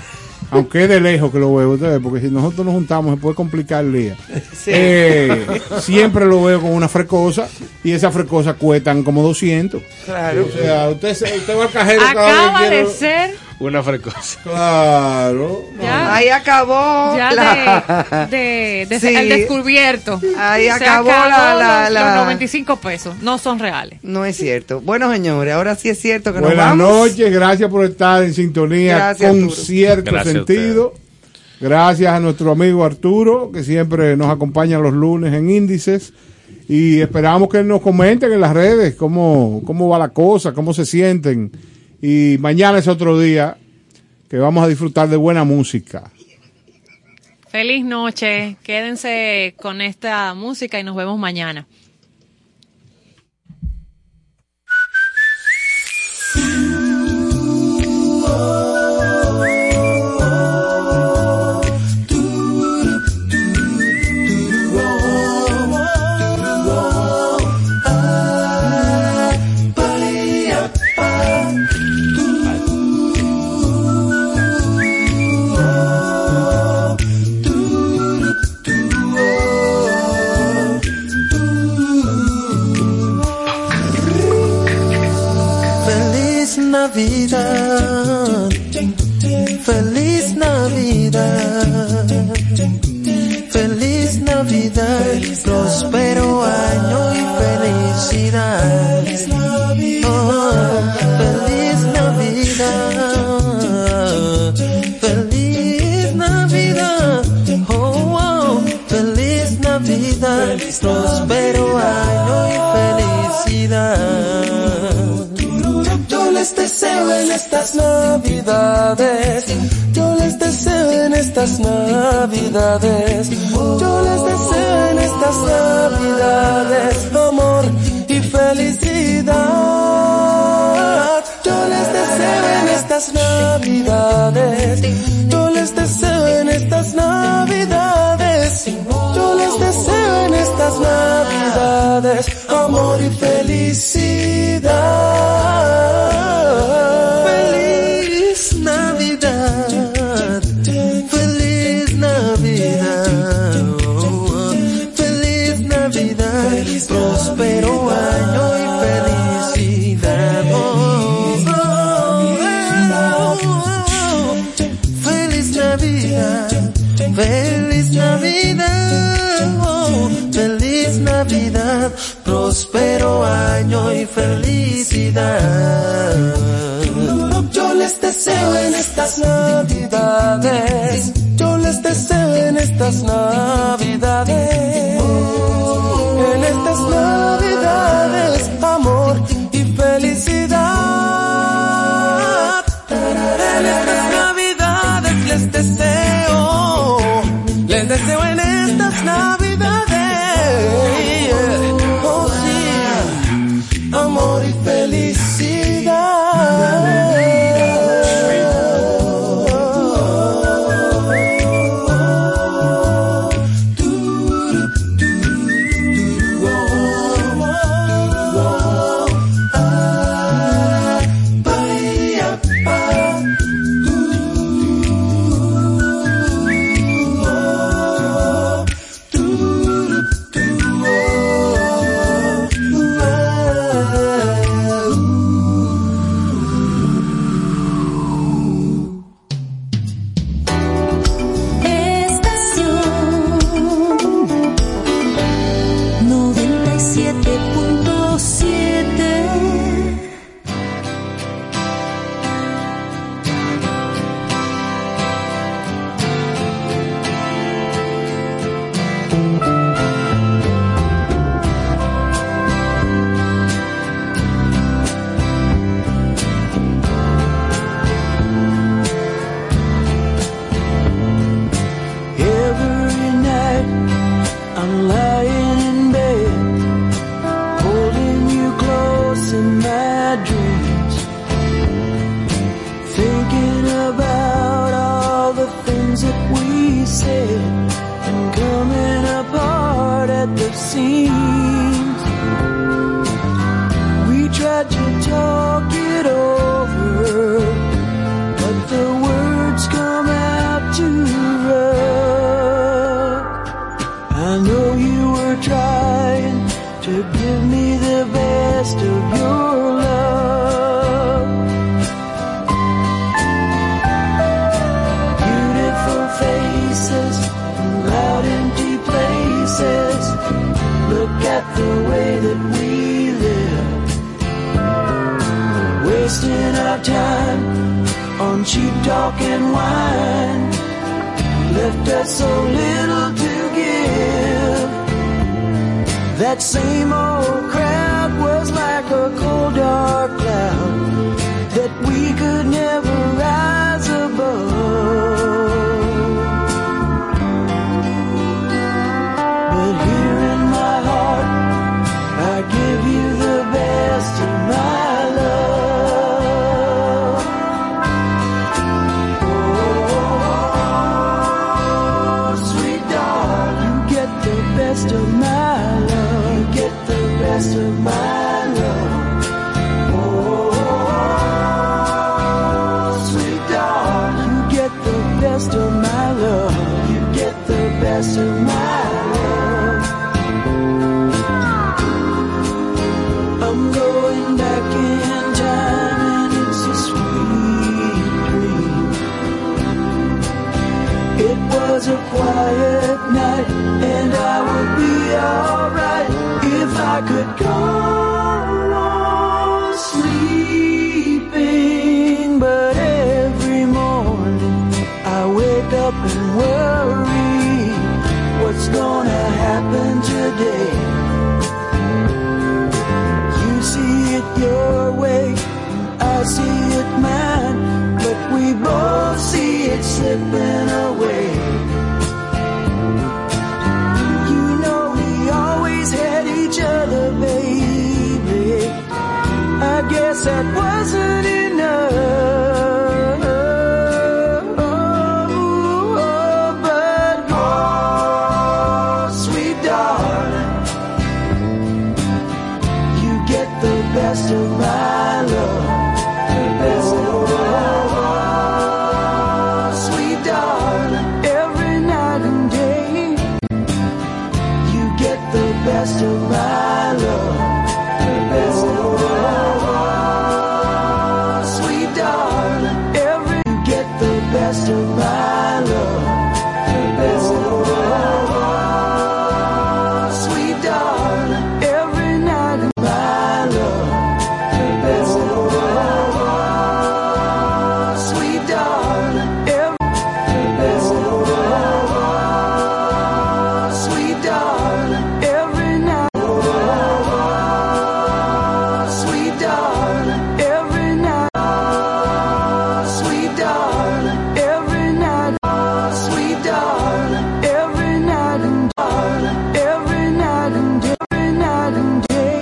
Aunque es de lejos que lo veo ustedes, porque si nosotros nos juntamos se puede complicar el día. Sí. Eh, siempre lo veo con una frecosa y esas frecosas cuestan como 200. Claro. O sea, usted, usted va al cajero cada vez de ser Una frecuencia. Claro. Ya. Ahí acabó. ya la- de, de, de Sí. el descubierto. Ahí Se acabó la- acabó la- los, la- los 95 pesos. No son reales. No es cierto. Bueno, señores, ahora sí es cierto que nos Buenas vamos. noches, gracias por estar en sintonía Gracias, con Arturo. cierto Gracias a sentido. Gracias a nuestro amigo Arturo, que siempre nos acompaña los lunes en Índices. Y esperamos que nos comenten en las redes cómo, cómo va la cosa, cómo se sienten. Y mañana es otro día que vamos a disfrutar de buena música. Feliz noche. Quédense con esta música y nos vemos mañana. Feliz Navidad, feliz Navidad, prospero año y felicidad. Oh, feliz Navidad, feliz Navidad, oh, oh feliz Navidad, prospero Yo les deseo en estas navidades. Yo les deseo en estas navidades. Yo les deseo en estas navidades amor y felicidad. Yo les deseo en estas navidades. Yo les deseo en estas navidades. Yo les deseo en estas navidades amor y felicidad. sanidad, próspero año y felicidad. Yo les deseo en estas navidades, yo les deseo en estas navidades.